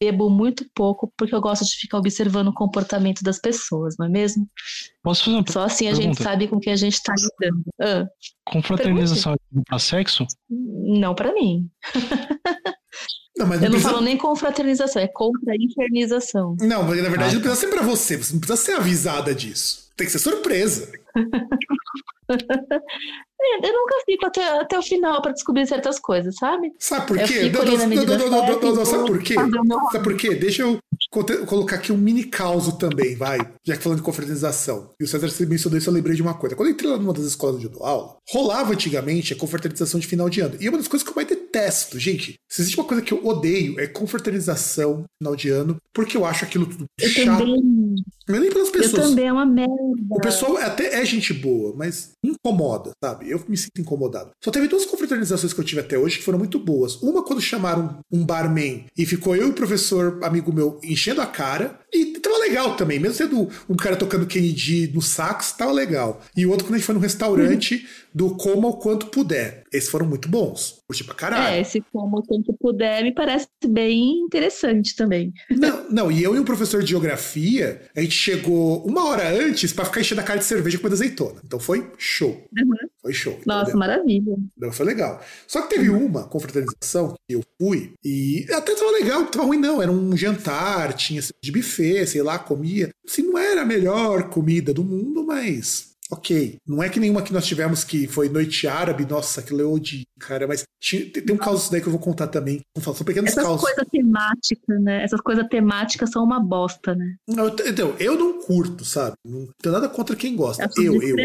bebo muito pouco porque eu gosto de ficar observando o comportamento das pessoas, não é mesmo? Posso fazer uma Só assim a gente sabe com quem a gente tá lidando. Ah, confraternização aqui pra sexo? não pra mim. Não, mas Eu não precisa- falo nem confraternização, é contra-infernização. Não, mas na verdade Ah, não precisa ser pra você, você não precisa ser avisada disso. Tem que ser surpresa. É, Eu nunca fico até, até o final pra descobrir certas coisas, sabe? Sabe por Eu quê? Não, não, não, não, não, não, não, não, sabe por quê? Sabe por quê? Deixa eu colocar aqui um mini caos também, vai. Já que falando de confraternização. E o César se mencionou isso, eu lembrei de uma coisa. Quando eu entrei lá numa das escolas onde eu dou aula, rolava antigamente a confraternização de final de ano. E é uma das coisas que eu mais detesto, gente. Se existe uma coisa que eu odeio, é confraternização final de ano, porque eu acho aquilo tudo Eu chato. também. Não é nem pelas Eu pessoas. também, é uma merda. O pessoal até é gente boa, mas incomoda, sabe? Eu me sinto incomodado. Só teve duas confraternizações que eu tive até hoje que foram muito boas. Uma quando chamaram um barman e ficou eu e o professor, amigo meu, enchendo a cara. E tava legal também, mesmo sendo um cara tocando Kennedy no sax, tava legal. E o outro quando a gente foi num restaurante do Coma o Quanto Puder. Esses foram muito bons. Curti pra caralho. É, se como o tempo puder, me parece bem interessante também. Não, não, e eu e o professor de geografia, a gente chegou uma hora antes pra ficar enchendo a cara de cerveja com azeitona. Então foi show. Foi show. Nossa, entendeu? maravilha. Então foi legal. Só que teve uma confraternização que eu fui e até tava legal, não tava ruim não. Era um jantar, tinha de buffet, sei lá, comia. Assim, não era a melhor comida do mundo, mas ok. Não é que nenhuma que nós tivemos que foi noite árabe, nossa, aquilo eu odiei, cara. Mas tinha- tem tem um caos daí que eu vou contar também. Vou falar, São pequenos Essas causos. coisas temáticas, né? Essas coisas temáticas são uma bosta, né? Não, Então, eu não curto, sabe? Não tenho nada contra quem gosta. De eu, Eu,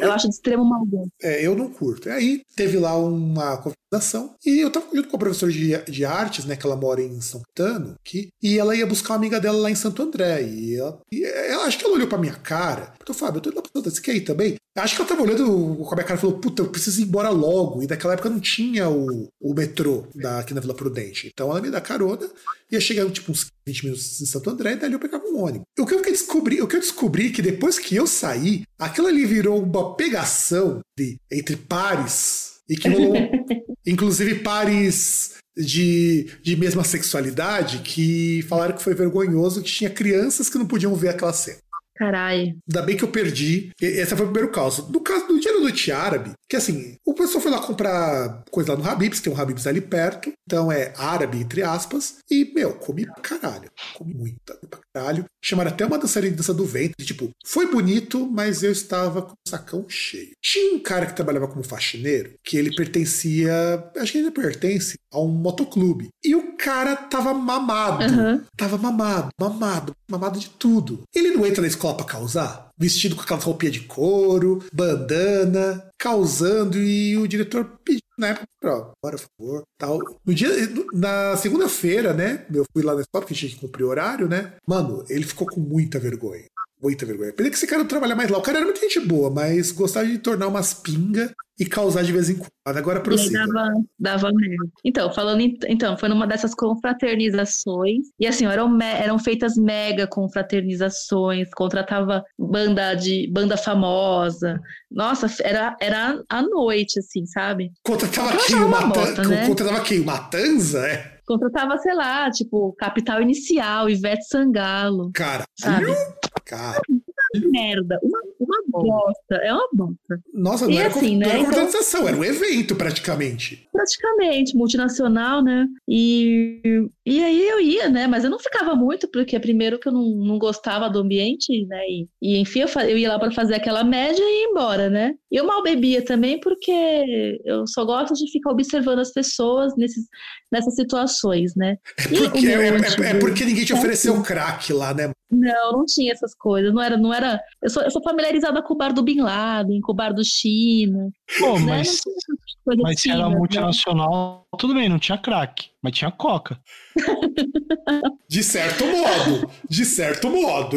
eu, acho de extremo mau gosto. É, eu não curto. E aí teve lá uma conversação e eu tava junto com a professora de, de artes, né, que ela mora em São Caetano, aqui, e ela ia buscar uma amiga dela lá em Santo André. E, ela, e ela- acho que ela olhou pra minha cara, porque Fábio, eu tô indo pra Santo André, você ir também? Acho que ela tava olhando com a minha cara e falou, puta, eu preciso ir embora logo. E naquela época não tinha o, o metrô da, aqui na Vila Prudente. Então ela me dá carona, ia chegar tipo uns 20 minutos em Santo André, e dali eu pegava um ônibus. O que eu descobri, o que eu descobri é que depois que eu saí, aquilo ali virou uma pegação de, entre pares E que rolou, inclusive, pares de, de mesma sexualidade que falaram que foi vergonhoso que tinha crianças que não podiam ver aquela cena. Caralho. Ainda bem que eu perdi. Esse foi o primeiro caso. No caso do dia da noite árabe, que assim, o pessoal foi lá comprar coisa lá no Habib's, tem um Habib's ali perto. Então é árabe, entre aspas. E, meu, comi pra caralho. Comi muita, caralho. Chamaram até uma dançarina de dança do ventre. Tipo, foi bonito, mas eu estava com o sacão cheio. Tinha um cara que trabalhava como faxineiro, que ele pertencia, acho que ainda pertence, a um motoclube. E o cara tava mamado. Aham. Tava mamado, mamado, mamado de tudo. Ele não entra na escola pra causar? Vestido com aquelas roupinhas de couro, bandana, causando, e o diretor pediu na época, ó, por favor, tal. No dia, na segunda-feira, né, eu fui lá na escola, porque tinha que cumprir horário, né, mano, ele ficou com muita vergonha. Muita vergonha. Pena que esse cara não trabalha mais lá. O cara era muita gente boa, mas gostava de tornar umas pinga e causar de vez em quando. Agora prossiga. dava, dava. Então, falando em- então, foi numa dessas confraternizações. E assim, eram, me- eram feitas mega confraternizações, contratava banda de banda famosa. Nossa, era, era à noite, assim, sabe? Contratava quem? uma bosta, né? Contratava quem? O Matanza? É. Contratava, sei lá, tipo, Capital Inicial, Ivete Sangalo, Cara, sabe? Cara. Merda, uma, uma bosta, é uma bosta. Nossa, não E era, assim, não né, era então- confraternização, era um evento praticamente. praticamente multinacional, né? E, e aí eu ia, né? Mas eu não ficava muito, porque primeiro que eu não, não gostava do ambiente, né? E, e enfim, eu, eu ia lá para fazer aquela média e ia embora, né? E eu mal bebia também, porque eu só gosto de ficar observando as pessoas nesses, nessas situações, né? É porque, é, é- é porque ninguém te ofereceu crack lá, né? Não, não tinha essas coisas. Não era, não era. Eu sou, eu sou familiarizada com o bar do Bin Laden, com o bar do China. Pô, né? mas, coisas mas se era né? multinacional, tudo bem, não tinha crack, mas tinha coca. De certo modo. De certo modo.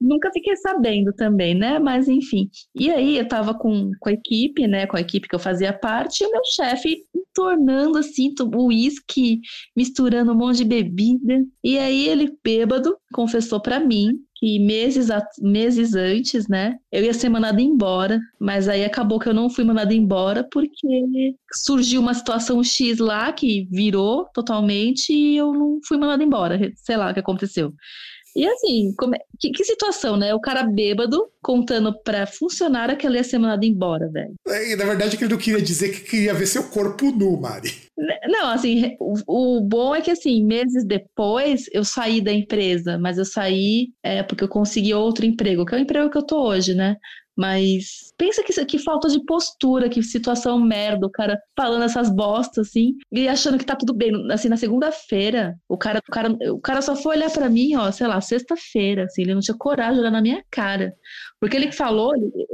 Nunca fiquei sabendo também, né? Mas enfim. E aí eu tava com, com a equipe, né? Com a equipe que eu fazia parte, e o meu chefe tornando assim o uísque, misturando um monte de bebida. E aí ele, bêbado, confessou pra mim que meses, meses antes, né? Eu ia ser mandada embora, mas aí acabou que eu não fui mandada embora porque surgiu uma situação X lá que virou totalmente e eu não fui mandada embora. Sei lá o que aconteceu. E assim, como é- que, que situação, né? O cara bêbado contando pra funcionária que ela ia ser mandada embora, velho. É, E, na verdade, que ele não queria dizer que queria ver seu corpo nu, Mari. Não, assim, o, o bom é que assim, meses depois eu saí da empresa, mas eu saí é, porque eu consegui outro emprego, que é o emprego que eu tô hoje, né? Mas pensa que, que falta de postura, que situação merda, o cara falando essas bostas, assim, e achando que tá tudo bem. Assim, na segunda-feira, o cara, o, cara, o cara só foi olhar pra mim, ó, sei lá, sexta-feira, assim, ele não tinha coragem de olhar na minha cara. Porque ele falou,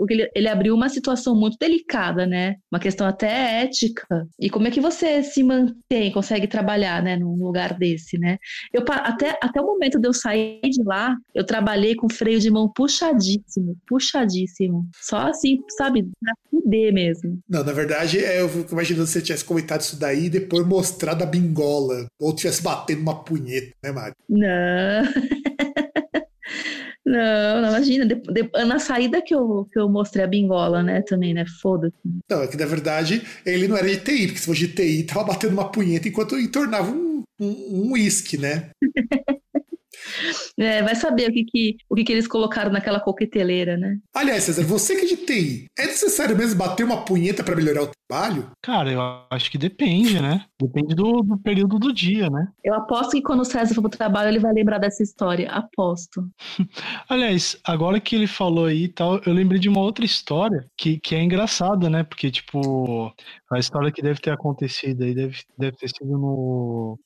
ele, ele, abriu uma situação muito delicada, né? Uma questão até ética. E como é que você se mantém, consegue trabalhar, né, num lugar desse, né? Eu, até, até o momento de eu sair de lá, eu trabalhei com freio de mão puxadíssimo, puxadíssimo. Só assim, sabe, pra fuder mesmo. Não, na verdade, é, eu fico imaginando se você tivesse comentado isso daí e depois mostrado a bingola. Ou tivesse batendo uma punheta, né, Mari? Não. Não, não, imagina. de- de- na saída que eu, que eu mostrei a bingola, né, também, né? Foda-se. Não, é que na verdade ele não era de TI, porque se fosse de TI, tava batendo uma punheta enquanto entornava um um um uísque, né? É, vai saber o que, que, o que, que eles colocaram naquela coqueteleira, né? Aliás, César, você que é de TI, é necessário mesmo bater uma punheta pra melhorar o trabalho? Cara, eu acho que depende, né? Depende do, do período do dia, né? Eu aposto que quando o César for pro trabalho, ele vai lembrar dessa história. Aposto. Aliás, agora que ele falou aí e tal, eu lembrei de uma outra história que, que é engraçada, né? Porque, tipo, a história que deve ter acontecido aí deve, deve ter sido no.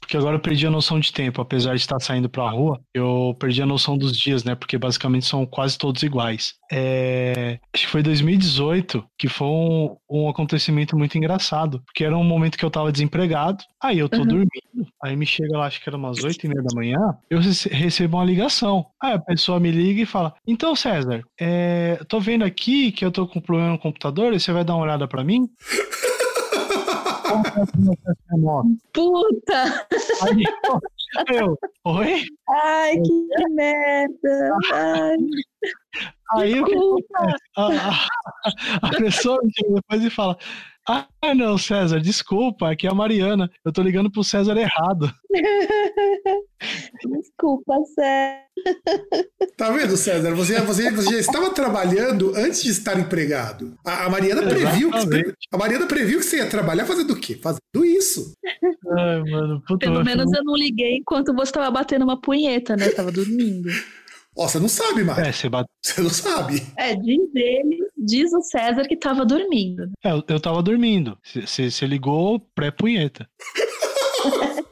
Porque agora eu perdi a noção de tempo, apesar de estar saindo pra rua, eu perdi a noção dos dias, né? Porque basicamente são quase todos iguais. É... Acho que foi 2018 que foi um, um acontecimento muito engraçado, porque era um momento que eu tava desempregado, aí eu tô Uhum. dormindo, aí me chega lá, acho que era umas 8 e meia da manhã, eu rece- recebo uma ligação. Aí a pessoa me liga e fala: Então, César, é, tô vendo aqui que eu tô com problema no computador, e você vai dar uma olhada pra mim? É? Puta! Aí eu, oi? Ai, que merda! Ai, Aí o que desculpa! a, a- a pessoa depois e fala: Ah, não, César, desculpa, aqui é a Mariana. Eu tô ligando pro César errado. Desculpa, César. Tá vendo, César? Você, você, você já estava trabalhando antes de estar empregado. A, a Mariana previu que a Mariana previu que você ia trabalhar fazendo o quê? Fazendo isso. Ai, mano, puta, Pelo menos eu não liguei enquanto você tava batendo uma punheta, né? Tava dormindo. Ó, você não sabe, Mari. É, você bate... Você não sabe. É, diz ele, diz o César que tava dormindo. é, eu, eu tava dormindo. Você ligou pré-punheta.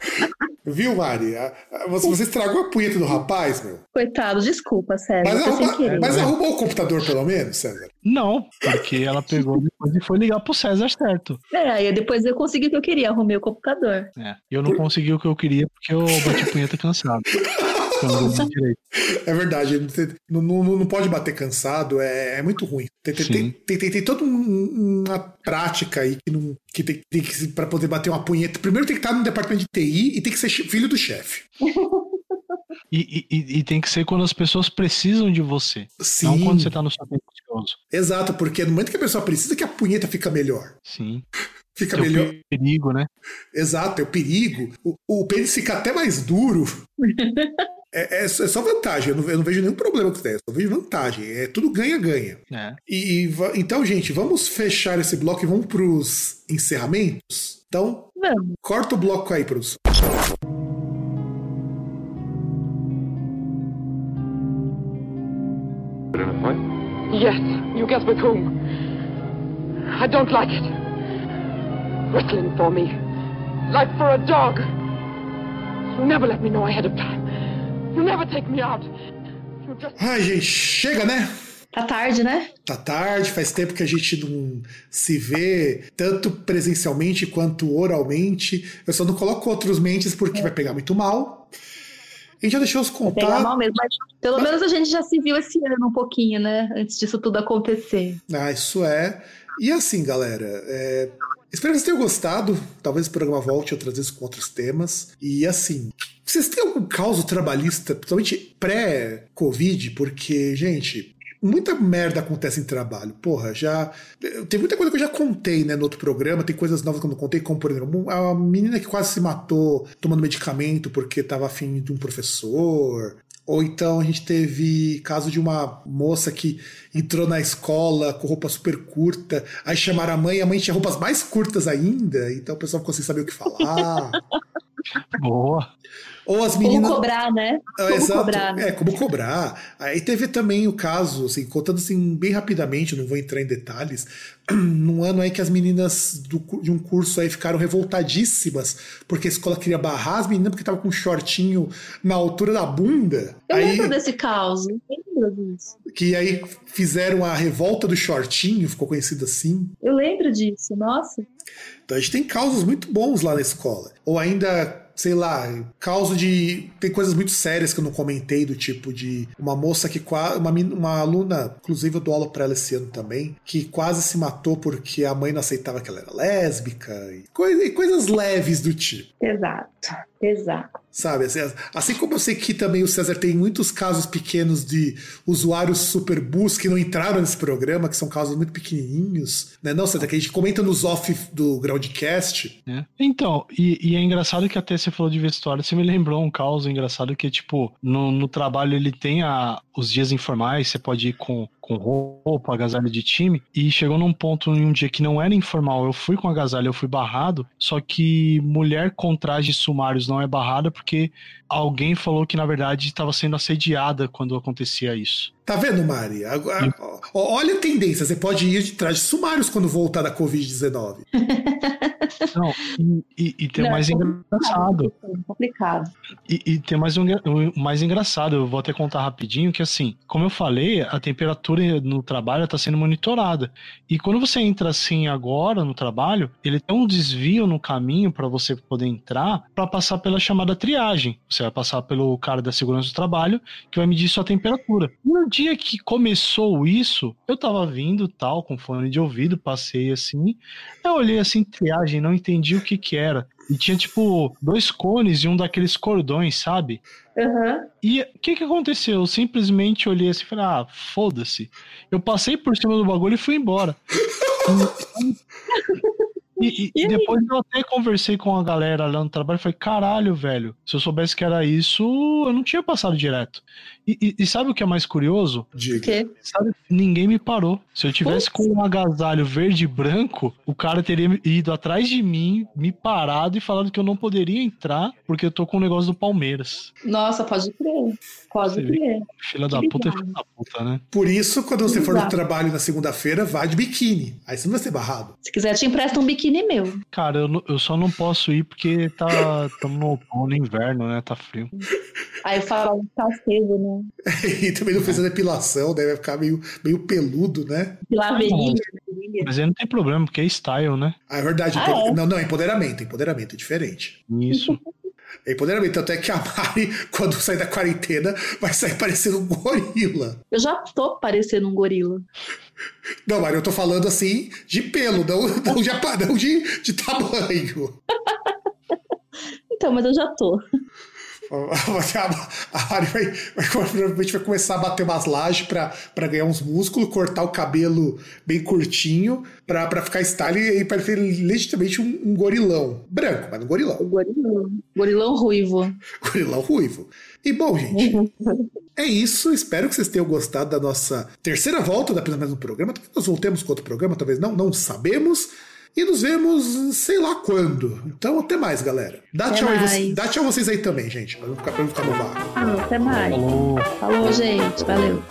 Viu, Mari? Você, você estragou a punheta do rapaz, meu. Coitado, desculpa, César. Mas, arruma, mas arrumou o computador, pelo menos, César? Não, porque ela pegou depois e foi ligar pro César certo. É, aí depois eu consegui o que eu queria, arrumei o computador. É, e eu não consegui o que eu queria porque eu bati punheta cansado. Não. É verdade, não, não, não pode bater cansado, é, é muito ruim. Tem, tem, tem, tem, tem, tem toda um- uma prática aí que, não, que tem, tem que para poder bater uma punheta. Primeiro tem que estar no departamento de TI e tem que ser filho do chefe. E, e- e tem que ser quando as pessoas precisam de você. Sim, Não quando você tá no seu tempo ocioso. exato, porque no momento que a pessoa precisa que a punheta fica melhor. Sim. Fica Tem o melhor. perigo, né? Exato, é o perigo. O, o pênis fica até mais duro. É, é só é só vantagem, eu não, eu não vejo nenhum problema com isso, eu só vejo vantagem. É tudo ganha-ganha. É. E, e então, gente, vamos fechar esse bloco e vamos pros encerramentos. Então, Vamos. corta o bloco aí, produção. Yes, you guessed with whom. I don't like it. Whistling for me. Like for a dog. You never let me know ahead of time. You never take me out. Just Ai, gente, chega, né? Tá tarde, né? Tá tarde, faz tempo que a gente não se vê tanto presencialmente quanto oralmente. Eu só não coloco outros mentes porque vai pegar muito mal. A gente já deixou os Pegar contatos. mal mesmo. Mas pelo menos a gente já se viu esse ano um pouquinho, né? Antes disso tudo acontecer. Ah, isso é. E assim, galera, é, espero que vocês tenham gostado. Talvez o programa volte outras vezes com outros temas. E assim, vocês têm algum caso trabalhista, principalmente pré-Covid? Porque, gente. Muita merda acontece em trabalho. Porra, já. Tem muita coisa que eu já contei, né, no outro programa. Tem coisas novas que eu não contei, como, por exemplo, a menina que quase se matou tomando medicamento porque tava afim de um professor. Ou então a gente teve caso de uma moça que entrou na escola com roupa super curta, aí chamaram a mãe, a mãe tinha roupas mais curtas ainda, então o pessoal ficou sem saber o que falar. Boa. Ou as Como meninas. cobrar, né? Como exato. cobrar, né? É, como cobrar. Aí teve também o caso, assim, contando assim bem rapidamente, não vou entrar em detalhes, num ano aí que as meninas do de um curso aí ficaram revoltadíssimas, porque a escola queria barrar as meninas porque tava com um shortinho na altura da bunda. Eu aí, lembro desse caos. Eu lembro disso. que aí fizeram a revolta do shortinho, ficou conhecido assim. Eu lembro disso. Nossa. Então a gente tem causos muito bons lá na escola. Ou ainda, sei lá, causo de. Tem coisas muito sérias que eu não comentei, do tipo de uma moça que quase. Uma, uma aluna, inclusive eu dou aula pra ela esse ano também, que quase se matou porque a mãe não aceitava que ela era lésbica. E, coi- e coisas leves do tipo. Exato. Exato. Sabe, assim, assim como eu sei que também o César tem muitos casos pequenos de usuários superbus que não entraram nesse programa, que são casos muito pequenininhos, né? Não, César, que a gente comenta nos off do Groundcast. né? Então, e, e é engraçado que até você falou de vestuário, você me lembrou um caos engraçado que, tipo, no, no trabalho ele tem a, os dias informais, você pode ir com, com roupa, agasalho de time, e chegou num ponto em um dia que não era informal, eu fui com agasalho, eu fui barrado, só que mulher com trajes sumários não é barrada porque alguém falou que, na verdade, estava sendo assediada quando acontecia isso. Tá vendo, Mari? Agora, olha a tendência, você pode ir de trajes sumários quando voltar da Covid-19. Não, e, e, e tem Não, mais é engraçado. Complicado. E, e tem mais um mais engraçado, eu vou até contar rapidinho, que assim, como eu falei, a temperatura no trabalho está sendo monitorada. E quando você entra assim agora no trabalho, ele tem um desvio no caminho para você poder entrar para passar pela chamada triagem. Você vai passar pelo cara da segurança do trabalho que vai medir sua temperatura. No dia que começou isso, eu tava vindo tal, com fone de ouvido, passei assim, eu olhei assim, triagem não entendi o que que era. E tinha, tipo, dois cones e um daqueles cordões, sabe? Aham. E o que que aconteceu? Eu simplesmente olhei assim e falei, ah, foda-se. Eu passei por cima do bagulho e fui embora. E, e- E aí? depois eu até conversei com a galera lá no trabalho e falei, caralho, velho, se eu soubesse que era isso, eu não tinha passado direto. E, e- e sabe o que é mais curioso? Diga. Que? Sabe, ninguém me parou. Se eu tivesse com um agasalho verde e branco, o cara teria ido atrás de mim, me parado e falado que eu não poderia entrar porque eu tô com o negócio do Palmeiras. Nossa, pode crer. Pode Você vê. crer. Filha da Que puta é filha da puta, né? Por isso, quando você for no Exato. trabalho na segunda-feira, vá de biquíni. Aí você não vai ser barrado. Se quiser, te empresta um biquíni meu. Cara, eu, eu só não posso ir porque tá estamos no outono, inverno, né? Tá frio. Aí o farol tá aceso, né? E também não fez a depilação, daí vai ficar meio, meio peludo, né? Pilar virilha. Mas aí não tem problema, porque é style, né? Ah, é verdade. Ah, empo- é? Não, não, empoderamento. Empoderamento é diferente. Isso. É empoderamento. Tanto é que a Mari, quando sair da quarentena, vai sair parecendo um gorila. Eu já tô parecendo um gorila. Não, Mari, eu tô falando assim de pelo, não, não, de, não de, de tamanho. Então, mas eu já tô. A a Mari vai, vai, provavelmente vai começar a bater umas lajes pra ganhar uns músculos, cortar o cabelo bem curtinho pra ficar style e parecer legitimamente um, um gorilão. Branco, mas um gorilão. O gorilão. Gorilão ruivo. Gorilão ruivo. E bom, gente, é isso. Espero que vocês tenham gostado da nossa terceira volta da Pelo no programa. Talvez nós voltemos com outro programa, talvez não, não sabemos. E nos vemos sei lá quando. Então, até mais, galera. Dá, Até tchau, aí, mais. você- dá tchau vocês aí também, gente. Pra não ficar, pra não ficar no vácuo. Ah, até mais. Falou. Falou, gente. Valeu.